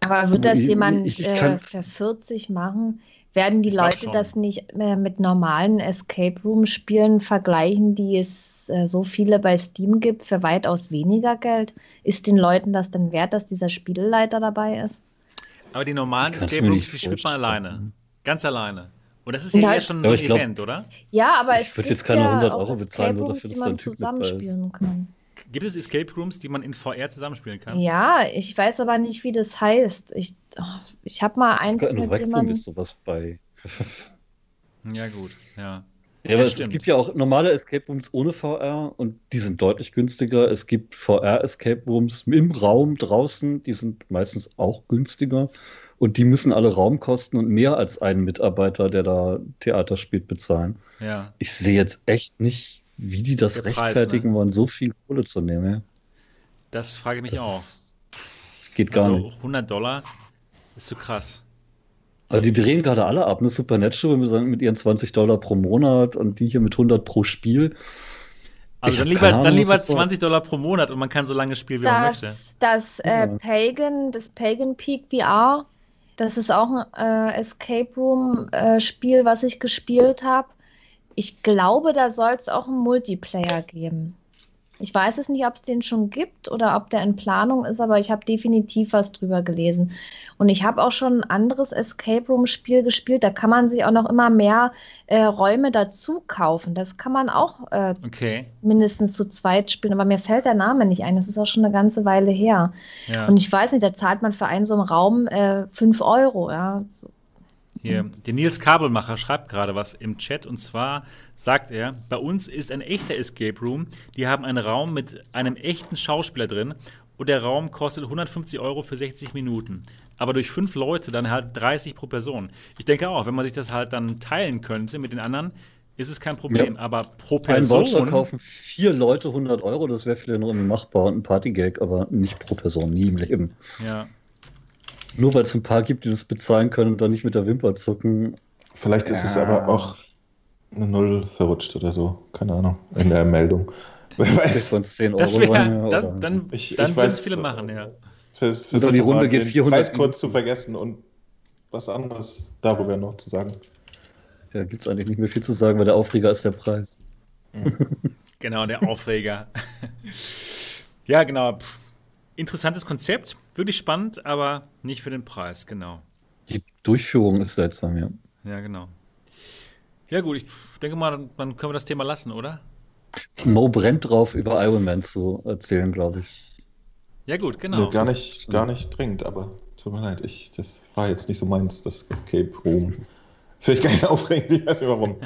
Aber wird das jemand ich, ich äh, für 40 machen? Werden die Leute das nicht äh, mit normalen Escape Room Spielen vergleichen, die es äh, so viele bei Steam gibt, für weitaus weniger Geld? Ist den Leuten das denn wert, dass dieser Spielleiter dabei ist? Aber die normalen Escape Rooms, die spielt man alleine. Ganz alleine. Und das ist ja, ja schon so ein glaub, Event, oder? Ja, aber ich würde jetzt keine 100 Euro bezahlen, nur dafür, dass da ein Typ zusammenspielen kann. Gibt es Escape Rooms, die man in VR zusammenspielen kann? Ja, ich weiß aber nicht, wie das heißt. Ich, oh, ich habe mal eins mit jemandem... ist sowas bei. ja, gut, ja. Ja, aber ja, es gibt ja auch normale Escape Rooms ohne VR und die sind deutlich günstiger. Es gibt VR-Escape Rooms im Raum draußen, die sind meistens auch günstiger. Und die müssen alle Raumkosten und mehr als einen Mitarbeiter, der da Theater spielt, bezahlen. Ja. Ich sehe jetzt echt nicht, wie die das der rechtfertigen Preis, ne? wollen, so viel Kohle zu nehmen. Ja. Das frage ich mich das, auch. Das geht gar also nicht. 100 Dollar. Ist so krass. Also die drehen gerade alle ab, ne? Supernatural mit ihren 20 Dollar pro Monat und die hier mit 100 pro Spiel. Also dann lieber, Ahnung, dann lieber 20 Dollar pro Monat und man kann so lange spielen, wie das, man möchte. Das äh, Pagan, das Pagan Peak VR, das ist auch ein äh, Escape Room äh, was ich gespielt habe. Ich glaube, da soll es auch einen Multiplayer geben. Ich weiß es nicht, ob es den schon gibt oder ob der in Planung ist, aber ich habe definitiv was drüber gelesen. Und ich habe auch schon ein anderes Escape Room-Spiel gespielt. Da kann man sich auch noch immer mehr äh, Räume dazu kaufen. Das kann man auch äh, okay. mindestens zu zweit spielen. Aber mir fällt der Name nicht ein. Das ist auch schon eine ganze Weile her. Ja. Und ich weiß nicht, da zahlt man für einen so einen Raum äh, 5 Euro. Ja. So. Hier, der Nils Kabelmacher schreibt gerade was im Chat und zwar sagt er, bei uns ist ein echter Escape Room. Die haben einen Raum mit einem echten Schauspieler drin und der Raum kostet 150 Euro für 60 Minuten. Aber durch fünf Leute dann halt 30 pro Person. Ich denke auch, wenn man sich das halt dann teilen könnte mit den anderen, ist es kein Problem. Ja. Aber pro Person. Ein Voucher kaufen vier Leute 100 Euro, das wäre vielleicht noch irgendwie machbar und ein Partygag, aber nicht pro Person, nie im Leben. Ja. Nur weil es ein paar gibt, die das bezahlen können und dann nicht mit der Wimper zucken. Vielleicht ist es aber auch eine Null verrutscht oder so. Keine Ahnung. In der Meldung. Wer weiß. Von 10 Euro das wär, das, dann ich, dann ich weiß, viele machen, ja. Fürs, fürs die Runde geht 400. Preis kurz zu vergessen und was anderes darüber noch zu sagen. Ja, gibt es eigentlich nicht mehr viel zu sagen, weil der Aufreger ist der Preis. genau, der Aufreger. ja, genau. Interessantes Konzept. Wirklich spannend, aber nicht für den Preis, genau. Die Durchführung ist seltsam, ja. Ja, genau. Ja, gut, ich denke mal, dann, können wir das Thema lassen, oder? Mo brennt drauf, über Iron Man zu erzählen, glaube ich. Ja, gut, genau. Nee, gar nicht, gar nicht dringend, aber tut mir leid, ich, das war jetzt nicht so meins, das Escape Room. Finde ich gar nicht aufregend, ich weiß nicht warum.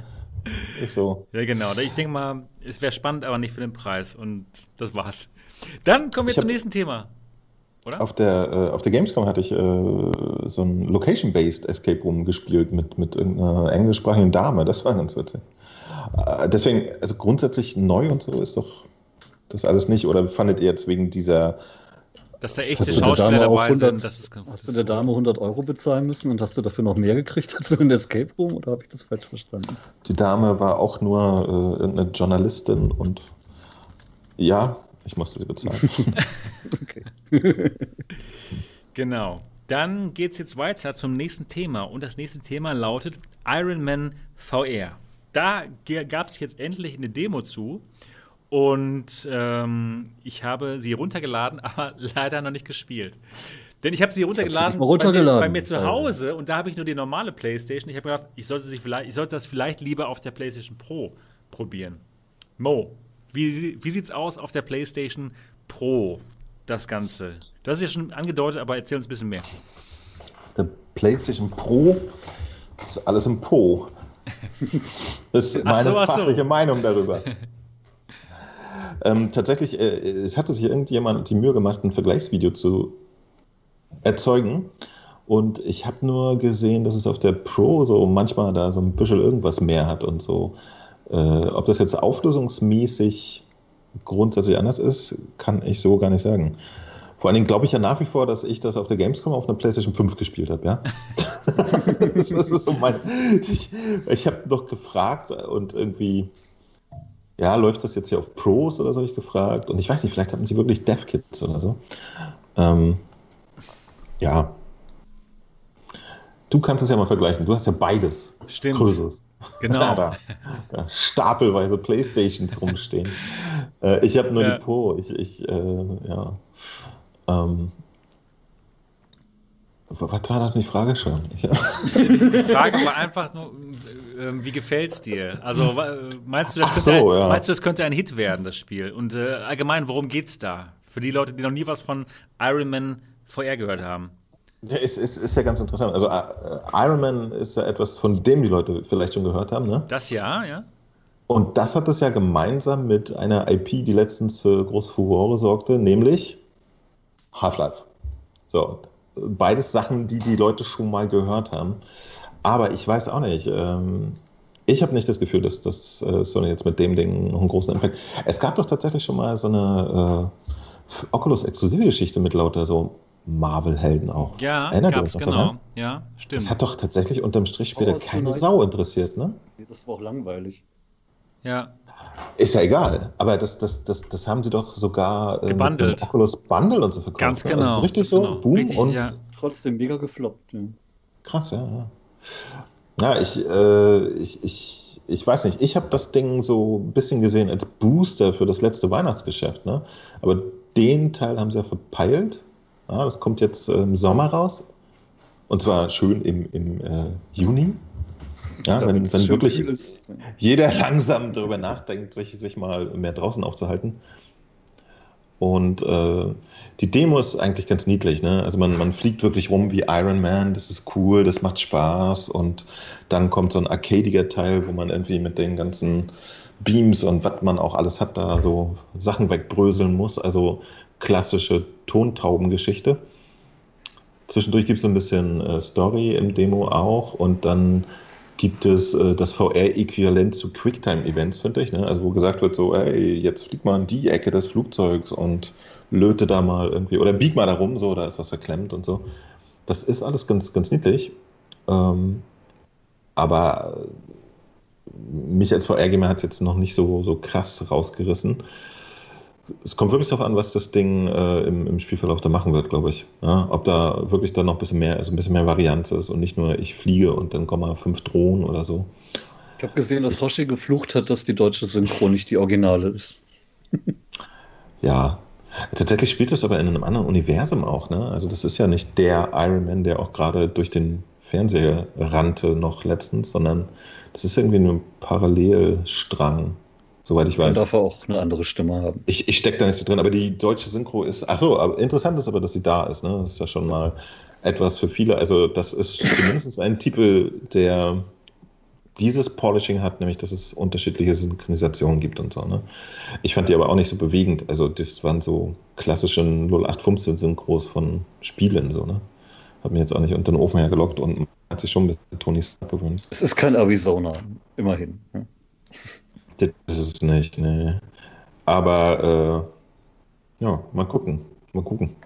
Ist so. Ja, genau. Ich denke mal, es wäre spannend, aber nicht für den Preis. Und das war's. Dann kommen wir ich zum nächsten Thema oder? Auf der, äh, auf der Gamescom hatte ich äh, so ein Location-Based Escape Room gespielt mit, mit einer englischsprachigen Dame. Das war ganz witzig. Äh, deswegen, also grundsätzlich neu und so ist doch das alles nicht. Oder fandet ihr jetzt wegen dieser. Dass da echte Schauspieler dabei 100, sind, das ist Hast du der Dame 100 Euro bezahlen müssen und hast du dafür noch mehr gekriegt als in der Escape Room oder habe ich das falsch verstanden? Die Dame war auch nur äh, eine Journalistin und ja, ich musste sie bezahlen. okay. genau. Dann geht es jetzt weiter zum nächsten Thema. Und das nächste Thema lautet Iron Man VR. Da gab es jetzt endlich eine Demo zu. Und ähm, ich habe sie runtergeladen, aber leider noch nicht gespielt. Denn ich habe sie runtergeladen, runtergeladen. Bei, mir, bei, mir, zu Hause und da habe ich nur die normale PlayStation. Ich habe gedacht, ich sollte, sich vielleicht, ich sollte das vielleicht lieber auf der PlayStation Pro probieren. Mo, wie, wie sieht es aus auf der PlayStation Pro, das Ganze? Du hast es ja schon angedeutet, aber erzähl uns ein bisschen mehr. Der PlayStation Pro ist alles im Po. Das ist meine so, fachliche so. Meinung darüber. ähm, tatsächlich, äh, es hatte sich irgendjemand die Mühe gemacht, ein Vergleichsvideo zu erzeugen. Und ich habe nur gesehen, dass es auf der Pro so manchmal da so ein bisschen irgendwas mehr hat und so. Äh, ob das jetzt auflösungsmäßig grundsätzlich anders ist, kann ich so gar nicht sagen. Vor allen Dingen glaube ich ja nach wie vor, dass ich das auf der Gamescom auf einer PlayStation 5 gespielt habe, ja. das ist so mein. Ich, ich habe noch gefragt und irgendwie, ja, läuft das jetzt hier auf Pros oder so, habe ich gefragt. Und ich weiß nicht, vielleicht hatten sie wirklich Dev-Kits oder so. Ähm, ja. Du kannst es ja mal vergleichen. Du hast ja beides. Stimmt. Größeres. Genau. Ja, da, da stapelweise Playstations rumstehen. äh, ich habe nur ja. die Pro. Ich, ich äh, ja. Ähm, was war das die Frage schon? die Frage war einfach nur, äh, wie gefällt es dir? Also meinst du, das könnte, so, ein, ja. meinst du, das könnte ein Hit werden, das Spiel? Und äh, allgemein, worum geht es da? Für die Leute, die noch nie was von Iron Man VR gehört haben. Ja, ist, ist, ist ja ganz interessant. Also äh, Iron Man ist ja etwas, von dem die Leute vielleicht schon gehört haben, ne? Das ja, ja. Und das hat es ja gemeinsam mit einer IP, die letztens für große Furore sorgte, nämlich Half-Life. So, beides Sachen, die die Leute schon mal gehört haben. Aber ich weiß auch nicht. Ähm, ich habe nicht das Gefühl, dass das äh, Sony jetzt mit dem Ding noch einen großen Impact. Es gab doch tatsächlich schon mal so eine äh, Oculus-exklusive Geschichte mit lauter so Marvel-Helden auch. Ja, Erinnert gab's genau. Daran? Ja, stimmt. Das hat doch tatsächlich unterm Strich später oh, keine Sau interessiert, ne? Das war auch langweilig. Ja. Ist ja egal, aber das, das, das, das haben sie doch sogar äh, Gebundelt. Oculus Bundle und so verkauft. Ganz genau. Also richtig so, genau. Boom richtig, und ja. trotzdem mega gefloppt. Ja. Krass, ja. Ja, ja ich, äh, ich, ich, ich weiß nicht, ich habe das Ding so ein bisschen gesehen als Booster für das letzte Weihnachtsgeschäft, ne? Aber den Teil haben sie ja verpeilt. Ja, das kommt jetzt im Sommer raus. Und zwar schön im, im äh, Juni. Ja, wenn, wenn wirklich jeder langsam darüber nachdenkt, sich, sich mal mehr draußen aufzuhalten. Und äh, die Demo ist eigentlich ganz niedlich. Ne? Also man, man fliegt wirklich rum wie Iron Man, das ist cool, das macht Spaß. Und dann kommt so ein arcadiger Teil, wo man irgendwie mit den ganzen Beams und was man auch alles hat, da so Sachen wegbröseln muss. Also klassische Tontaubengeschichte. Zwischendurch gibt es ein bisschen äh, Story im Demo auch und dann gibt es äh, das VR-Äquivalent zu Quicktime-Events, finde ich. Ne? Also wo gesagt wird so, ey, jetzt flieg mal in die Ecke des Flugzeugs und löte da mal irgendwie oder bieg mal da rum, so, da ist was verklemmt und so. Das ist alles ganz, ganz niedlich. Ähm, aber mich als VR-Gamer hat es jetzt noch nicht so, so krass rausgerissen es kommt wirklich darauf an, was das Ding äh, im, im, Spielverlauf da machen wird, glaube ich. Ja, ob da wirklich dann noch ein bisschen mehr, also ein bisschen mehr Varianz ist und nicht nur ich fliege und dann kommen mal fünf Drohnen oder so. Ich habe gesehen, dass Hoshi geflucht hat, dass die deutsche Synchro nicht die Originale ist. ja. Tatsächlich spielt das aber in einem anderen Universum auch, ne? Also das ist ja nicht der Iron Man, der auch gerade durch den Fernseher rannte noch letztens, sondern das ist irgendwie ein Parallelstrang soweit ich weiß. Dann darf er auch eine andere Stimme haben. Ich, ich stecke da nicht so drin, aber die deutsche Synchro ist, achso, aber interessant ist aber, dass sie da ist. Ne? Das ist ja schon mal etwas für viele. Also, das ist zumindest ein Titel, der dieses Polishing hat, nämlich dass es unterschiedliche Synchronisationen gibt und so. Ne? Ich fand die aber auch nicht so bewegend. Also, das waren so klassische 0815-Synchros von Spielen. So, ne? Hat mich jetzt auch nicht unter den Ofen hergelockt und hat sich schon ein bisschen Tony Stark gewöhnt. Es ist kein Arizona, immerhin. Ne? Das ist es nicht, ne. Aber äh, ja, mal gucken. Mal gucken.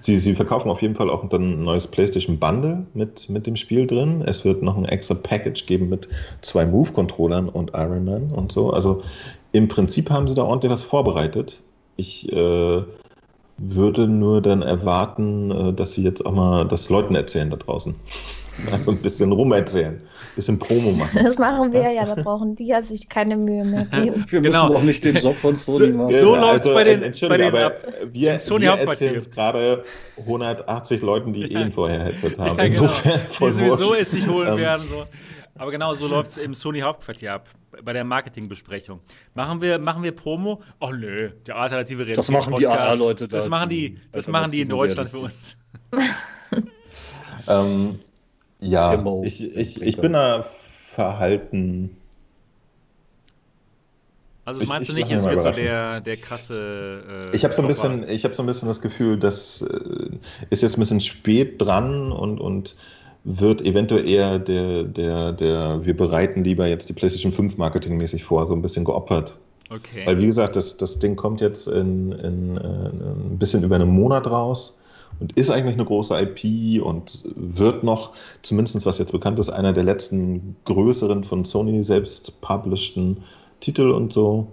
Sie, sie verkaufen auf jeden Fall auch dann ein neues PlayStation Bundle mit, mit dem Spiel drin. Es wird noch ein extra Package geben mit zwei Move-Controllern und Iron Man und so. Also im Prinzip haben sie da ordentlich was vorbereitet. Ich äh, würde nur dann erwarten, äh, dass sie jetzt auch mal das Leuten erzählen da draußen. Also ein bisschen rumerzählen, ein bisschen Promo machen. Das machen wir ja, da brauchen die ja sich keine Mühe mehr geben. Wir müssen genau. auch nicht den Job von Sony machen. So, so läuft es also, bei den, bei den aber wir, Sony wir erzählen es gerade 180 Leuten, die eh ein Vorher-Headset haben. Ja, Insofern genau. voll die sowieso es sich holen ähm, werden. So. Aber genau so läuft es im Sony Hauptquartier ab, bei der Marketingbesprechung. Machen wir, machen wir Promo? Oh nö, der alternative Realität Das machen die AA-Leute da. Das machen die, das machen die in Deutschland für uns. ähm, ja, ich, ich, ich bin da verhalten. Also das meinst ich, du nicht, es wird so der, der krasse. Äh, ich habe so ein bisschen, ich habe so ein bisschen das Gefühl, das äh, ist jetzt ein bisschen spät dran und, und wird eventuell eher der, der, der, wir bereiten lieber jetzt die PlayStation 5 marketingmäßig vor, so ein bisschen geopfert. Okay. Weil wie gesagt, das, das Ding kommt jetzt in, in, in ein bisschen über einen Monat raus und ist eigentlich eine große IP und wird noch, zumindest was jetzt bekannt ist, einer der letzten größeren von Sony selbst publisheden Titel und so.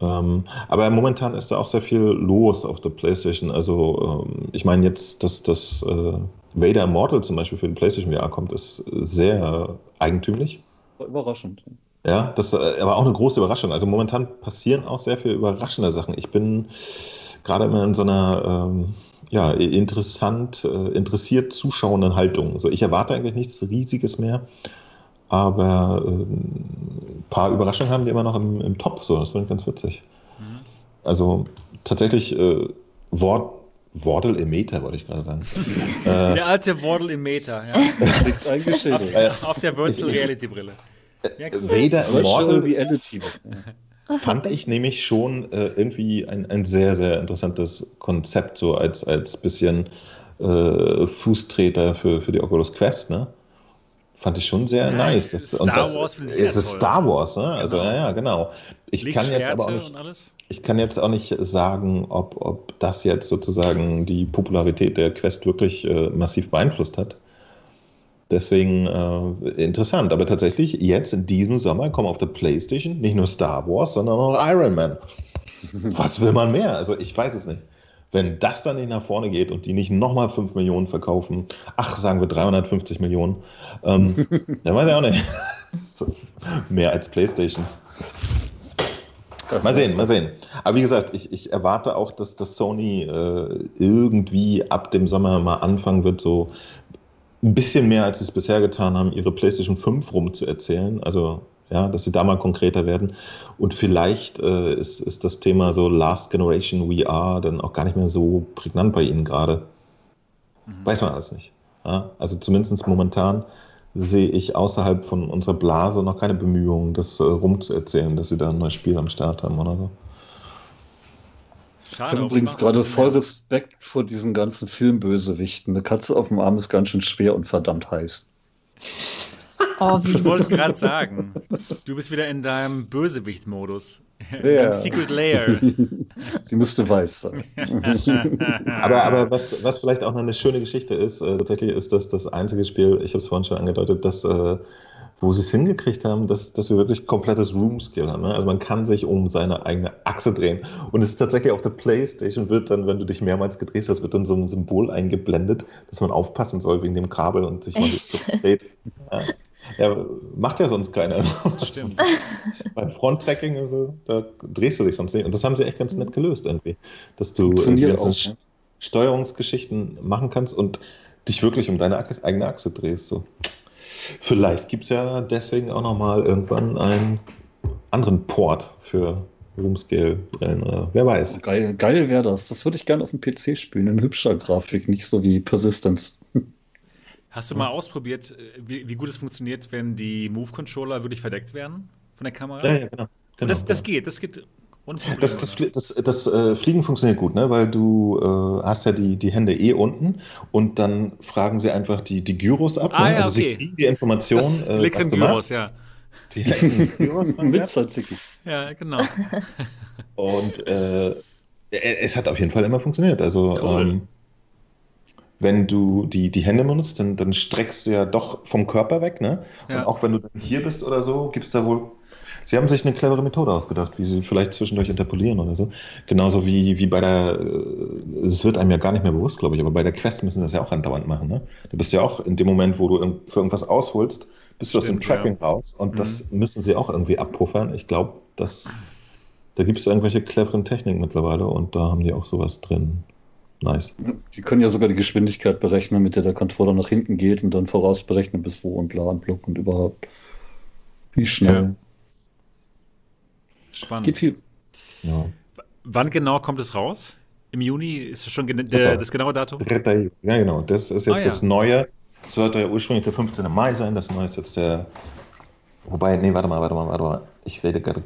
Ähm, aber momentan ist da auch sehr viel los auf der PlayStation. Also, ähm, ich meine, jetzt, dass das äh, Vader Immortal zum Beispiel für den PlayStation VR kommt, ist sehr eigentümlich. Überraschend. Ja, das äh, war auch eine große Überraschung. Also, momentan passieren auch sehr viele überraschende Sachen. Ich bin gerade immer in so einer. Ähm, ja, interessant, äh, interessiert zuschauenden Haltung. Also ich erwarte eigentlich nichts Riesiges mehr, aber äh, ein paar Überraschungen haben die immer noch im, im Topf, so, das finde ich ganz witzig. Mhm. Also tatsächlich äh, Wort, Wordle im Meter, wollte ich gerade sagen. Äh, der alte Wordle im Meter, ja. auf, auf, der Virtual Reality Brille. Ja, cool. Vader Immortal Reality fand ich nämlich schon äh, irgendwie ein, ein sehr, sehr interessantes Konzept, so als, als bisschen äh, Fußtreter für, für die Oculus Quest, ne? Fand ich schon sehr nice. Das, Star und das, Wars es ist. Star Wars, ne? Also Genau. ja, ja, genau. Ich kann jetzt aber auch nicht, ich kann jetzt auch nicht sagen, ob, ob das jetzt sozusagen die Popularität der Quest wirklich äh, massiv beeinflusst hat. Deswegen äh, interessant. Aber tatsächlich, jetzt in diesem Sommer kommen auf der PlayStation nicht nur Star Wars, sondern auch Iron Man. Was will man mehr? Also ich weiß es nicht. Wenn das dann nicht nach vorne geht und die nicht nochmal 5 Millionen verkaufen, ach, sagen wir 350 Millionen, ähm, dann weiß ich auch nicht. so, mehr als Playstations. Das Mal sehen, mal sehen. Aber wie gesagt, ich, ich erwarte auch, dass das Sony äh, irgendwie ab dem Sommer mal anfangen wird, so ein bisschen mehr, als sie es bisher getan haben, ihre PlayStation 5 rumzuerzählen. Also, ja, dass sie da mal konkreter werden. Und vielleicht äh, ist, ist das Thema so Last Generation VR dann auch gar nicht mehr so prägnant bei ihnen gerade. Weiß man alles nicht. Ja? Also zumindest momentan sehe ich außerhalb von unserer Blase noch keine Bemühungen, das äh, rumzuerzählen, dass sie da ein neues Spiel am Start haben oder so. Ich Schade. habe auch, übrigens gerade voll mehr. Respekt vor diesen ganzen Filmbösewichten. Eine Katze auf dem Arm ist ganz schön schwer und verdammt heiß. Oh, Ich wollte gerade sagen, du bist wieder in deinem Bösewicht-Modus. In Ja. deinem Secret Layer. Sie müsste weiß sein. Aber, aber was, was vielleicht auch noch eine schöne Geschichte ist, äh, tatsächlich ist das das einzige Spiel, ich habe es vorhin schon angedeutet, dass, äh, wo sie es hingekriegt haben, dass, dass wir wirklich komplettes Room-Skill haben. Ne? Also man kann sich um seine eigene Achse drehen. Und es ist tatsächlich auf der Playstation wird dann, wenn du dich mehrmals gedreht hast, wird dann so ein Symbol eingeblendet, dass man aufpassen soll wegen dem Kabel und sich mal so dreht. Ja. Ja, macht ja sonst keiner. Stimmt. Beim Front-Tracking, es- da drehst du dich sonst nicht. Und das haben sie echt ganz nett gelöst irgendwie. Dass du äh, die Funktioniert ganzen auch, Sch- ne? Steuerungsgeschichten machen kannst und dich wirklich um deine eigene Achse drehst. So. Vielleicht gibt es ja deswegen auch nochmal irgendwann einen anderen Port für Roomscale-Brillen. oder Wer weiß. Geil, geil wäre das. Das würde ich gerne auf dem PC spielen, in hübscher Grafik, nicht so wie Persistence. Hast du mal ausprobiert, äh, wie, wie gut es funktioniert, wenn die Move-Controller wirklich verdeckt werden von der Kamera? Ja, ja, genau. Genau das, das ja. geht, das geht ohne Probleme. Das, das, das, das äh, Fliegen funktioniert gut, ne? weil du äh, hast ja die, die Hände eh unten und dann fragen sie einfach die, die Gyros ab. Ah, ne? ja, also okay. sie kriegen die Information, das, die äh, was leckeren du Gyros, machst. ja. Die leckeren Gyros halt. Ja, genau. Und äh, es hat auf jeden Fall immer funktioniert. Also Cool. ähm, wenn du die, die Hände benutzt, dann, dann streckst du ja doch vom Körper weg. Ne? Ja. Und auch wenn du dann hier bist oder so, gibt es da wohl. Sie haben sich eine clevere Methode ausgedacht, wie sie vielleicht zwischendurch interpolieren oder so. Genauso wie, wie bei der, äh, es wird einem ja gar nicht mehr bewusst, glaube ich, aber bei der Quest müssen sie das ja auch andauernd machen. Ne? Du bist ja auch in dem Moment, wo du für irgendwas ausholst, bist du aus dem Stimmt, ja. Tracking raus und Mhm. das müssen sie auch irgendwie abpuffern. Ich glaube, dass da gibt es irgendwelche cleveren Techniken mittlerweile und da haben die auch sowas drin. Nice. Die können ja sogar die Geschwindigkeit berechnen, mit der der Controller nach hinten geht und dann vorausberechnen, bis wo und bla und blub und überhaupt. Wie schnell. Spannend. Geht viel. Ja. Wann genau kommt es raus? Im Juni ist es schon der, das genaue Datum? 3. Juli. Ja, genau. Das ist jetzt Ah, ja. das Neue. Es sollte ja ursprünglich der 15. Mai sein. Das Neue ist jetzt der. Wobei, nee, warte mal, warte mal, warte mal. Ich rede gerade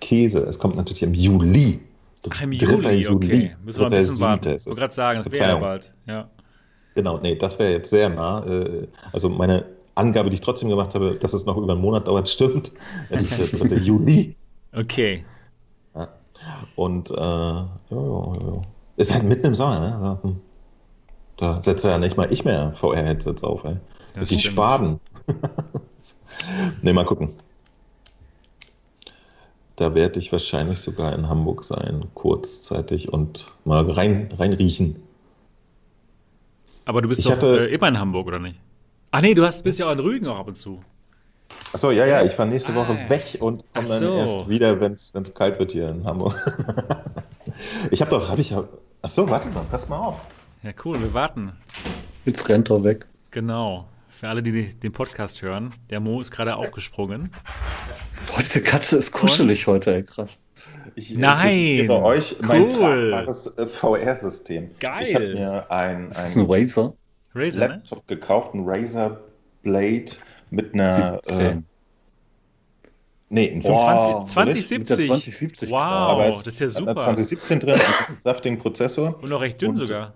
Käse. Es kommt natürlich im Juli. Ach, im 3. Juli, okay. Müssen wir ein bisschen warten. Ich wollte gerade sagen, das wäre ja bald. Ja. Genau, nee, das wäre jetzt sehr nah. Äh, Also meine Angabe, die ich trotzdem gemacht habe, dass es noch über einen Monat dauert, stimmt. Es ist der 3. Juli. Okay. Ja. Und äh, ja, ja, ja. ist halt mitten im Sommer, ne? Da, hm. Da setzt ja nicht mal ich mehr VR-Headsets auf, ey. Ja, Die stimmt. Spaden. ne, mal gucken. Da werde ich wahrscheinlich sogar in Hamburg sein, kurzzeitig und mal rein, rein riechen. Aber du bist Ich doch hatte- äh, immer in Hamburg, oder nicht? Ach nee, du hast, bist ja auch in Rügen auch ab und zu. Achso, ja, ja, ich fahre nächste Ah. Woche weg und komme Ach dann so. erst wieder, wenn es kalt wird hier in Hamburg. ich habe doch, habe ich, achso, warte mal, pass mal auf. Ja, cool, wir warten. Jetzt rennt er weg. Genau. Für alle, die den Podcast hören, der Mo ist gerade aufgesprungen. Boah, diese Katze ist kuschelig heute, ey, krass. Ich äh, Nein, präsentiere euch mein cool. tragbares äh, VR-System. Geil. Ich habe mir ein, Das ist ein ein Razer. Razer, ne? Laptop gekauft, ein Razer Blade mit einer. Äh, 17. nee, ein Wow. 20, Mit der 2070. 2070 Wow, das ist ja super. einen 2017 drin, einen saftigen Prozessor. Und auch recht dünn Und- sogar.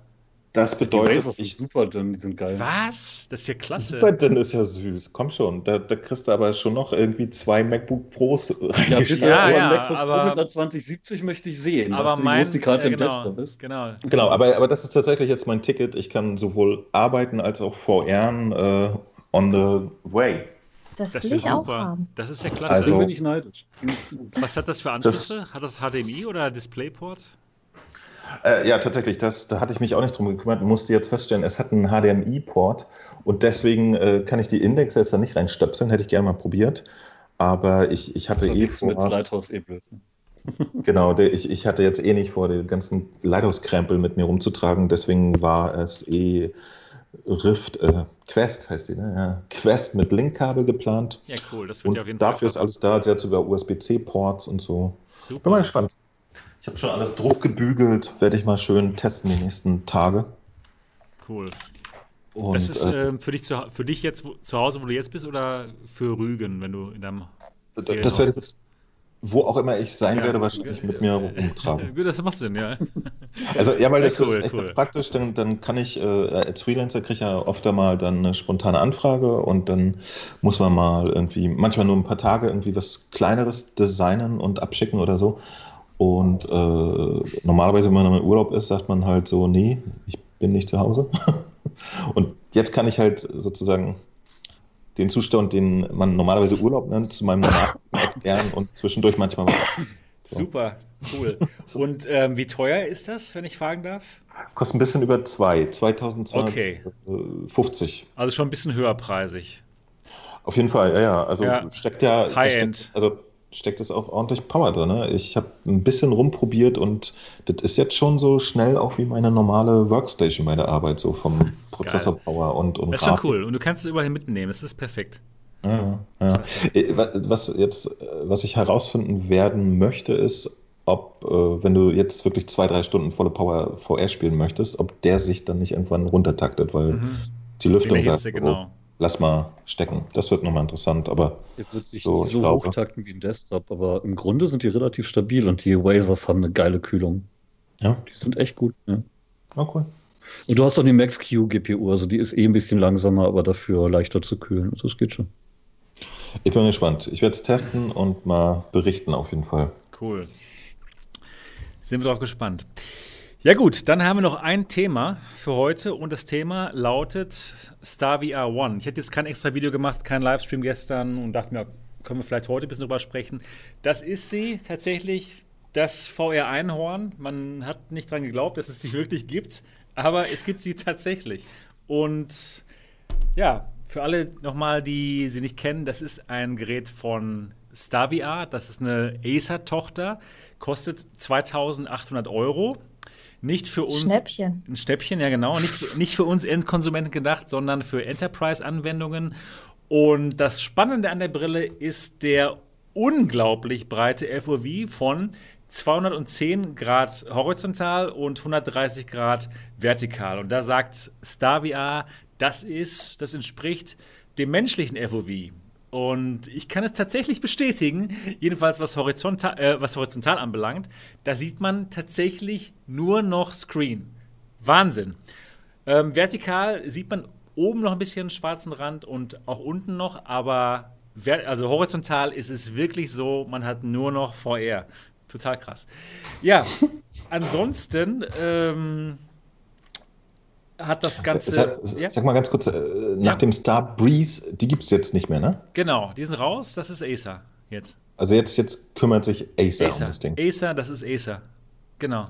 Das bedeutet, die ich, super dünn, die sind geil. Was? Das ist ja klasse. Super dünn ist ja süß. Komm schon, da, da kriegst du aber schon noch irgendwie zwei MacBook Pros reingestellt. Ja, ja, ja, MacBook aber, Pro mit einer 2070 möchte ich sehen, aber was mein, die Karte ja, genau, im Desktop ist. Genau, genau aber, aber das ist tatsächlich jetzt mein Ticket. Ich kann sowohl arbeiten als auch VR äh, on the way. Das, das will ich super. auch haben. Das ist ja klasse. Also, bin ich neidisch. Was hat das für Anschlüsse? Das, hat das HDMI oder DisplayPort? Äh, ja, tatsächlich, das, da hatte ich mich auch nicht drum gekümmert. Musste jetzt feststellen, es hat einen HDMI-Port und deswegen äh, kann ich die Index jetzt da nicht reinstöpseln. Hätte ich gerne mal probiert. Aber ich, ich hatte eh vor. Mit Lighthouse eh blöd. genau, der, ich, ich hatte jetzt eh nicht vor, den ganzen Lighthouse-Krempel mit mir rumzutragen. Deswegen war es eh Rift, äh, Quest heißt die, ne? Ja. Quest mit Linkkabel geplant. Ja, cool, das wird und ja auf jeden Fall. Dafür ist alles da, sie hat sogar USB-C-Ports und so. Super. Bin mal gespannt. Ich habe schon alles gebügelt, werde ich mal schön testen die nächsten Tage. Cool. Und, das ist äh, äh, für, dich zu, für dich jetzt zu Hause, wo du jetzt bist, oder für Rügen, wenn du in deinem. Das werde bist? wo auch immer ich sein ja, werde, wahrscheinlich mit mir rumtragen. Gut, das macht Sinn, ja. Also ja, weil das ja, cool, ist echt cool. ganz praktisch, dann, dann kann ich, äh, als Freelancer kriege ich ja oft einmal dann eine spontane Anfrage und dann muss man mal irgendwie, manchmal nur ein paar Tage irgendwie was Kleineres designen und abschicken oder so. Und äh, normalerweise, wenn man im Urlaub ist, sagt man halt so, nee, ich bin nicht zu Hause. und jetzt kann ich halt sozusagen den Zustand, den man normalerweise Urlaub nennt, zu meinem erklären und zwischendurch manchmal was. So. Super, cool. Und ähm, wie teuer ist das, wenn ich fragen darf? Kostet ein bisschen über zwei, 2250. Okay. Also schon ein bisschen höherpreisig. Auf jeden Fall, ja, ja. Also ja. steckt ja. High-End. Also steckt es auch ordentlich Power drin. Ne? Ich habe ein bisschen rumprobiert und das ist jetzt schon so schnell auch wie meine normale Workstation bei der Arbeit, so vom Prozessor-Power und, und Das ist Grafik. schon cool und du kannst es überall mitnehmen, das ist perfekt. Ja, ja. Äh, was jetzt, was ich herausfinden werden möchte, ist, ob, äh, wenn du jetzt wirklich zwei, drei Stunden volle Power VR spielen möchtest, ob der sich dann nicht irgendwann runtertaktet, weil mhm. die Lüftung sagt, genau. Lass mal stecken. Das wird nochmal interessant, aber. Der wird sich so, nicht so glaube, hochtakten wie ein Desktop, aber im Grunde sind die relativ stabil und die Wazers haben eine geile Kühlung. Ja. Die sind echt gut, ja. Oh, cool. Und du hast auch die Max-Q GPU, also die ist eh ein bisschen langsamer, aber dafür leichter zu kühlen. Also es geht schon. Ich bin gespannt. Ich werde es testen und mal berichten auf jeden Fall. Cool. Sind wir drauf gespannt. Ja gut, dann haben wir noch ein Thema für heute und das Thema lautet Star VR One. Ich hätte jetzt kein extra Video gemacht, kein Livestream gestern und dachte mir, können wir vielleicht heute ein bisschen drüber sprechen. Das ist sie tatsächlich, das VR Einhorn. Man hat nicht dran geglaubt, dass es sie wirklich gibt, aber es gibt sie tatsächlich. Und ja, für alle nochmal, die sie nicht kennen, das ist ein Gerät von Star VR. Das ist eine Acer-Tochter, kostet 2800 Euro nicht für uns. Schnäppchen. Ein Schnäppchen, ja genau. Nicht, nicht für uns Endkonsumenten gedacht, sondern für Enterprise-Anwendungen. Und das Spannende an der Brille ist der unglaublich breite FOV von 210 Grad horizontal und 130 Grad vertikal. Und da sagt StarVR, das ist, das entspricht dem menschlichen FOV. Und ich kann es tatsächlich bestätigen, jedenfalls was horizontal, äh, was horizontal anbelangt, da sieht man tatsächlich nur noch Screen. Wahnsinn. Ähm, vertikal sieht man oben noch ein bisschen schwarzen Rand und auch unten noch, aber also horizontal ist es wirklich so, man hat nur noch VR. Total krass. Ja, ansonsten ähm, hat das Ganze. Sag, ja? sag mal ganz kurz, äh, nach ja. dem Star Breeze, die gibt es jetzt nicht mehr, ne? Genau, die sind raus, das ist Acer jetzt. Also jetzt, jetzt kümmert sich Acer, Acer. um das Ding. Acer, das ist Acer. Genau.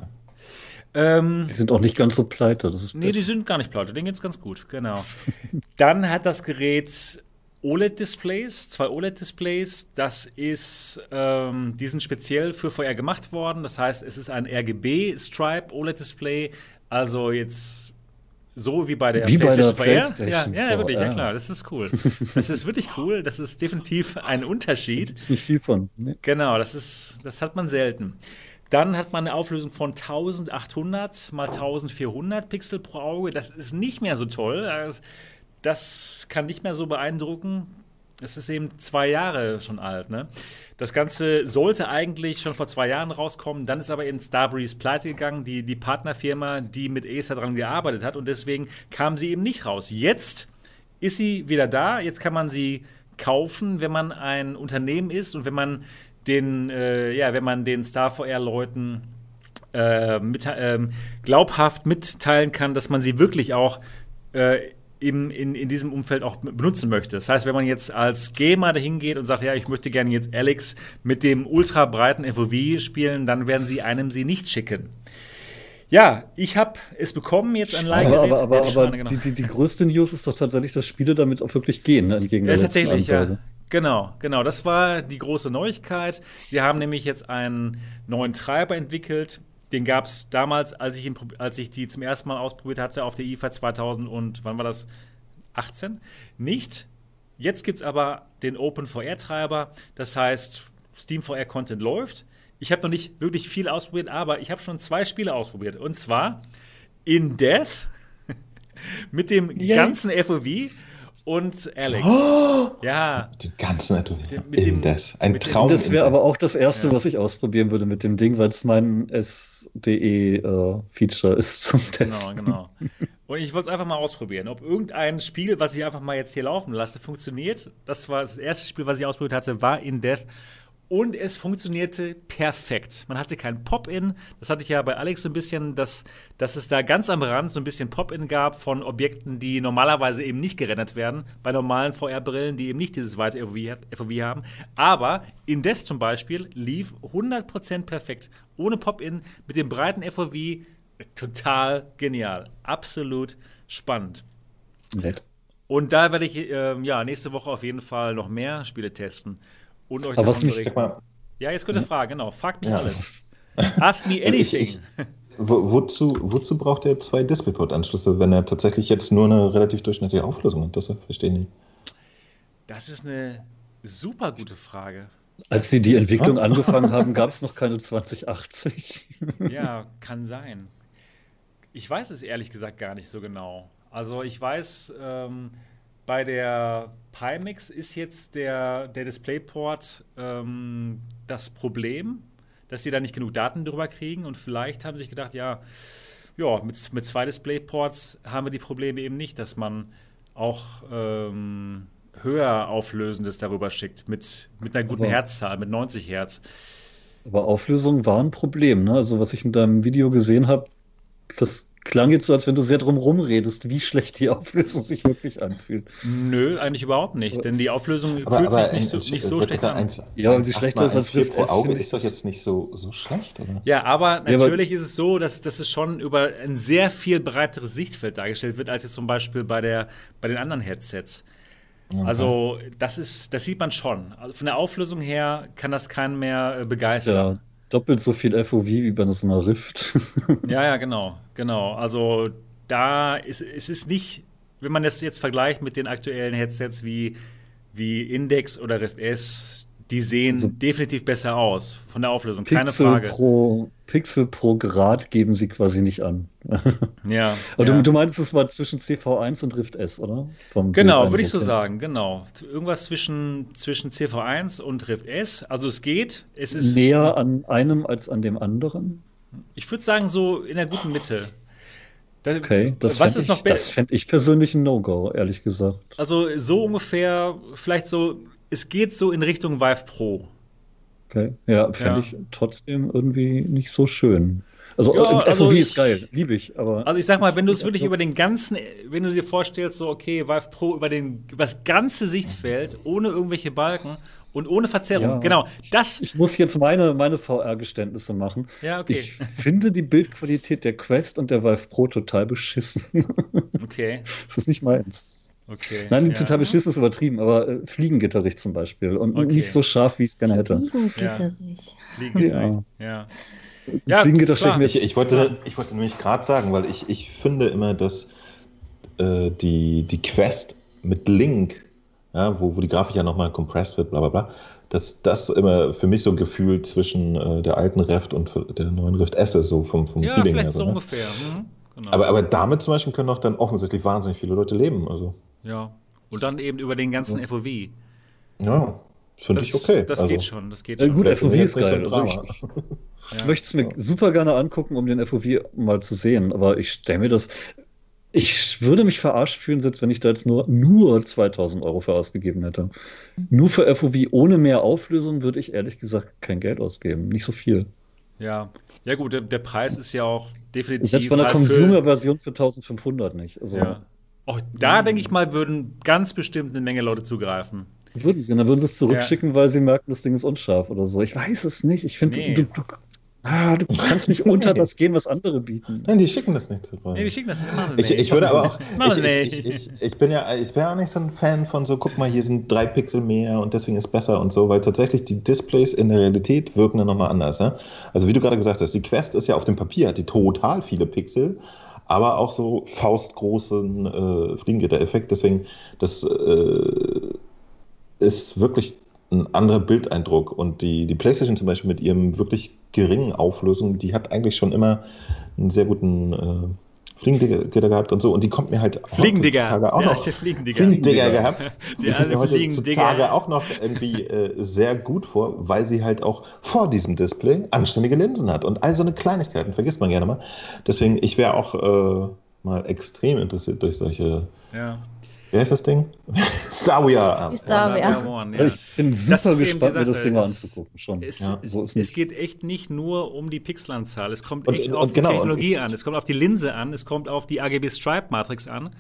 Ähm, die sind auch nicht ganz so pleite. Das ist nee, die sind gar nicht pleite, denen geht's ganz gut, genau. Dann hat das Gerät OLED-Displays, zwei OLED-Displays. Das ist, ähm, die sind speziell für VR gemacht worden. Das heißt, es ist ein RGB-Stripe OLED-Display. Also jetzt so wie bei der wie PlayStation, bei der PlayStation ja, ja, ja, wirklich, ja. ja klar, das ist cool. Das ist wirklich cool, das ist definitiv ein Unterschied. ist nicht viel von. Ne? Genau, das ist, das hat man selten. Dann hat man eine Auflösung von 1800 mal 1400 Pixel pro Auge. Das ist nicht mehr so toll. Das kann nicht mehr so beeindrucken. es ist eben zwei Jahre schon alt. Ne? Das Ganze sollte eigentlich schon vor zwei Jahren rauskommen. Dann ist aber in Starbreeze pleite gegangen, die, die Partnerfirma, die mit Acer daran gearbeitet hat. Und deswegen kam sie eben nicht raus. Jetzt ist sie wieder da. Jetzt kann man sie kaufen, wenn man ein Unternehmen ist und wenn man den, äh, ja, wenn man den StarVR-Leuten äh, mit, äh, glaubhaft mitteilen kann, dass man sie wirklich auch im, in, in diesem Umfeld auch benutzen möchte. Das heißt, wenn man jetzt als Gamer dahin geht und sagt, ja, ich möchte gerne jetzt Alex mit dem ultra breiten FOV spielen, dann werden sie einem sie nicht schicken. Ja, ich habe es bekommen, jetzt ein Leihgerät. Aber, aber, aber, aber genau. die, die, die, größte News ist doch tatsächlich, dass Spiele damit auch wirklich gehen, ne, entgegen ja, der tatsächlich, ja. Genau, genau. Das war die große Neuigkeit. Sie haben nämlich jetzt einen neuen Treiber entwickelt. Den gab es damals, als ich, ihn, als ich die zum ersten Mal ausprobiert hatte auf der IFA 2000 und wann war das? 18? Nicht. Jetzt gibt es aber den OpenVR-Treiber. Das heißt, SteamVR Content läuft. Ich habe noch nicht wirklich viel ausprobiert, aber ich habe schon zwei Spiele ausprobiert. Und zwar In Death mit dem yeah. ganzen FOV und Alex. Oh, ja. Mit dem ganzen FOV. Mit dem, das. Ein Traum. Das wäre aber auch das erste, ja. was ich ausprobieren würde mit dem Ding, weil es mein SDE-Feature äh, ist zum genau, Testen. Genau, genau. Und ich wollte es einfach mal ausprobieren, ob irgendein Spiel, was ich einfach mal jetzt hier laufen lasse, funktioniert. Das war das erste Spiel, was ich ausprobiert hatte, war In Death. Und es funktionierte perfekt. Man hatte kein Pop-In. Das hatte ich ja bei Alex so ein bisschen, dass, dass es da ganz am Rand so ein bisschen Pop-In gab von Objekten, die normalerweise eben nicht gerendert werden, bei normalen VR-Brillen, die eben nicht dieses weite FOV, haben. Aber in Death zum Beispiel lief 100% perfekt. Ohne Pop-In, mit dem breiten FOV. Total genial. Absolut spannend. Nett. Und da werde ich äh, ja, nächste Woche auf jeden Fall noch mehr Spiele testen und euch Aber was mich, mal, Ja, jetzt gute Frage, genau. Fragt mich ja. alles. Ask me anything. Ich, ich, wo, wozu, wozu braucht er zwei DisplayPort-Anschlüsse, wenn er tatsächlich jetzt nur eine relativ durchschnittliche Auflösung hat? Das verstehe ich nicht. Das ist eine super gute Frage. Als sie die Entwicklung angefangen haben, gab es noch keine 2080. ja, kann sein. Ich weiß es ehrlich gesagt gar nicht so genau. Also ich weiß, ähm, bei der Pimax ist jetzt der, der DisplayPort ähm, das Problem, dass sie da nicht genug Daten drüber kriegen und vielleicht haben sie sich gedacht, ja, ja, mit, mit zwei DisplayPorts haben wir die Probleme eben nicht, dass man auch ähm, höher auflösendes darüber schickt, mit, mit einer guten aber, Herzzahl, mit 90 Hertz. Aber Auflösung war ein Problem, ne? Also was ich in deinem Video gesehen habe, das klang jetzt so, als wenn du sehr drum rumredest, wie schlecht die Auflösung sich wirklich anfühlt. Nö, eigentlich überhaupt nicht, denn die Auflösung aber, fühlt aber sich nicht so, nicht so schlecht an. Ja, und sie schlechter ist als Rift pro Auge ist doch jetzt nicht so, so schlecht, oder? Ja, aber natürlich ja, aber ist es so, dass, dass es schon über ein sehr viel breiteres Sichtfeld dargestellt wird, als jetzt zum Beispiel bei, der, bei den anderen Headsets. Okay. Also, das ist, das sieht man schon. Also von der Auflösung her kann das keinen mehr äh, begeistern doppelt so viel FOV wie bei so einer Rift. ja, ja, genau, genau. Also da ist es ist nicht, wenn man das jetzt vergleicht mit den aktuellen Headsets wie, wie Index oder Rift S, die sehen also definitiv besser aus von der Auflösung, Pixel keine Frage. Pro, Pixel pro Grad geben sie quasi nicht an. ja. Aber ja. Du, du meinst, es war zwischen CV1 und Rift S, oder? Vom genau, würde ich so sagen, genau. Irgendwas zwischen, zwischen CV1 und Rift S. Also es geht. Es ist näher an einem als an dem anderen. Ich würde sagen, so in der guten Mitte. Da, okay, das fände ich, ich persönlich ein No-Go, ehrlich gesagt. Also so ungefähr, vielleicht so es geht so in Richtung Vive Pro. Okay, ja, fände ja. ich trotzdem irgendwie nicht so schön. Also, ja, also FOV ist geil, liebe ich. Aber also ich sag mal, wenn du es wirklich über den ganzen, wenn du dir vorstellst, so okay, Vive Pro über, den, über das ganze Sichtfeld, ohne irgendwelche Balken und ohne Verzerrung, ja, genau, das. Ich muss jetzt meine, meine VR-Geständnisse machen. Ja, okay. Ich finde die Bildqualität der Quest und der Vive Pro total beschissen. Okay. Das ist nicht meins. Okay. Nein, ja. total beschissen ist übertrieben, aber äh, Fliegengitterich zum Beispiel. Und okay. nicht so scharf, wie ich es gerne hätte. Fliegengitterich. Ja. Fliegengitterich, ja. ja. Fliegengitterich ich, ich, wollte, ich wollte nämlich gerade sagen, weil ich, ich finde immer, dass äh, die, die Quest mit Link, ja, wo, wo die Grafik ja nochmal compressed wird, bla bla bla, dass das immer für mich so ein Gefühl zwischen äh, der alten Rift und der neuen Rift S ist, so vom, vom ja, Feeling her. Ja, vielleicht so ne? ungefähr. Mhm. Genau. Aber, aber damit zum Beispiel können auch dann offensichtlich wahnsinnig viele Leute leben. Also. Ja. Und dann eben über den ganzen ja. FOV. Ja, finde ich okay. Das also, geht schon, das geht schon. gut, FOV ist geil. Also ich, ich möchte es mir ja. super gerne angucken, um den FOV mal zu sehen, aber ich stelle mir das. Ich würde mich verarscht fühlen, selbst wenn ich da jetzt nur, nur 2000 Euro für ausgegeben hätte. Nur für FOV ohne mehr Auflösung würde ich ehrlich gesagt kein Geld ausgeben. Nicht so viel. Ja, ja gut, der, der Preis ist ja auch definitiv. Selbst bei einer Consumer-Version für 1500 nicht. Also, ja. Auch da denke ich mal, würden ganz bestimmt eine Menge Leute zugreifen. Würden sie, dann würden sie es zurückschicken, ja. weil sie merken, das Ding ist unscharf oder so. Ich weiß es nicht. Ich finde, nee. du, du, Ah, du kannst nicht unter das gehen, was andere bieten. Nein, die schicken das nicht zurück. Nee, die schicken das nicht. Ich, ich würde aber auch. Ich, ich, ich, ich, bin ja, ich bin ja auch nicht so ein Fan von so, guck mal, hier sind drei Pixel mehr und deswegen ist besser und so, weil tatsächlich die Displays in der Realität wirken dann nochmal anders. Ja? Also, wie du gerade gesagt hast, die Quest ist ja auf dem Papier, hat die total viele Pixel, aber auch so faustgroßen äh, Fliegengitter-Effekt. Deswegen, das äh, ist wirklich ein anderer Bildeindruck. Und die, die PlayStation zum Beispiel mit ihrem wirklich geringen Auflösung, die hat eigentlich schon immer einen sehr guten äh, Fliegendigger gehabt und so. Und die kommt mir halt Fliegendigger auch noch Fliegendigger, Fliegendigger gehabt. Die, die kommt mir heutzutage auch noch irgendwie äh, sehr gut vor, weil sie halt auch vor diesem Display anständige Linsen hat. Und all so eine Kleinigkeiten vergisst man gerne mal. Deswegen, ich wäre auch äh, mal extrem interessiert durch solche ja. Wie heißt das Ding? Die Starware. One, ja. Ich bin super gespannt, mir das Ding mal anzugucken. Schon. Es, ja, so ist es geht echt nicht nur um die Pixelanzahl. Es kommt echt und, auf und die genau, Technologie an. Es kommt auf die Linse an. Es kommt auf die AGB Stripe Matrix an.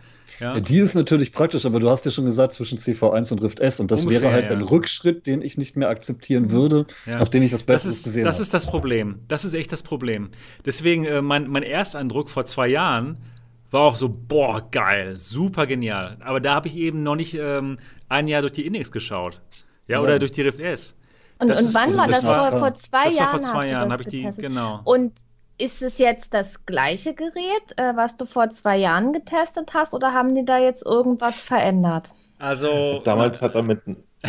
Ja. Die ist natürlich praktisch, aber du hast ja schon gesagt, zwischen CV1 und Rift S. Und das Ungefähr, wäre halt ja. ein Rückschritt, den ich nicht mehr akzeptieren würde, ja. nachdem ich was Besseres ist, gesehen habe. Das ist das Problem. Das ist echt das Problem. Deswegen, äh, mein, mein Ersteindruck vor zwei Jahren war auch so, boah, geil, super genial. Aber da habe ich eben noch nicht ähm, ein Jahr durch die Index geschaut. Ja, ja. oder durch die Rift S. Und, und wann war das? War, vor, vor zwei das Jahren? War vor zwei Jahren habe ich die, genau. Und ist es jetzt das gleiche Gerät, äh, was du vor zwei Jahren getestet hast, oder haben die da jetzt irgendwas verändert? Also. Damals hat er mit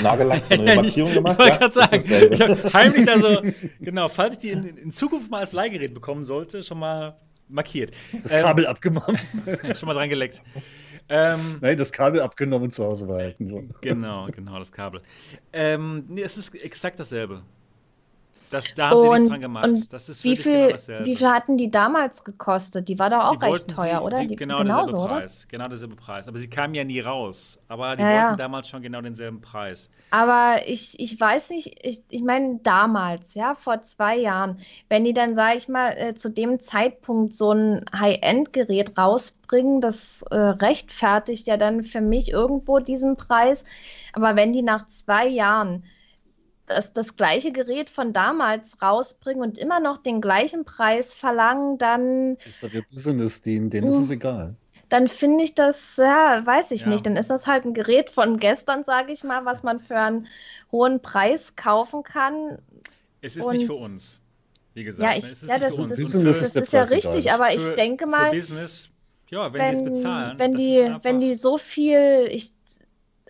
Nagellack so eine Markierung gemacht. ich wollte gerade sagen, ich heimlich da so, genau, falls ich die in, in Zukunft mal als Leihgerät bekommen sollte, schon mal markiert. Das ähm, Kabel abgenommen. schon mal dran geleckt. Ähm, Nein, das Kabel abgenommen zu Hause behalten. So. Genau, genau, das Kabel. Ähm, nee, es ist exakt dasselbe. Das, da haben und, sie nichts dran gemacht. Das ist wie, viel, genau wie viel hatten die damals gekostet? Die war doch auch die recht teuer, sie, oder? Die, genau genauso, derselbe Preis. Genau derselbe Preis. Aber sie kam ja nie raus. Aber die ja, wollten ja. damals schon genau denselben Preis. Aber ich, ich weiß nicht, ich, ich meine damals, ja, vor zwei Jahren, wenn die dann, sage ich mal, äh, zu dem Zeitpunkt so ein High-End-Gerät rausbringen, das äh, rechtfertigt ja dann für mich irgendwo diesen Preis. Aber wenn die nach zwei Jahren das, das gleiche Gerät von damals rausbringen und immer noch den gleichen Preis verlangen, dann. Das ist ja der Business, denen, denen ist es egal. Dann finde ich das, ja, weiß ich ja. nicht. Dann ist das halt ein Gerät von gestern, sage ich mal, was man für einen hohen Preis kaufen kann. Es ist und nicht für uns. Wie gesagt, ja, ich, es ist ja, das, das, das, ist, das ist ja richtig, aber ich denke mal, für Business, ja, wenn, wenn die es bezahlen, wenn die, wenn die so viel, ich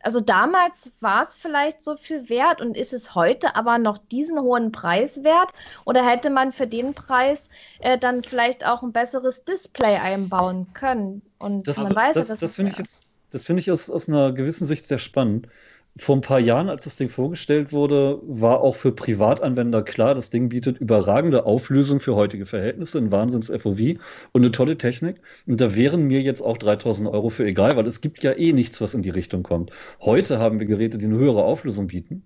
also damals war es vielleicht so viel wert und ist es heute aber noch diesen hohen Preis wert? Oder hätte man für den Preis äh, dann vielleicht auch ein besseres Display einbauen können? Und das, man weiß das, ja, das, das finde ich jetzt, das finde ich aus, aus einer gewissen Sicht sehr spannend vor ein paar Jahren, als das Ding vorgestellt wurde, war auch für Privatanwender klar, das Ding bietet überragende Auflösung für heutige Verhältnisse, ein Wahnsinns-FOV und eine tolle Technik. Und da wären mir jetzt auch 3000 Euro für egal, weil es gibt ja eh nichts, was in die Richtung kommt. Heute haben wir Geräte, die eine höhere Auflösung bieten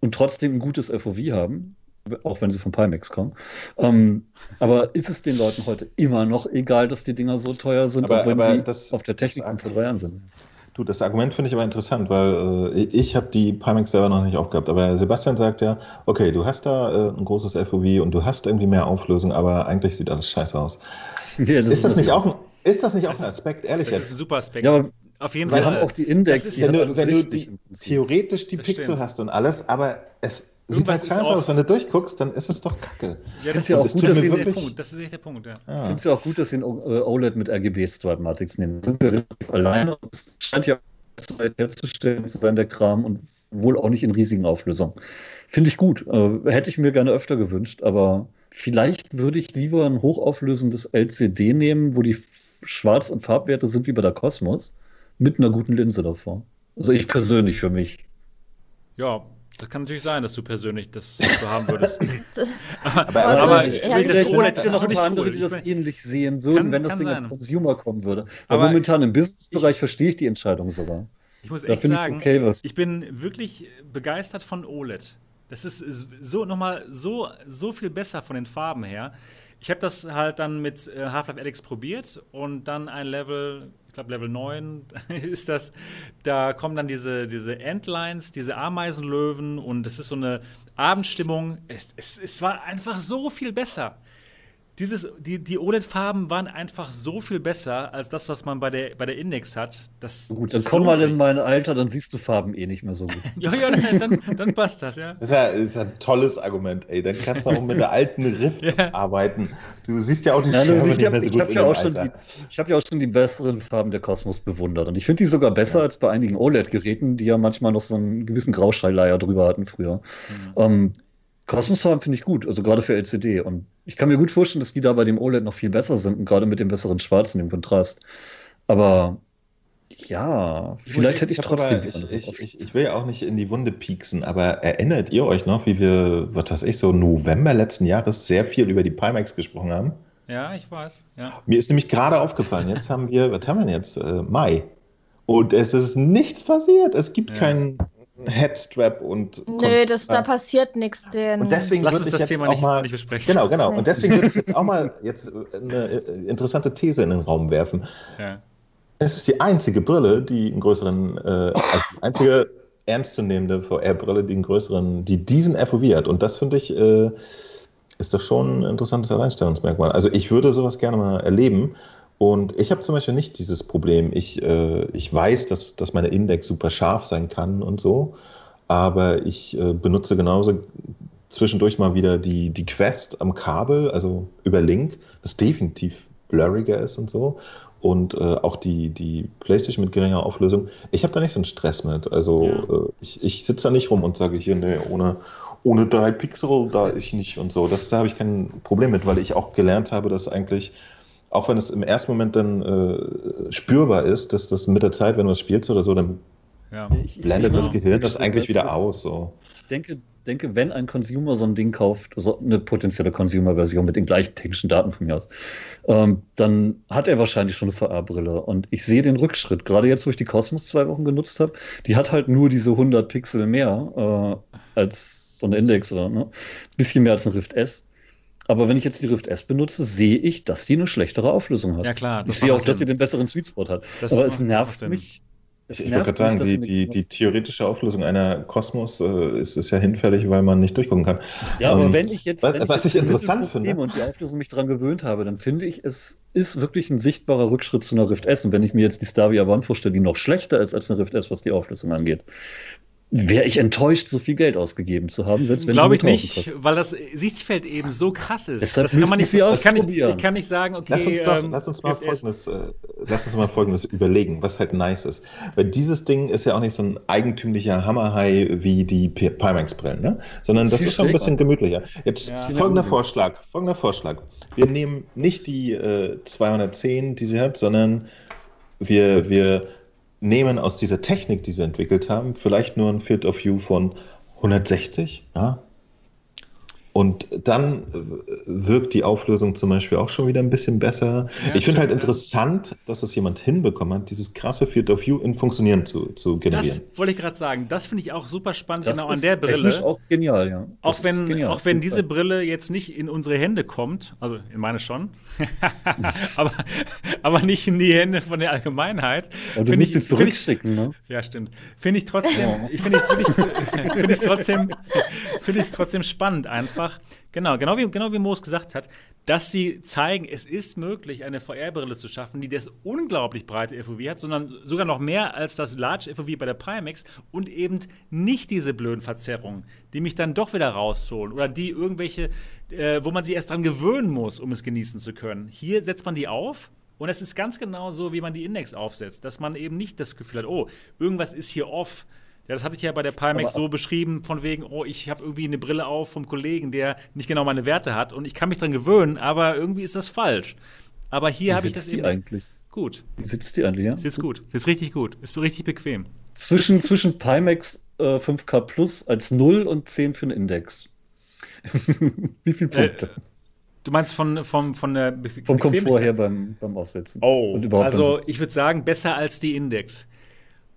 und trotzdem ein gutes FOV haben. Auch wenn sie von Pimax kommen. Ähm, aber ist es den Leuten heute immer noch egal, dass die Dinger so teuer sind, aber, wenn aber sie auf der Technik von vor drei Jahren sind? Du, das Argument finde ich aber interessant, weil äh, ich habe die Pimax selber noch nicht aufgehabt. Aber Sebastian sagt ja, okay, du hast da äh, ein großes FOV und du hast irgendwie mehr Auflösung, aber eigentlich sieht alles scheiße aus. Ja, das ist, das nicht auch, ist das nicht auch ein Aspekt, ehrlich das jetzt? ist ein super Aspekt. Ja, auf jeden Fall. Wir haben auch die Index. Ist, wenn du, wenn du die, theoretisch die Pixel stimmt. hast und alles, aber es Sieht halt scheiße aus, wenn du durchguckst, dann ist es doch kacke. Ja, das, ja ist, auch gut, dass wirklich... Punkt. das ist echt der Punkt, ja. ja. Ich finde es ja auch gut, dass sie ein äh, OLED mit RGB-Stripe-Matrix nehmen. Sind wir relativ alleine und es scheint ja herzustellen zu sein, der Kram, und wohl auch nicht in riesigen Auflösungen. Finde ich gut. Äh, hätte ich mir gerne öfter gewünscht, aber vielleicht würde ich lieber ein hochauflösendes LCD nehmen, wo die Schwarz- und Farbwerte sind wie bei der Cosmos, mit einer guten Linse davor. Also ich persönlich für mich. Ja, das kann natürlich sein, dass du persönlich das so haben würdest. aber, aber, aber, aber ich, ich, das OLED ist noch ein paar andere, die das ähnlich sehen würden, kann, wenn das Ding sein. als Consumer kommen würde. Aber, momentan im Businessbereich verstehe ich die Entscheidung sogar. Ich muss echt sagen, okay, ich bin wirklich begeistert von OLED. Das ist so nochmal so, so viel besser von den Farben her. Ich habe das halt dann mit äh, Half-Life Alyx probiert und dann ein Level, ich glaube Level 9 ist das, da kommen dann diese, diese Endlines, diese Ameisenlöwen und es ist so eine Abendstimmung. Es, es, es war einfach so viel besser dieses, die, die OLED-Farben waren einfach so viel besser als das, was man bei der, bei der Index hat. Das, gut, dann komm mal in mein Alter, dann siehst du Farben eh nicht mehr so gut. ja, ja, dann, dann, passt das, ja. Das ist ja, ist ja ein tolles Argument, ey. Dann kannst du auch mit der alten Rift ja. arbeiten. Du siehst ja auch die Nein, Farben nicht mehr so gut ich ja auch schon die, Ich habe ja auch schon die besseren Farben der Kosmos bewundert. Und ich finde die sogar besser ja. als bei einigen OLED-Geräten, die ja manchmal noch so einen gewissen Grauscheileier drüber hatten früher. Mhm. Ähm, Kosmos-Farben finde ich gut, also gerade für LCD. Und ich kann mir gut vorstellen, dass die da bei dem OLED noch viel besser sind und gerade mit dem besseren Schwarz und dem Kontrast. Aber ja, ich vielleicht hätte ich trotzdem. Aber, ich, ich, ich, ich, will ja auch nicht in die Wunde pieksen, aber erinnert ihr euch noch, wie wir, was weiß ich, so November letzten Jahres sehr viel über die Pimax gesprochen haben? Ja, ich weiß. Ja. Mir ist nämlich gerade aufgefallen, jetzt haben wir, was haben wir denn jetzt? Äh, Mai. Und es ist nichts passiert. Es gibt ja. keinen Headstrap und. Nö, das, da passiert nichts. Und deswegen Lass uns das jetzt Thema auch nicht, mal, nicht besprechen. Genau, genau. Und deswegen würde ich jetzt auch mal jetzt eine interessante These in den Raum werfen. Ja. Es ist die einzige Brille, die einen größeren, äh, also die einzige ernstzunehmende VR-Brille, die einen größeren, die diesen FOV hat. Und das finde ich, äh, ist das schon ein interessantes Alleinstellungsmerkmal. Also ich würde sowas gerne mal erleben. Und ich habe zum Beispiel nicht dieses Problem. Ich, äh, ich weiß, dass, dass meine Index super scharf sein kann und so, aber ich äh, benutze genauso zwischendurch mal wieder die, die Quest am Kabel, also über Link, das definitiv blurriger ist und so. Und äh, auch die, die PlayStation mit geringer Auflösung. Ich habe da nicht so einen Stress mit. Also ja. Äh, ich, ich sitze da nicht rum und sage hier, nee, ohne, ohne drei Pixel da ich nicht und so. Das, da habe ich kein Problem mit, weil ich auch gelernt habe, dass eigentlich auch wenn es im ersten Moment dann äh, spürbar ist, dass das mit der Zeit, wenn du es spielst oder so, dann ja. blendet das Gehirn das eigentlich wieder aus. So. Ich denke, denke, wenn ein Consumer so ein Ding kauft, so eine potenzielle Consumer-Version mit den gleichen technischen Daten von mir aus, ähm, dann hat er wahrscheinlich schon eine VR-Brille. Und ich sehe den Rückschritt. Gerade jetzt, wo ich die Cosmos zwei Wochen genutzt habe, die hat halt nur diese 100 Pixel mehr äh, als so ein Index oder ne? bisschen mehr als ein Rift S. Aber wenn ich jetzt die Rift S benutze, sehe ich, dass die eine schlechtere Auflösung hat. Ja, klar. Ich sehe auch, dass sie den besseren Sweet Spot hat. Das Aber es nervt mich. Es ich wollte gerade sagen, die, die, die, theoretische Auflösung einer Kosmos äh, ist, ist ja hinfällig, weil man nicht durchgucken kann. Ja, aber ähm, wenn ich jetzt. Was, was ich interessant finde. Und die Auflösung mich daran gewöhnt habe, dann finde ich, es ist wirklich ein sichtbarer Rückschritt zu einer Rift S. Und wenn ich mir jetzt die Stavia One vorstelle, die noch schlechter ist als eine Rift S, was die Auflösung angeht, wäre ich enttäuscht, so viel Geld ausgegeben zu haben, selbst wenn Glaube ich nicht, kostet. weil das Sichtfeld eben so krass ist. Deshalb das kann man nicht, das kann ich, ich, kann nicht sagen, okay. Lass uns, doch, ähm, lass uns mal folgendes, äh, lass uns mal folgendes überlegen, was halt nice ist. Weil dieses Ding ist ja auch nicht so ein eigentümlicher Hammerhai wie die Pimax-Brillen, ne? Sondern das, das ist schon ein bisschen gemütlicher. Jetzt ja, folgender Vorschlag, folgender Vorschlag. Wir nehmen nicht die äh, 210, die sie hat, sondern wir, wir nehmen aus dieser Technik, die sie entwickelt haben, vielleicht nur ein Field of View von 160, ja, und dann äh, wirkt die Auflösung zum Beispiel auch schon wieder ein bisschen besser. Ja, ich finde halt interessant, ja. dass es jemand hinbekommen hat, dieses krasse Field of View in Funktionieren zu, zu generieren. Das wollte ich gerade sagen. Das finde ich auch super spannend, das genau an der Brille. auch genial, ja. auch wenn, genial, auch wenn diese Brille jetzt nicht in unsere Hände kommt, also in meine schon, aber, aber nicht in die Hände von der Allgemeinheit. Aber du musst sie zurückschicken, ne? Ja, stimmt. Finde ich trotzdem, ich finde es find trotzdem, find trotzdem spannend einfach einfach, genau, genau wie, genau wie Moos gesagt hat, dass sie zeigen, es ist möglich, eine VR-Brille zu schaffen, die das unglaublich breite FOV hat, sondern sogar noch mehr als das Large FOV bei der Primex und eben nicht diese blöden Verzerrungen, die mich dann doch wieder rausholen oder die irgendwelche, äh, wo man sich erst dran gewöhnen muss, um es genießen zu können. Hier setzt man die auf und es ist ganz genau so, wie man die Index aufsetzt, dass man eben nicht das Gefühl hat, oh, irgendwas ist hier off ja, das hatte ich ja bei der Pimax so beschrieben, von wegen, oh, ich habe irgendwie eine Brille auf vom Kollegen, der nicht genau meine Werte hat und ich kann mich dran gewöhnen, aber irgendwie ist das falsch. Aber hier habe ich das die eben. eigentlich? Gut. Wie sitzt die eigentlich, ja? Sitzt gut. Sitzt richtig gut. Ist richtig bequem. Zwischen, zwischen Pimax äh, 5K Plus als 0 und 10 für den Index. Wie viele Punkte? Äh, du meinst von, von, von der Be Vom Komfort her beim, beim Aufsetzen. Oh, also ich würde sagen, besser als die Index.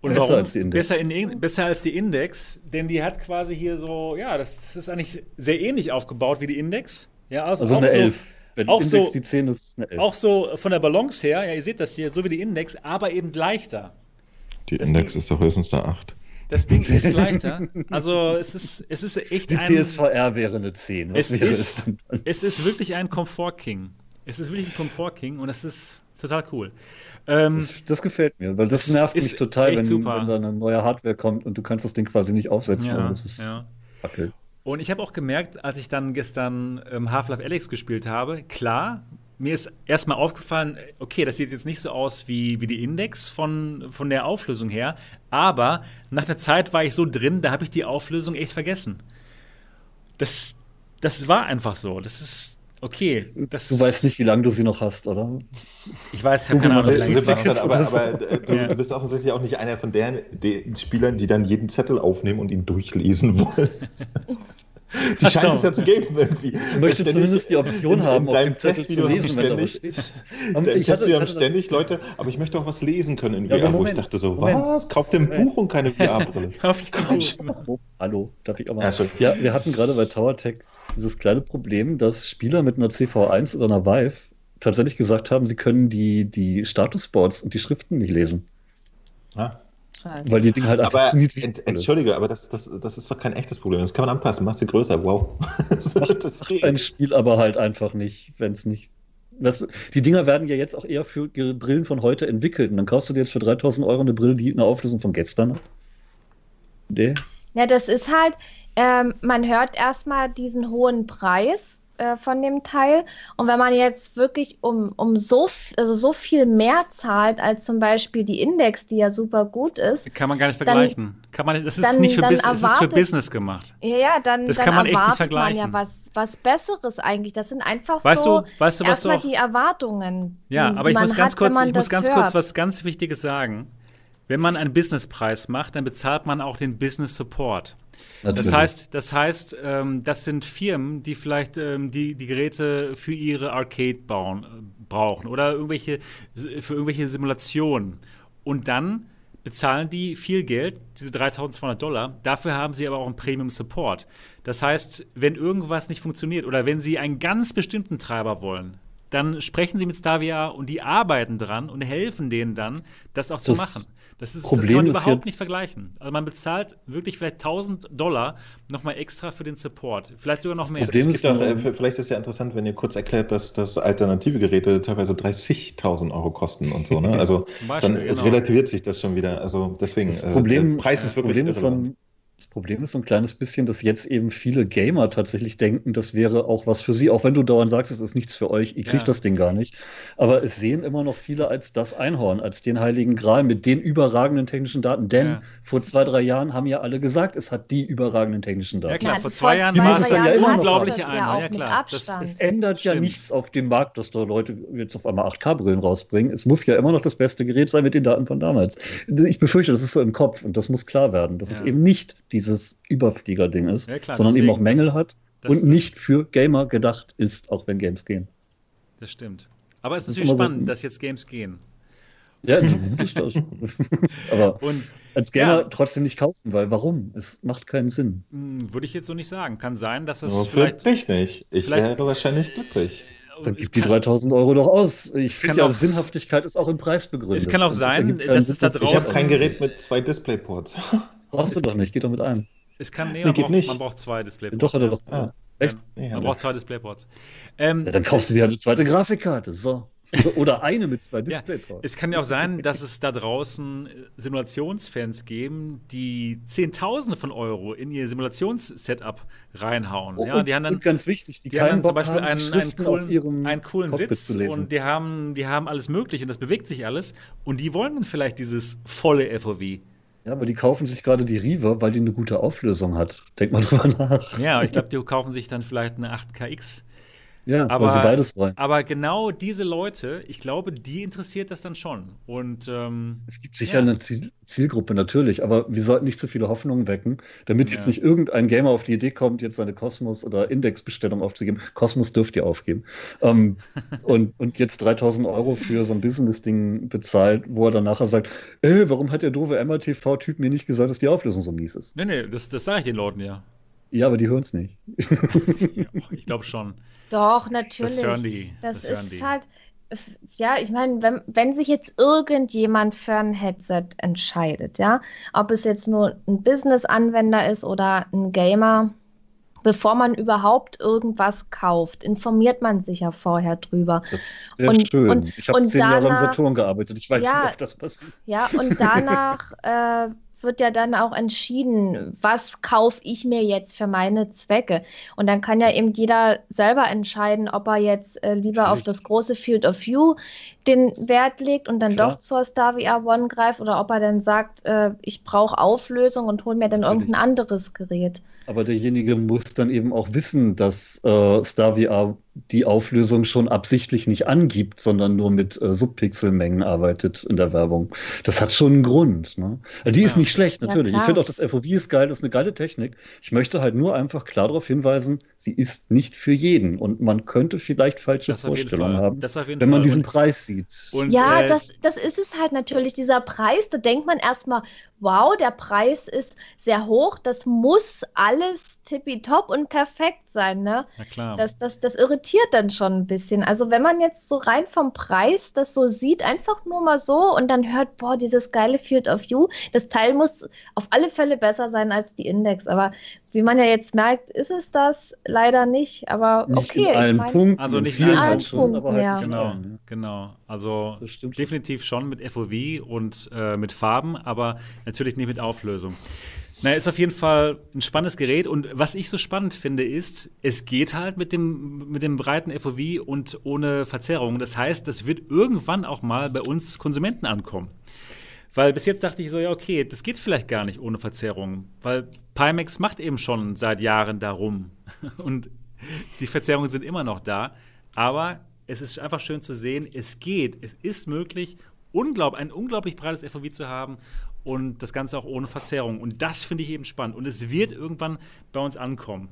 Und besser warum? als die Index. Besser, in, besser als die Index, denn die hat quasi hier so, ja, das, das ist eigentlich sehr ähnlich aufgebaut wie die Index. Ja, also, also eine 11. Wenn auch Index so, die 10 ist eine 11. Auch so von der Balance her, ja, ihr seht das hier, so wie die Index, aber eben leichter. Die das Index Ding, ist doch höchstens eine 8. Das Ding ist leichter. Also es ist, es ist echt die ein. PSVR wäre eine 10. Was es, wäre ist, es, es ist wirklich ein Komfort-King. Es ist wirklich ein Komfort-King und das ist total cool. Ähm, das, das, gefällt mir, weil das, nervt mich total, wenn, wenn, da eine neue Hardware kommt und du kannst das Ding quasi nicht aufsetzen. Ja, das ist ja. Und ich habe auch gemerkt, als ich dann gestern ähm, Half-Life Alex gespielt habe, klar, mir ist erstmal aufgefallen, okay, das sieht jetzt nicht so aus wie, wie die Index von, von der Auflösung her, aber nach einer Zeit war ich so drin, da habe ich die Auflösung echt vergessen. Das, das war einfach so. Das ist okay. Das du weißt nicht, wie lange du sie noch hast, oder? Ich weiß, ich habe keine Ahnung, wie lange Sebastian, aber, aber äh, du, ja. du, bist offensichtlich auch nicht einer von den, den Spielern, die dann jeden Zettel aufnehmen und ihn durchlesen wollen. Die Ach scheint so. es ja zu geben irgendwie. Ich möchte zumindest die Option in, haben, in auf dem Zettel zu lesen, ständig, wenn da ich hatte, haben ständig Leute, aber ich möchte auch was lesen können in VR, ja, wo ich dachte so, Moment. was? Kauft ein Buch und keine VR-Brille. Kauft oh, Hallo, darf ich auch mal? Ja, ja, wir hatten gerade bei TowerTech dieses kleine Problem, dass Spieler mit einer CV1 oder einer Vive tatsächlich gesagt haben, sie können die, die Statusboards und die Schriften nicht lesen. Ah. Scheiße. Weil die Dinge halt einfach aber, zu niedrig ent, Entschuldige, aber das, das, das ist doch kein echtes Problem. Das kann man anpassen, macht sie größer. Wow. das macht, das macht ein Spiel aber halt einfach nicht, wenn es nicht. Das, die Dinger werden ja jetzt auch eher für Brillen von heute entwickelt. Und dann kaufst du dir jetzt für 3000 Euro eine Brille, die eine Auflösung von gestern hat. Nee. Ja, das ist halt, ähm, man hört erstmal diesen hohen Preis äh, von dem Teil. Und wenn man jetzt wirklich um, um so, also so viel mehr zahlt als zum Beispiel die Index, die ja super gut ist. Kann man gar nicht vergleichen. Dann, kann man, das ist dann, nicht für, Bis, erwartet, ist für Business gemacht. Ja, ja, dann, das dann kann man echt nicht vergleichen. man ja was, was Besseres eigentlich. Das sind einfach weißt so du, weißt du, was erstmal die Erwartungen. Ja, die, aber die ich muss ganz hat, kurz, ich muss ganz hört. kurz was ganz Wichtiges sagen. Wenn man einen Businesspreis macht, dann bezahlt man auch den Business Support. Das heißt, das heißt, ähm, das sind Firmen, die vielleicht ähm, die, die Geräte für ihre Arcade bauen, äh, brauchen oder irgendwelche für irgendwelche Simulationen. Und dann bezahlen die viel Geld, diese 3200 Dollar. Dafür haben sie aber auch einen Premium Support. Das heißt, wenn irgendwas nicht funktioniert oder wenn sie einen ganz bestimmten Treiber wollen, dann sprechen sie mit Stavia und die arbeiten dran und helfen denen dann, das auch zu das machen. Das, ist, Problem das kann man überhaupt nicht vergleichen. Also man bezahlt wirklich vielleicht 1000 Dollar nochmal extra für den Support. Vielleicht sogar noch mehr. Das Problem ist auch, äh, vielleicht ist es ja interessant, wenn ihr kurz erklärt, dass, dass alternative Geräte teilweise 30.000 Euro kosten und so. Ne? Also Beispiel, dann genau. relativiert sich das schon wieder. Also deswegen, das Problem, äh, der Preis ist wirklich Problem ist von, das Problem ist so ein kleines bisschen, dass jetzt eben viele Gamer tatsächlich denken, das wäre auch was für sie, auch wenn du dauernd sagst, es ist nichts für euch, ihr kriegt ja. das Ding gar nicht. Aber es sehen immer noch viele als das Einhorn, als den heiligen Gral mit den überragenden technischen Daten. Denn ja. vor zwei, drei Jahren haben ja alle gesagt, es hat die überragenden technischen Daten. Ja klar, vor zwei Jahren war es ja immer unglaubliche Einhorn, ja klar. Das, es ändert Stimmt. ja nichts auf dem Markt, dass da Leute jetzt auf einmal 8K-Brillen rausbringen. Es muss ja immer noch das beste Gerät sein mit den Daten von damals. Ich befürchte, das ist so im Kopf und das muss klar werden. Das ist eben nicht dieses Überflieger-Ding ist, ja, klar, sondern eben auch Mängel das, hat das, und das, nicht für Gamer gedacht ist, auch wenn Games gehen. Das stimmt. Aber es ist natürlich spannend, so, dass jetzt Games gehen. Ja, das. Aber und, als Gamer ja. trotzdem nicht kaufen, weil warum? Es macht keinen Sinn. Hm, würde ich jetzt so nicht sagen. Kann sein, dass es. Nur vielleicht. Für dich nicht. Ich wäre wahrscheinlich glücklich. Dann gib die 3000 Euro doch aus. Ich finde ja, Sinnhaftigkeit ist auch im Preis begründet. Es kann auch sein, dass es da draußen. Ich habe kein Gerät mit zwei Displayports. Brauchst du doch nicht, geht doch mit einem. Es kann, nee, nee man, geht braucht, nicht. man braucht zwei Displayports. Doch, hat er doch. Ah, echt? Nee, man braucht zwei Displayports. Ähm, ja, dann kaufst du dir eine zweite Grafikkarte. So. Oder eine mit zwei Displayports. Ja, es kann ja auch sein, dass es da draußen Simulationsfans geben, die Zehntausende von Euro in ihr Simulationssetup reinhauen. Oh, ja, die haben dann, und ganz wichtig, die, die haben dann zum Beispiel haben, einen, einen, coolen, einen coolen Sitz und die haben, die haben alles Mögliche und das bewegt sich alles und die wollen dann vielleicht dieses volle FOV. Ja, aber die kaufen sich gerade die Riva, weil die eine gute Auflösung hat. Denk mal drüber nach. Ja, ich glaube, die kaufen sich dann vielleicht eine 8KX Ja, aber, sie beides wollen. Aber genau diese Leute, ich glaube, die interessiert das dann schon. Und ähm, es gibt sicher ja. eine Zielgruppe natürlich, aber wir sollten nicht zu viele Hoffnungen wecken, damit ja. jetzt nicht irgendein Gamer auf die Idee kommt, jetzt seine Kosmos- oder Indexbestellung aufzugeben. Kosmos dürft ihr aufgeben. ähm, und, und jetzt 3000 Euro für so ein Business-Ding bezahlt, wo er dann nachher sagt: äh, warum hat der doofe MRTV-Typ mir nicht gesagt, dass die Auflösung so mies ist? Nee, nee, das, das sage ich den Leuten ja. Ja, aber die hören es nicht. ich glaube schon. Doch, natürlich. Das hören die. Das, das ist die. halt, ja, ich meine, wenn, wenn sich jetzt irgendjemand für ein Headset entscheidet, ja, ob es jetzt nur ein Business-Anwender ist oder ein Gamer, bevor man überhaupt irgendwas kauft, informiert man sich ja vorher drüber. Das ist sehr und, schön. Und, ich habe zehn danach, Jahre im Saturn gearbeitet. Ich weiß ja, wie oft das passiert. Ja, und danach äh, wird ja dann auch entschieden, was kaufe ich mir jetzt für meine Zwecke. Und dann kann ja eben jeder selber entscheiden, ob er jetzt äh, lieber Natürlich. auf das große Field of View den Wert legt und dann Klar. doch zur Star VR One greift oder ob er dann sagt, äh, ich brauche Auflösung und hole mir dann Natürlich. irgendein anderes Gerät. Aber derjenige muss dann eben auch wissen, dass äh, Star VR die Auflösung schon absichtlich nicht angibt, sondern nur mit äh, Subpixelmengen arbeitet in der Werbung. Das hat schon einen Grund. Ne? Die ja. ist nicht schlecht, natürlich. Ja, ich finde auch, das FOV ist geil, das ist eine geile Technik. Ich möchte halt nur einfach klar darauf hinweisen, sie ist nicht für jeden. Und man könnte vielleicht falsche das Vorstellungen haben, wenn man diesen und, Preis sieht. Und, ja, äh, das, das ist es halt natürlich, dieser Preis. Da denkt man erstmal, wow, der Preis ist sehr hoch, das muss alles tippitopp und perfekt sein, ne? Na klar. Das, das, das irritiert dann schon ein bisschen. Also wenn man jetzt so rein vom Preis das so sieht, einfach nur mal so und dann hört, boah, dieses geile Field of View, das Teil muss auf alle Fälle besser sein als die Index. Aber wie man ja jetzt merkt, ist es das leider nicht. Aber nicht okay, in allen ich Punkten. Also nicht in allen Punkten, Punkten halt ja. Genau, genau. Also definitiv schon mit FOV und äh, mit Farben, aber natürlich nicht mit Auflösung. Na, ist auf jeden Fall ein spannendes Gerät. Und was ich so spannend finde, ist, es geht halt mit dem, mit dem breiten FOV und ohne Verzerrung. Das heißt, das wird irgendwann auch mal bei uns Konsumenten ankommen. Weil bis jetzt dachte ich so, ja, okay, das geht vielleicht gar nicht ohne Verzerrung. Weil Pimax macht eben schon seit Jahren darum. Und die Verzerrungen sind immer noch da. Aber es ist einfach schön zu sehen, es geht, es ist möglich, unglaub, ein unglaublich breites FOV zu haben und das Ganze auch ohne Verzerrung. Und das finde ich eben spannend. Und es wird irgendwann bei uns ankommen.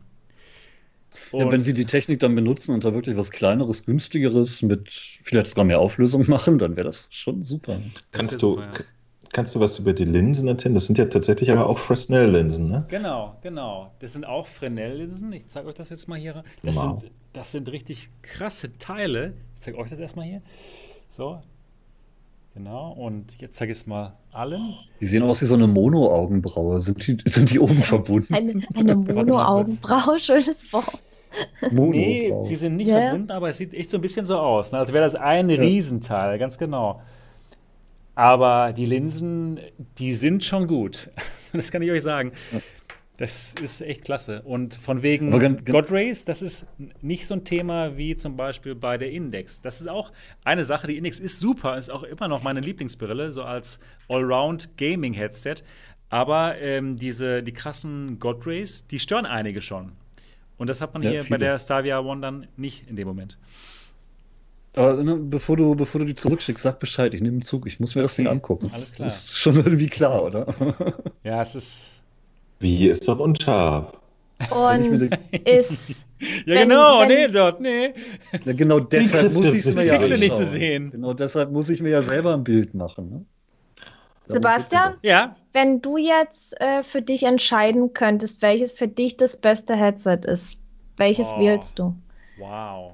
Ja, wenn Sie die Technik dann benutzen und da wirklich was Kleineres, Günstigeres mit vielleicht sogar mehr Auflösung machen, dann wäre das schon super. Kannst du, super, ja. kannst du was über die Linsen erzählen? Das sind ja tatsächlich aber auch Fresnel-Linsen, ne? Genau, genau. Das sind auch Fresnel-Linsen. Ich zeige euch das jetzt mal hier. Das, wow. sind, das sind richtig krasse Teile. Ich zeige euch das erstmal hier. So, Genau, und jetzt zeige ich es mal allen. Die sehen aus wie so eine Mono-Augenbraue. Sind die, sind die oben verbunden? Eine, eine Mono-Augenbraue, schönes Wort. Nee, die sind nicht yeah. verbunden, aber es sieht echt so ein bisschen so aus. Ne? Als wäre das ein ja. Riesenteil, ganz genau. Aber die Linsen, die sind schon gut. Das kann ich euch sagen. Ja. Das ist echt klasse. Und von wegen God Race, das ist nicht so ein Thema wie zum Beispiel bei der Index. Das ist auch eine Sache. Die Index ist super, ist auch immer noch meine Lieblingsbrille, so als Allround Gaming Headset. Aber ähm, diese, die krassen God Rays, die stören einige schon. Und das hat man ja, hier viele. bei der Stavia One dann nicht in dem Moment. Aber ne, bevor, du, bevor du die zurückschickst, sag Bescheid, ich nehme einen Zug, ich muss mir okay. das Ding angucken. Alles klar. Das ist schon irgendwie klar, oder? ja, es ist wie ist doch unscharf? Und ist. ja, wenn, genau, wenn, nee, dort, nee. Ja, genau deshalb muss ich es mir ja nicht zu sehen. Genau deshalb muss ich mir ja selber ein Bild machen. Ne? Sebastian, ja? wenn du jetzt äh, für dich entscheiden könntest, welches für dich das beste Headset ist, welches oh. wählst du? Wow.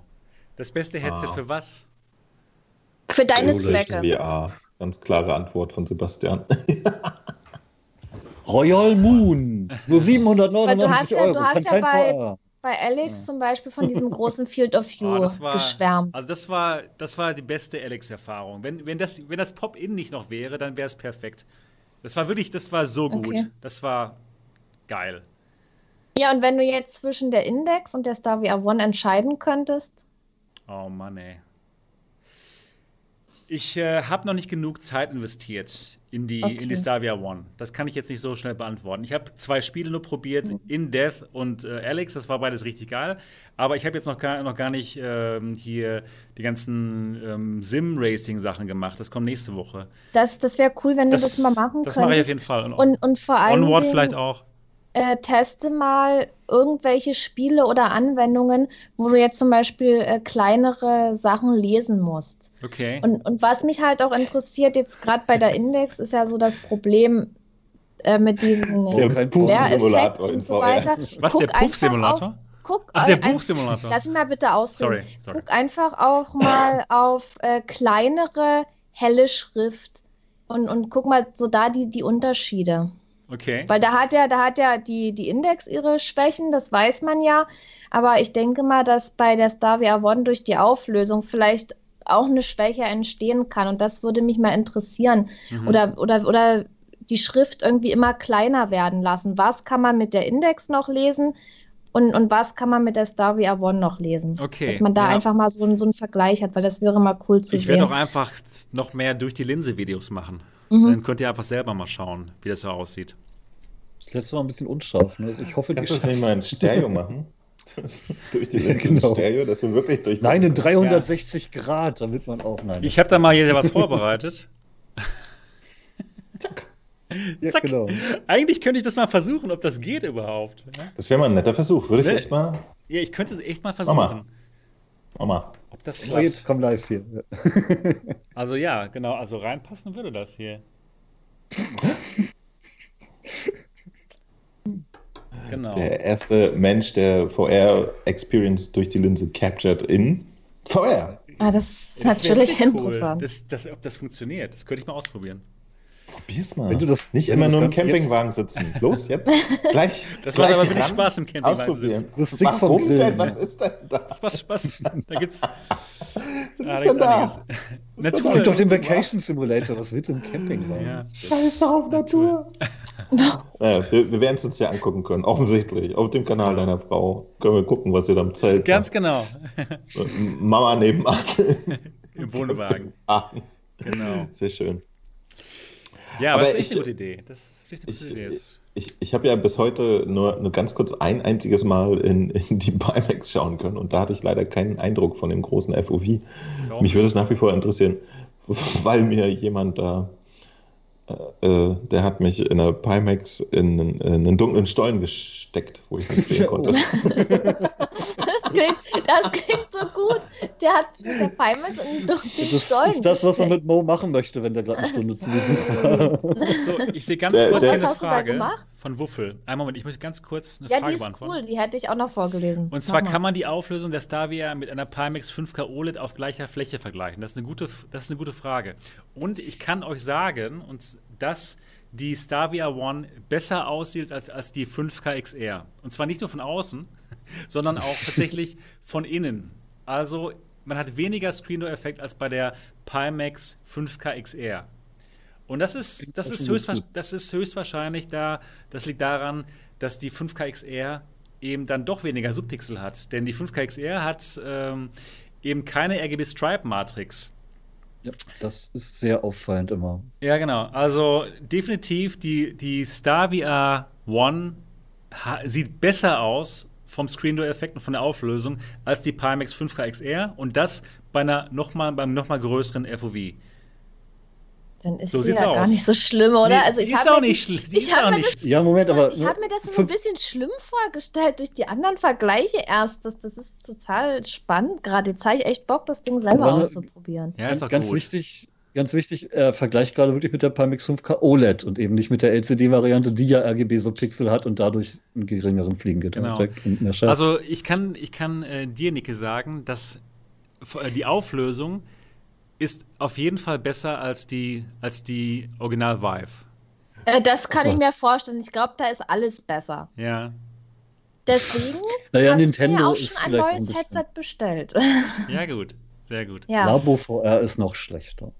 Das beste Headset ah. für was? Für deine Zwecke. VR. Ganz klare Antwort von Sebastian. Royal Moon. Nur 799 Euro. Du hast ja bei, bei Alex ja. zum Beispiel von diesem großen Field of View oh, war, geschwärmt. Also das war, das war die beste Alex-Erfahrung. Wenn, wenn das, wenn das Pop-In nicht noch wäre, dann wäre es perfekt. Das war wirklich, das war so gut. Okay. Das war geil. Ja, und wenn du jetzt zwischen der Index und der Star VR One entscheiden könntest? Oh Mann, ey. Ich äh, habe noch nicht genug Zeit investiert in die, okay. in die Stavia One. Das kann ich jetzt nicht so schnell beantworten. Ich habe zwei Spiele nur probiert, mhm. In Death und äh, Alex. Das war beides richtig geil. Aber ich habe jetzt noch gar, noch gar nicht ähm, hier die ganzen ähm, Sim-Racing-Sachen gemacht. Das kommt nächste Woche. Das, das wäre cool, wenn das, du das mal machen das könntest. Das mache ich auf jeden Fall. Und, und, und vor allem. Onward vielleicht auch äh, teste mal irgendwelche Spiele oder Anwendungen, wo du jetzt zum Beispiel äh, kleinere Sachen lesen musst. Okay. Und, und was mich halt auch interessiert, jetzt gerade bei der Index, ist ja so das Problem äh, mit diesen Buchsimulator und so weiter. Was, Guck der Puffsimulator? Guck, Ach, der Buchsimulator. Lass mich mal bitte ausreden. Sorry, sorry. Guck einfach auch mal auf äh, kleinere, helle Schrift und, und guck mal so da die, die Unterschiede. Okay. Weil da hat ja, da hat ja die, die Index ihre Schwächen, das weiß man ja. Aber ich denke mal, dass bei der Stavia One durch die Auflösung vielleicht auch eine Schwäche entstehen kann. Und das würde mich mal interessieren. Mhm. Oder, oder, oder die Schrift irgendwie immer kleiner werden lassen. Was kann man mit der Index noch lesen? Und, und was kann man mit der Stavia One noch lesen? Okay. Dass man da ja. einfach mal so, so einen Vergleich hat, weil das wäre mal cool zu ich sehen. Ich werde auch einfach noch mehr durch die Linse Videos machen. Mhm. Dann könnt ihr einfach selber mal schauen, wie das so aussieht. Das letzte war ein bisschen unscharf. Ne? Also ich hoffe, Kannst du das nicht mal in Stereo machen? Das, durch die Linse genau. Stereo, dass wir wirklich durch. Nein, in 360 ja. Grad, damit man auch. Nein. Ich habe da mal hier was vorbereitet. Zack. Ja, Zack. Genau. Eigentlich könnte ich das mal versuchen, ob das geht überhaupt. Das wäre mal ein netter Versuch. Würde ich ne? echt mal. Ja, ich könnte es echt mal versuchen. Mama. Mama. Ob das klappt. Oh, jetzt komm live hier. also ja, genau. Also reinpassen würde das hier. Genau. Der erste Mensch, der VR-Experience durch die Linse captured in VR. Ah, das ist das natürlich cool. interessant. Das, das, ob das funktioniert, das könnte ich mal ausprobieren. Probier's mal. Wenn du das, nicht immer nur im Campingwagen sitzen. Los, jetzt. Gleich. Das gleich macht aber wirklich Spaß im Campingwagen sitzen. Das Ding Warum denn? Was ist denn da? Das macht Spaß. Da gibt's. Was ah, ist denn da? Natur. Es gibt doch den Vacation Simulator. Was willst du im Campingwagen? Ja. Scheiße auf Natur. naja, wir, wir werden es uns ja angucken können, offensichtlich. Auf dem Kanal deiner Frau können wir gucken, was ihr da im Zelt Ganz macht. genau. Mama nebenan. Im Wohnwagen. Genau. Sehr schön. Ja, aber, aber das ist echt ich, eine gute Idee. Das ist eine gute Idee. Ich, ich, habe ja bis heute nur, nur ganz kurz ein einziges Mal in, in die Pimax schauen können und da hatte ich leider keinen Eindruck von dem großen FOV. Warum? Mich würde es nach wie vor interessieren, weil mir jemand da äh, der hat mich in der Pimax in, in, einen dunklen Stollen gesteckt, wo ich nicht sehen konnte. das, klingt, das klingt so gut. Der hat mit der Pimax in einen dunklen das Stollen Das ist das, was man mit Mo machen möchte, wenn der gerade eine Stunde zu lesen So, ich sehe ganz der, kurz der, eine Frage von Wuffel. Einen Moment, ich möchte ganz kurz eine ja, Frage beantworten. Ja, die ist cool, die hätte ich auch noch vorgelesen. Und zwar kann man die Auflösung der Stavia mit einer Pimax 5K OLED auf gleicher Fläche vergleichen. Das ist eine gute, das ist eine gute Frage. Und ich kann euch sagen, und dass die Stavia One besser aussieht als, als die 5K XR. Und zwar nicht nur von außen, sondern auch tatsächlich von innen. Also man hat weniger Screen-Door-Effekt als bei der Pimax 5K XR. Und das ist, das ist, höchstwahrscheinlich, das ist höchstwahrscheinlich da, das liegt daran, dass die 5K XR eben dann doch weniger Subpixel hat. Denn die 5K XR hat ähm, eben keine RGB Stripe Matrix. Ja, das ist sehr auffallend immer. Ja, genau. Also definitiv die, die Star One sieht besser aus vom Screen Door Effekt und von der Auflösung als die Pimax 5K XR und das bei einer noch mal, beim nochmal größeren FOV. Dann ist so die ja aus. gar nicht so schlimm, oder? Nee, also ich ist auch nicht schlimm. Ich habe mir, das, ja, Moment, aber, ich hab mir das so ein bisschen schlimm vorgestellt durch die anderen Vergleiche erst. Das, das ist total spannend gerade. Jetzt habe ich echt Bock, das Ding selber aber, auszuprobieren. Ja, ist doch ganz gut. wichtig. Ganz wichtig, äh, Vergleich gerade wirklich mit der Pimax 5K OLED und eben nicht mit der LCD-Variante, die ja RGB so Pixel hat und dadurch einen geringeren Fliegengitter-Effekt genau. Also ich kann, ich kann äh, dir, Nicke, sagen, dass äh, die Auflösung ist auf jeden Fall besser als die, als die Original Vive. Äh, das kann Was? ich mir vorstellen. Ich glaube, da ist alles besser. Ja. Deswegen naja, habe ich mir auch schon ein neues ein Headset bestellt. Ja, gut. Sehr gut. Ja. Labo VR ist noch schlechter.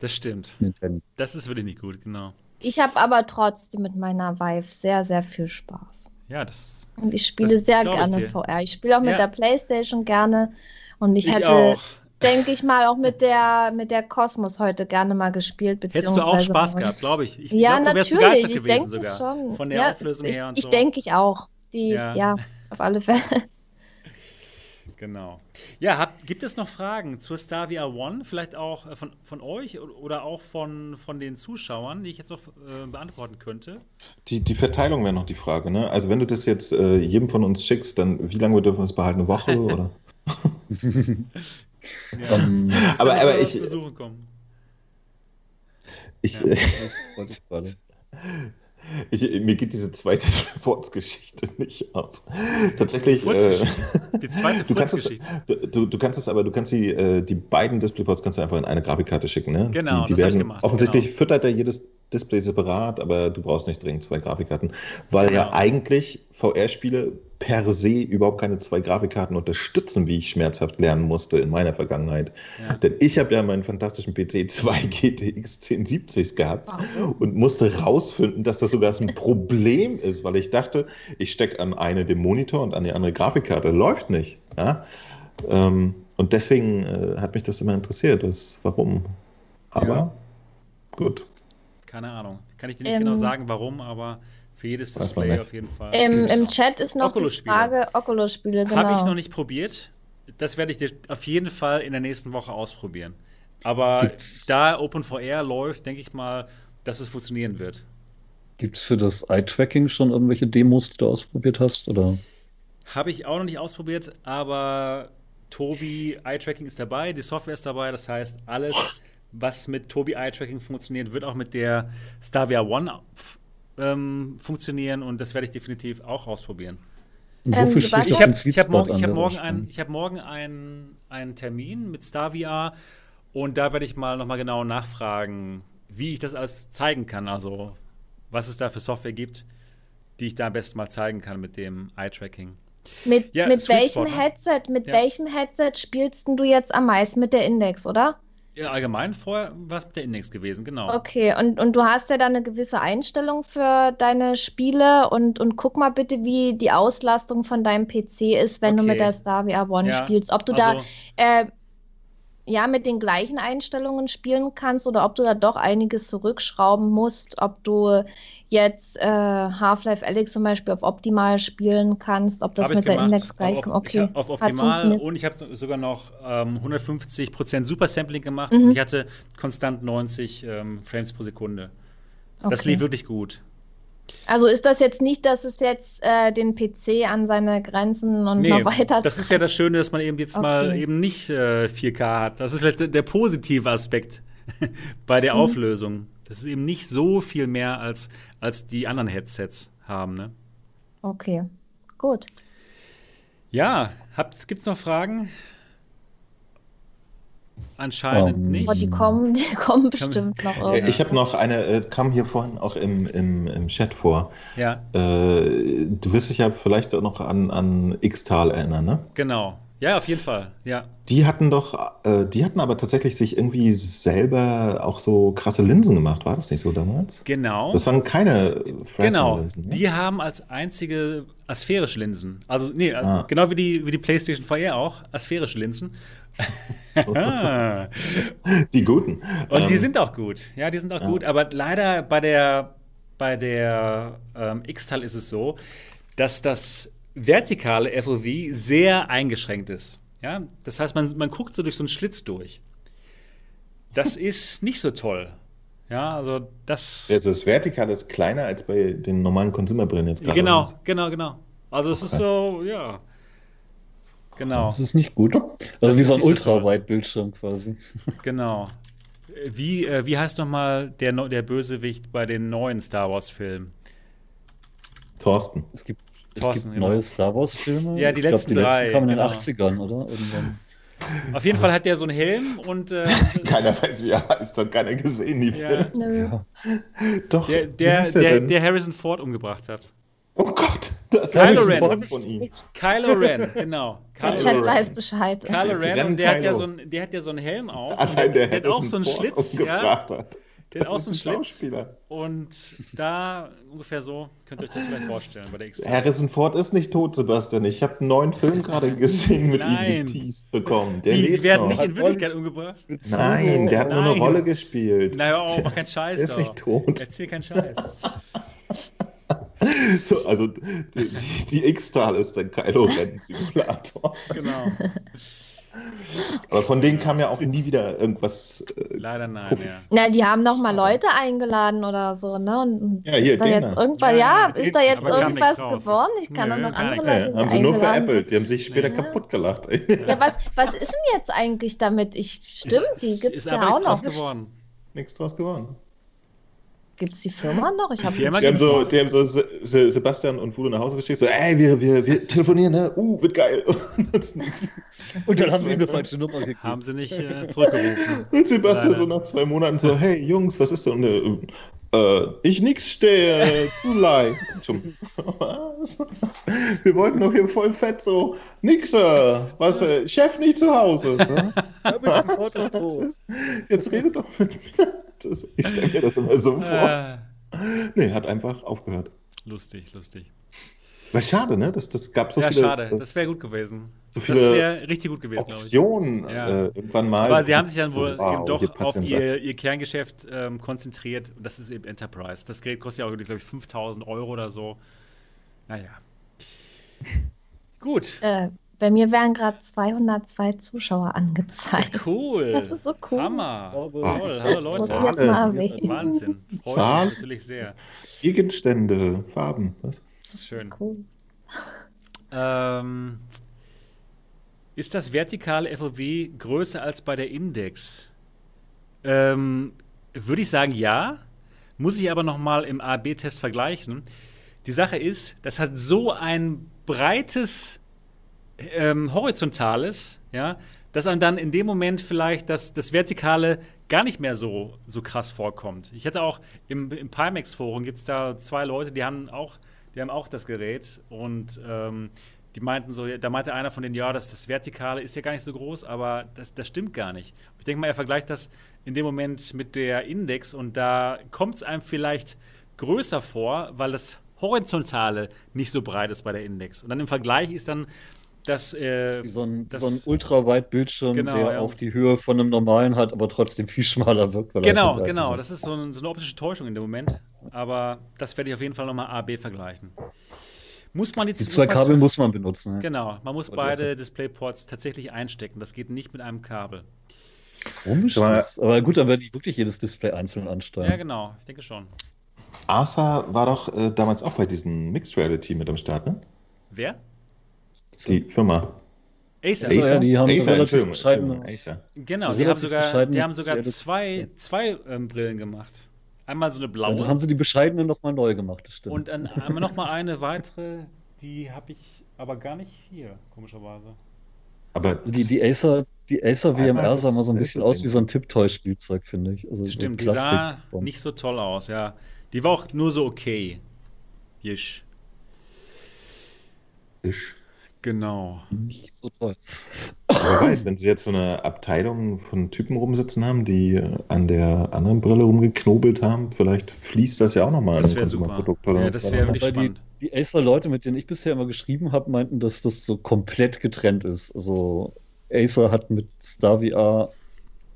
Das stimmt. Nintendo. Das ist wirklich nicht gut, genau. Ich habe aber trotzdem mit meiner Vive sehr, sehr viel Spaß. Ja, das. Und ich spiele sehr gerne ich VR. Ich spiele auch mit ja. der Playstation gerne. Und ich, ich hätte. Auch denke ich mal, auch mit der, mit der Kosmos heute gerne mal gespielt. Hättest du auch Spaß gehabt, glaube ich. ich. Ja, glaub, natürlich. ich denke schon. Von der ja, Auflösung ich, her und ich so. Ich denke ich auch. Die, ja. ja, auf alle Fälle. Genau. Ja, habt, gibt es noch Fragen zur Stavia One? Vielleicht auch äh, von, von euch oder auch von, von den Zuschauern, die ich jetzt noch äh, beantworten könnte? Die, die Verteilung wäre noch die Frage. Ne? Also, wenn du das jetzt äh, jedem von uns schickst, dann wie lange dürfen wir es behalten? Eine Woche? oder? ja. um, aber, aber ich. Ich, ja, Ich, mir geht diese zweite Furzgeschichte nicht aus. Tatsächlich. Äh, die zweite Furzgeschichte. Du, du, kannst es aber, du kannst die, äh, die beiden Displayports kannst du einfach in eine Grafikkarte schicken, ne? Genau, die, die werden gemacht, offensichtlich genau. füttert er jedes Display separat, aber du brauchst nicht dringend zwei Grafikkarten, weil genau. ja eigentlich VR-Spiele per se überhaupt keine zwei Grafikkarten unterstützen, wie ich schmerzhaft lernen musste in meiner Vergangenheit. Ja. Denn ich habe ja meinen fantastischen PC zwei GTX 1070s gehabt wow. und musste rausfinden, dass das sogar ein Problem ist, weil ich dachte, ich stecke an eine den Monitor und an die andere Grafikkarte. Läuft nicht. Ja? Ähm, und deswegen äh, hat mich das immer interessiert, was, warum. Aber ja. gut. Keine Ahnung. Kann ich dir nicht ähm, genau sagen, warum, aber für jedes Display auf jeden Fall. Im, Im, Chat ist noch die Frage Oculus-Spiele, genau. Habe ich noch nicht probiert. Das werde ich auf jeden Fall in der nächsten Woche ausprobieren. Aber Gibt's da OpenVR läuft, denke ich mal, dass es funktionieren wird. Gibt es für das Eye-Tracking schon irgendwelche Demos, die du ausprobiert hast? Oder? Habe ich auch noch nicht ausprobiert, aber Tobi Eye-Tracking ist dabei, die Software ist dabei, das heißt, alles, was mit Tobi Eye-Tracking funktioniert, wird auch mit der Stavia One ähm, funktionieren und das werde ich definitiv auch ausprobieren. Und wofür ähm, ich habe hab morgen, ich hab morgen, ein, ich hab morgen einen, einen Termin mit StarVR und da werde ich mal nochmal genau nachfragen, wie ich das alles zeigen kann. Also, was es da für Software gibt, die ich da am besten mal zeigen kann mit dem Eye-Tracking. Mit, ja, mit welchem Spot, ne? Headset, mit ja. welchem Headset spielst du jetzt am meisten mit der Index, oder? Ja, allgemein vorher war es der Index gewesen, genau. Okay, und, und du hast ja da eine gewisse Einstellung für deine Spiele und, und guck mal bitte, wie die Auslastung von deinem PC ist, wenn okay. du mit der Star VR One ja, spielst. Ob du also, da äh, ja mit den gleichen Einstellungen spielen kannst oder ob du da doch einiges zurückschrauben musst, ob du jetzt äh, Half-Life Alyx zum Beispiel auf optimal spielen kannst, ob das mit der Index gleich kommt. Okay. auf optimal und ich habe sogar noch ähm, 150% Super Sampling gemacht mhm. und ich hatte konstant 90 ähm, Frames pro Sekunde. Das okay. lief wirklich gut. Also ist das jetzt nicht, dass es jetzt äh, den PC an seine Grenzen und nee, noch weiter. Das ist ja das Schöne, dass man eben jetzt okay. mal eben nicht äh, 4K hat. Das ist vielleicht der, positive Aspekt bei der mhm. Auflösung. Das ist eben nicht so viel mehr als, als die anderen Headsets haben. Ne? Okay, gut. Ja, gibt es noch Fragen? Anscheinend um, nicht. Aber die kommen, die kommen bestimmt noch. Irgendwie. Ich habe noch eine, äh, kam hier vorhin auch im, im, im Chat vor. Ja. Äh, du wirst dich ja vielleicht auch noch an, an X-Tal erinnern, ne? Genau. Ja, auf jeden Fall, ja. Die hatten doch, äh, die hatten aber tatsächlich sich irgendwie selber auch so krasse Linsen gemacht, war das nicht so damals? Genau. Das waren keine Genau, Linsen, ne? die haben als einzige asphärische Linsen. Also, nee, ah. genau wie die, wie die PlayStation VR auch, asphärische Linsen. die guten. Und ähm. die sind auch gut. Ja, die sind auch ja. gut. Aber leider bei der, bei der ähm, X-Tal ist es so, dass das vertikale FOV sehr eingeschränkt ist. Ja? Das heißt, man, man guckt so durch so einen Schlitz durch. Das ist nicht so toll. Ja, also das. Also das Vertikale ist kleiner als bei den normalen Consumerbrillen jetzt gerade. Genau, genau, genau. Also es ist so, ja. Genau. Das ist nicht gut. Also das wie so ein Ultraweitbildschirm quasi. Genau. Wie, äh, wie heißt nochmal der, der Bösewicht bei den neuen Star Wars-Filmen? Thorsten. Es gibt, es gibt genau. neue Star Wars-Filme. Ja, die ich letzten glaub, die drei. Letzten kamen genau. in den 80ern, genau. oder? Irgendwann. Auf jeden Fall hat der so einen Helm und. Äh, keiner weiß, wie er heißt, hat keiner gesehen, die ja. ja. Doch. Der, der, der, der Harrison Ford umgebracht hat. Oh Gott, das Kylo Ren. von ihm. Kylo Ren, genau. Kylo der Chat weiß Bescheid. Kylo Ren, und der hat, ja so ein, der hat ja so einen Helm auf. Allein der, der hat auch so einen Schlitz, ja. Den Außenschlitz. Und da ungefähr so könnt ihr euch das vielleicht vorstellen bei der X. Harrison Ford ist nicht tot, Sebastian. Ich habe einen neuen Film gerade gesehen mit ihm geteased bekommen. Der die, die werden nicht in Wirklichkeit umgebracht. Nein, der hat Nein. nur eine Rolle gespielt. Naja, auch mach keinen Scheiß. Der ist nicht tot. Erzähl keinen Scheiß. So, also die, die, die X-Tal ist der Kylo Ren-Simulator. Genau. Aber von denen kam ja auch nie wieder irgendwas. Äh, Leider nein, Puff. ja. Na, die haben noch mal Leute eingeladen oder so, ne? Und ja, hier, ist da jetzt irgendwas, ja, ja ist da jetzt irgendwas geworden? Ich kann Nö, doch noch andere Leute ja, Haben sie nur veräppelt, die haben sich später ja. kaputt gelacht. Ja, was, was ist denn jetzt eigentlich damit? Ich, stimmt, ist, die gibt es ja auch noch. Nichts draus geworden. Gibt es die Firma noch? Ich hab die, haben so, die haben so Sebastian und Fudo nach Hause geschickt, so, ey, wir, wir, wir telefonieren, ne? Uh, wird geil. und dann haben sie eine falsche Nummer gekriegt. Haben sie nicht äh, zurückgerufen. Und Sebastian Leider. so nach zwei Monaten so, hey, Jungs, was ist denn? Und, äh, ich nix stehe, du Lei. Wir wollten doch hier voll fett so, nixer, was, äh, Chef nicht zu Hause. Ne? Jetzt redet doch mit mir. Ich stelle mir das immer so vor. Äh. Nee, hat einfach aufgehört. Lustig, lustig. War schade, ne? Das, das gab so ja, viele. Ja, schade. Das wäre gut gewesen. So viele das wäre richtig gut gewesen, Optionen ja. äh, irgendwann mal. Aber sie haben sich dann wohl wow, eben doch auf ihr, ihr, Kerngeschäft ähm, konzentriert. Und das ist eben Enterprise. Das Gerät kostet ja auch, glaube ich, 5000 Euro oder so. Naja. gut. Äh, bei mir werden gerade 202 Zuschauer angezeigt. Cool. Das ist so cool. Hammer. Oh, Toll. Hallo Leute. Wahnsinn. Freut mich natürlich sehr. Gegenstände, Farben. Was? Schön. Cool. Ähm, ist das vertikale FOV größer als bei der Index? Ähm, Würde ich sagen, ja. Muss ich aber noch mal im A-B-Test vergleichen. Die Sache ist, das hat so ein breites ähm, Horizontales, ja, dass einem dann in dem Moment vielleicht das, das Vertikale gar nicht mehr so, so krass vorkommt. Ich hätte auch im, im Pimax-Forum gibt es da zwei Leute, die haben auch, die haben auch das Gerät und ähm, die meinten so, da meinte einer von denen, ja, das, das Vertikale ist ja gar nicht so groß, aber das, das stimmt gar nicht. Ich denke mal, er vergleicht das in dem Moment mit der Index und da kommt es einem vielleicht größer vor, weil das Horizontale nicht so breit ist bei der Index. Und dann im Vergleich ist dann das, äh, so ein, das, so ein Ultraweitbildschirm, genau, der ja. auch die Höhe von einem normalen hat, aber trotzdem viel schmaler wirkt. Genau, genau. Das ist so, ein, so, eine optische Täuschung in dem Moment. Aber das werde ich auf jeden Fall nochmal A, B vergleichen. Muss man die, die zwei Kabel muss man benutzen. Genau, man muss beide Displayports tatsächlich einstecken. Das geht nicht mit einem Kabel. Das ist komisch. Aber, ist, aber gut, dann werde ich wirklich jedes Display einzeln ansteuern. Ja, genau. Ich denke schon. Asa war doch äh, damals auch bei diesem Mixed Reality mit am Start, ne? Wer? Die Firma. Acer. Acer, ja, die haben Acer, Entschuldigung, Entschuldigung, Acer. Genau, die haben sogar, die haben sogar zwei, zwei ähm, Brillen gemacht. Einmal so eine blaue. dann haben sie die bescheidene nochmal neu gemacht, das stimmt. Und dann einmal nochmal eine weitere, die habe ich aber gar nicht hier, komischerweise. Aber die, die Acer, die Acer WMR sah mal so ein bisschen aus wie so ein Tipptoy-Spielzeug, finde ich. Also Stimmt, so die sah nicht so toll aus, ja. Die war auch nur so okay. Jisch. Isch. Genau. Nicht so toll. wer weiß, wenn sie jetzt so eine Abteilung von Typen rumsitzen haben, die an der anderen Brille rumgeknobelt haben, vielleicht fließt das ja auch nochmal das in Produkt. Oder? Ja, das wäre wirklich spannend. Die, die Acer-Leute, mit denen ich bisher immer geschrieben habe, meinten, dass das so komplett getrennt ist. Also Acer hat mit StarVR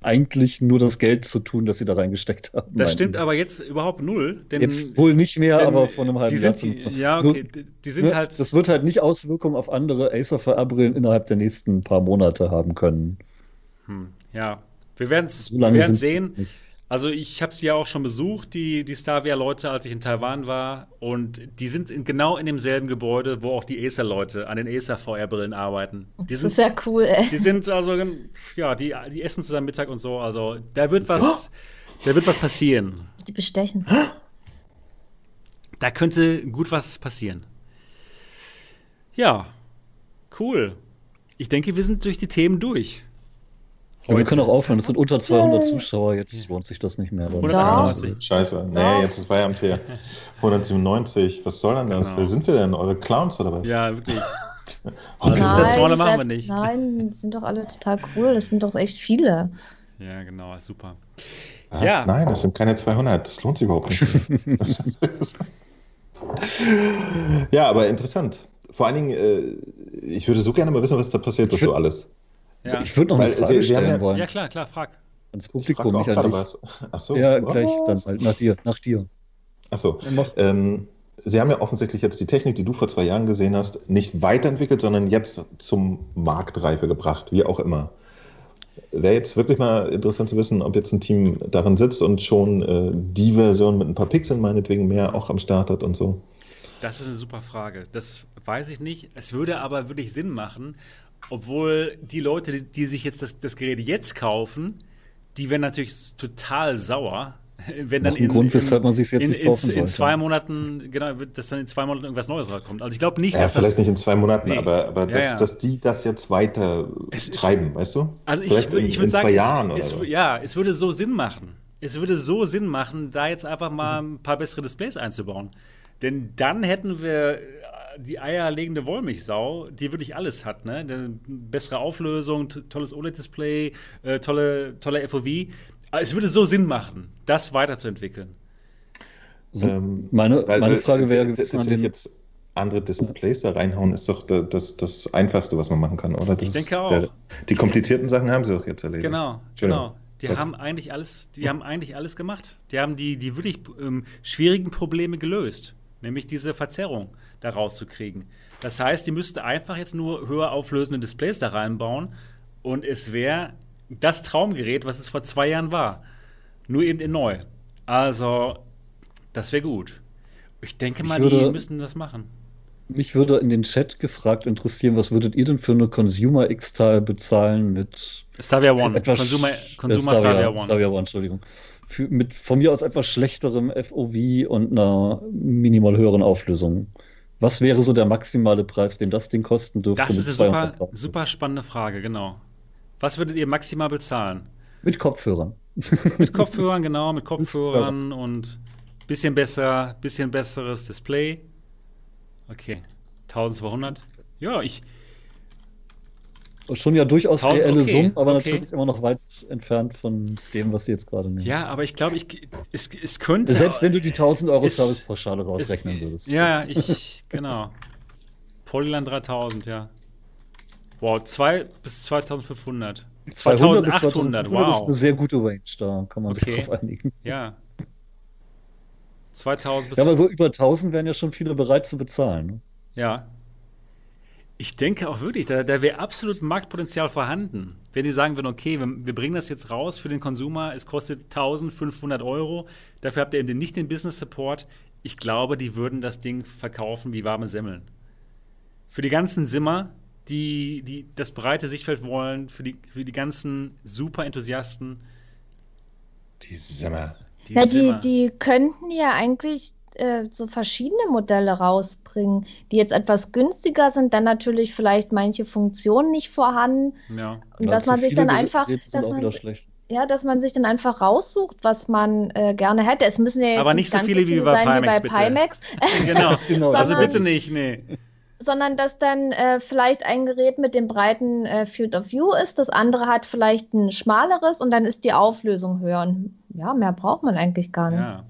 eigentlich nur das Geld zu tun, das sie da reingesteckt haben. Das stimmt aber jetzt überhaupt null. Denn, jetzt wohl nicht mehr, denn, aber vor einem halben Jahr. Die, ja, okay. Nur, die sind ne, halt. Das wird halt nicht Auswirkungen auf andere Acer VR-Brillen innerhalb der nächsten paar Monate haben können. Hm, ja, wir werden es so sehen. Nicht. Also ich habe sie ja auch schon besucht, die, die Starvia-Leute, als ich in Taiwan war. Und die sind in, genau in demselben Gebäude, wo auch die Acer-Leute an den Acer-VR-Brillen arbeiten. Die das sind, ist ja cool, ey. Die sind also, ja, die, die essen zusammen Mittag und so. Also da wird was, oh. da wird was passieren. Die bestechen. Da könnte gut was passieren. Ja, cool. Ich denke, wir sind durch die Themen durch. Ja, wir können auch aufhören, es sind unter 200 Zuschauer, jetzt lohnt sich das nicht mehr. 191. Scheiße, nee, jetzt ist Feierabend hier. 197, was soll denn das? Genau. Wer sind wir denn? Eure Clowns oder was? Ja, wirklich. oh, nein, machen wir nicht. Nein, die sind doch alle total cool, das sind doch echt viele. Ja, genau, super. Was? Ja. Nein, das sind keine 200. Das lohnt sich überhaupt nicht. ja, aber interessant. Vor allen Dingen, äh, ich würde so gerne mal wissen, was da passiert ist, so alles. Ja. Ich würde noch eine Frage Sie, stellen ja, wollen. Ja, klar, klar, frag. Ans Publikum, nicht an dich. Was. Ach so. Ja, was? gleich, dann halt nach dir, nach dir. Achso. Ähm, Sie haben ja offensichtlich jetzt die Technik, die du vor zwei Jahren gesehen hast, nicht weiterentwickelt, sondern jetzt zum Marktreife gebracht, wie auch immer. Wäre jetzt wirklich mal interessant zu wissen, ob jetzt ein Team daran sitzt und schon äh, die Version mit ein paar Pixeln meinetwegen mehr auch am Start hat und so. Das ist eine super Frage. Das weiß ich nicht. Es würde aber wirklich Sinn machen, obwohl die Leute, die, die sich jetzt das, das Gerät jetzt kaufen, die werden natürlich total sauer, wenn dann in, Grund, weshalb man sich jetzt in, nicht kaufen in, in zwei Monaten, genau, dass dann in zwei Monaten irgendwas Neues rauskommt. Also ich glaube nicht, ja, dass vielleicht das, nicht in zwei Monaten, nee. aber, aber ja, dass, ja. dass, die das jetzt weiter es treiben, ist, weißt du? Also vielleicht ich, in, ich würde sagen, zwei Jahren es, oder so. ja, es würde so Sinn machen. Es würde so Sinn machen, da jetzt einfach mal ein paar bessere Displays einzubauen. Denn dann hätten wir die eierlegende Wollmilchsau, die wirklich alles hat, ne? Eine bessere Auflösung, tolles OLED-Display, äh, tolle, tolle FOV. Es würde so Sinn machen, das weiterzuentwickeln. So, ähm, meine, weil, meine Frage wäre, tatsächlich jetzt andere Displays da reinhauen, ist doch das, das Einfachste, was man machen kann, oder? Das ich denke auch. Der, die komplizierten Sachen haben sie doch jetzt erledigt. Genau, genau. Die haben eigentlich alles, die haben eigentlich alles gemacht. Die haben die, die wirklich ähm, schwierigen Probleme gelöst, nämlich diese Verzerrung da rauszukriegen. Das heißt, die müssten einfach jetzt nur höher auflösende Displays da reinbauen und es wäre das Traumgerät, was es vor zwei Jahren war. Nur eben in neu. Also, das wäre gut. Ich denke mal, würde, die müssen das machen. Mich würde in den Chat gefragt interessieren, was würdet ihr denn für eine Consumer X-Teil bezahlen mit Stavia One. Consumer, Consumer Stavia, Stavia One. Stavia One, Entschuldigung. Für, mit von mir aus etwas schlechterem FOV und einer minimal höheren Auflösung. Was wäre so der maximale Preis, den das Ding kosten dürfte? Das ist eine super, super spannende Frage, genau. Was würdet ihr maximal bezahlen? Mit Kopfhörern. mit Kopfhörern, genau, mit Kopfhörern und bisschen besser, bisschen besseres Display. Okay, 1200. Ja, ich. Schon ja durchaus 1000, reelle okay, Summen, aber okay. natürlich immer noch weit entfernt von dem, was sie jetzt gerade nehmen. Ja, aber ich glaube, ich, es, es könnte. Selbst wenn du die 1000 Euro Servicepauschale rausrechnen würdest. Ja, ich, genau. Polyland 3000, ja. Wow, 2 bis 2500. 2800, wow. Das ist eine sehr gute Range, da kann man okay. sich drauf einigen. Ja. 2000 bis. Ja, aber so über 1000 wären ja schon viele bereit zu bezahlen. Ne? Ja. Ich denke auch wirklich, da, da wäre absolut Marktpotenzial vorhanden. Wenn die sagen würden, okay, wir, wir, bringen das jetzt raus für den Konsumer, es kostet 1500 Euro, dafür habt ihr eben nicht den Business Support. Ich glaube, die würden das Ding verkaufen wie warme Semmeln. Für die ganzen Simmer, die, die das breite Sichtfeld wollen, für die, für die ganzen Super-Enthusiasten. Die Simmer. Die ja, die, die könnten ja eigentlich äh, so verschiedene Modelle rausbringen, die jetzt etwas günstiger sind, dann natürlich vielleicht manche Funktionen nicht vorhanden. Ja. Und dass man sich dann einfach. Dass man, ja, dass man sich dann einfach raussucht, was man äh, gerne hätte. Es müssen ja jetzt Aber nicht so viele, so viele wie bei Pimax. Wie bei Pimax. genau. genau. also bitte nicht, nee sondern dass dann äh, vielleicht ein Gerät mit dem breiten äh, Field of View ist, das andere hat vielleicht ein schmaleres und dann ist die Auflösung höher. Und ja, mehr braucht man eigentlich gar nicht. Ja.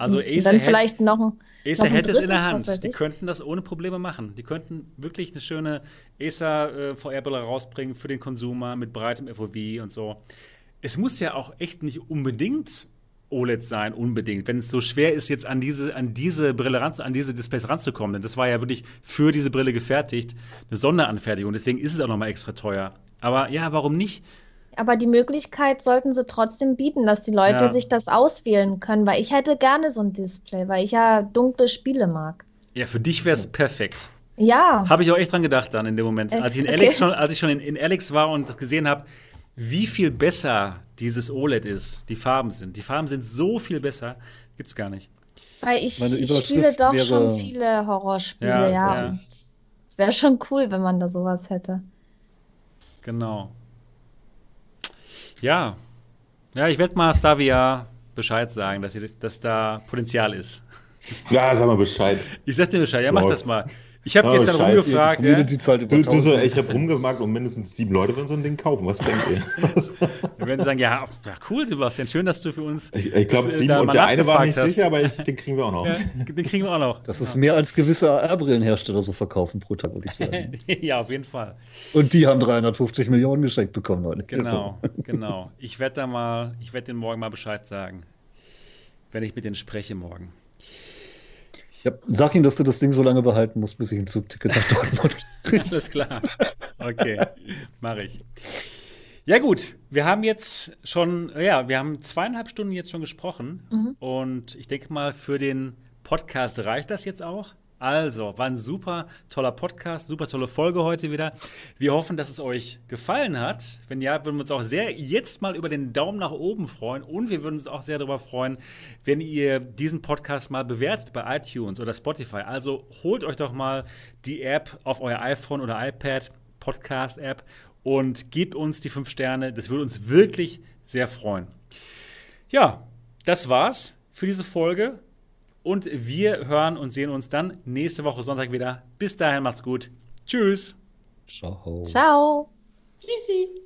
Also Acer dann vielleicht noch ein, Acer hätte es in der Hand. Die könnten das ohne Probleme machen. Die könnten wirklich eine schöne Acer äh, rausbringen für den Konsumer mit breitem FOV und so. Es muss ja auch echt nicht unbedingt OLED sein, unbedingt. Wenn es so schwer ist, jetzt an diese, an diese Brille ran, an diese Displays ranzukommen, denn das war ja wirklich für diese Brille gefertigt, eine Sonderanfertigung. Deswegen ist es auch nochmal extra teuer. Aber ja, warum nicht? Aber die Möglichkeit sollten sie trotzdem bieten, dass die Leute ja. sich das auswählen können, weil ich hätte gerne so ein Display, weil ich ja dunkle Spiele mag. Ja, für dich wäre es perfekt. Ja. Habe ich auch echt dran gedacht dann in dem Moment. Als ich, in okay. Alex schon, als ich schon in, in Alex war und gesehen habe, wie viel besser dieses OLED ist, die Farben sind. Die Farben sind so viel besser, gibt's gar nicht. Weil ich, ich spiele doch wäre... schon viele Horrorspiele, ja. ja. ja. Es wäre schon cool, wenn man da sowas hätte. Genau. Ja. Ja, ich werde mal Stavia Bescheid sagen, dass, dass da Potenzial ist. Ja, sag mal Bescheid. Ich sag dir Bescheid, ja, mach das mal. Ich habe oh, gestern Scheiße, rumgefragt. Ja. Du, du so, ich habe rumgemacht und mindestens sieben Leute würden so ein Ding kaufen. Was denkt ihr? Wir werden sagen, ja, cool, Sebastian, schön, dass du für uns. Ich, ich glaube, sieben und der eine war nicht hast. sicher, aber ich, den kriegen wir auch noch. Ja, den kriegen wir auch noch. Das ist mehr als gewisse AR-Brillenhersteller so verkaufen pro Tag, würde ich sagen. ja, auf jeden Fall. Und die haben 350 Millionen geschenkt bekommen, Leute. Genau, genau. Ich werde da mal, ich werde den morgen mal Bescheid sagen, wenn ich mit denen spreche morgen. Ja, sag ihm, dass du das Ding so lange behalten musst, bis ich ein Zugticket nach Dortmund kriege. Alles klar. Okay, mache ich. Ja, gut. Wir haben jetzt schon, ja, wir haben zweieinhalb Stunden jetzt schon gesprochen. Mhm. Und ich denke mal, für den Podcast reicht das jetzt auch. Also, war ein super toller Podcast, super tolle Folge heute wieder. Wir hoffen, dass es euch gefallen hat. Wenn ja, würden wir uns auch sehr jetzt mal über den Daumen nach oben freuen und wir würden uns auch sehr darüber freuen, wenn ihr diesen Podcast mal bewertet bei iTunes oder Spotify. Also holt euch doch mal die App auf euer iPhone oder iPad, Podcast-App und gebt uns die fünf Sterne. Das würde uns wirklich sehr freuen. Ja, das war's für diese Folge. Und wir hören und sehen uns dann nächste Woche Sonntag wieder. Bis dahin, macht's gut. Tschüss. Ciao. Ciao. Tschüssi.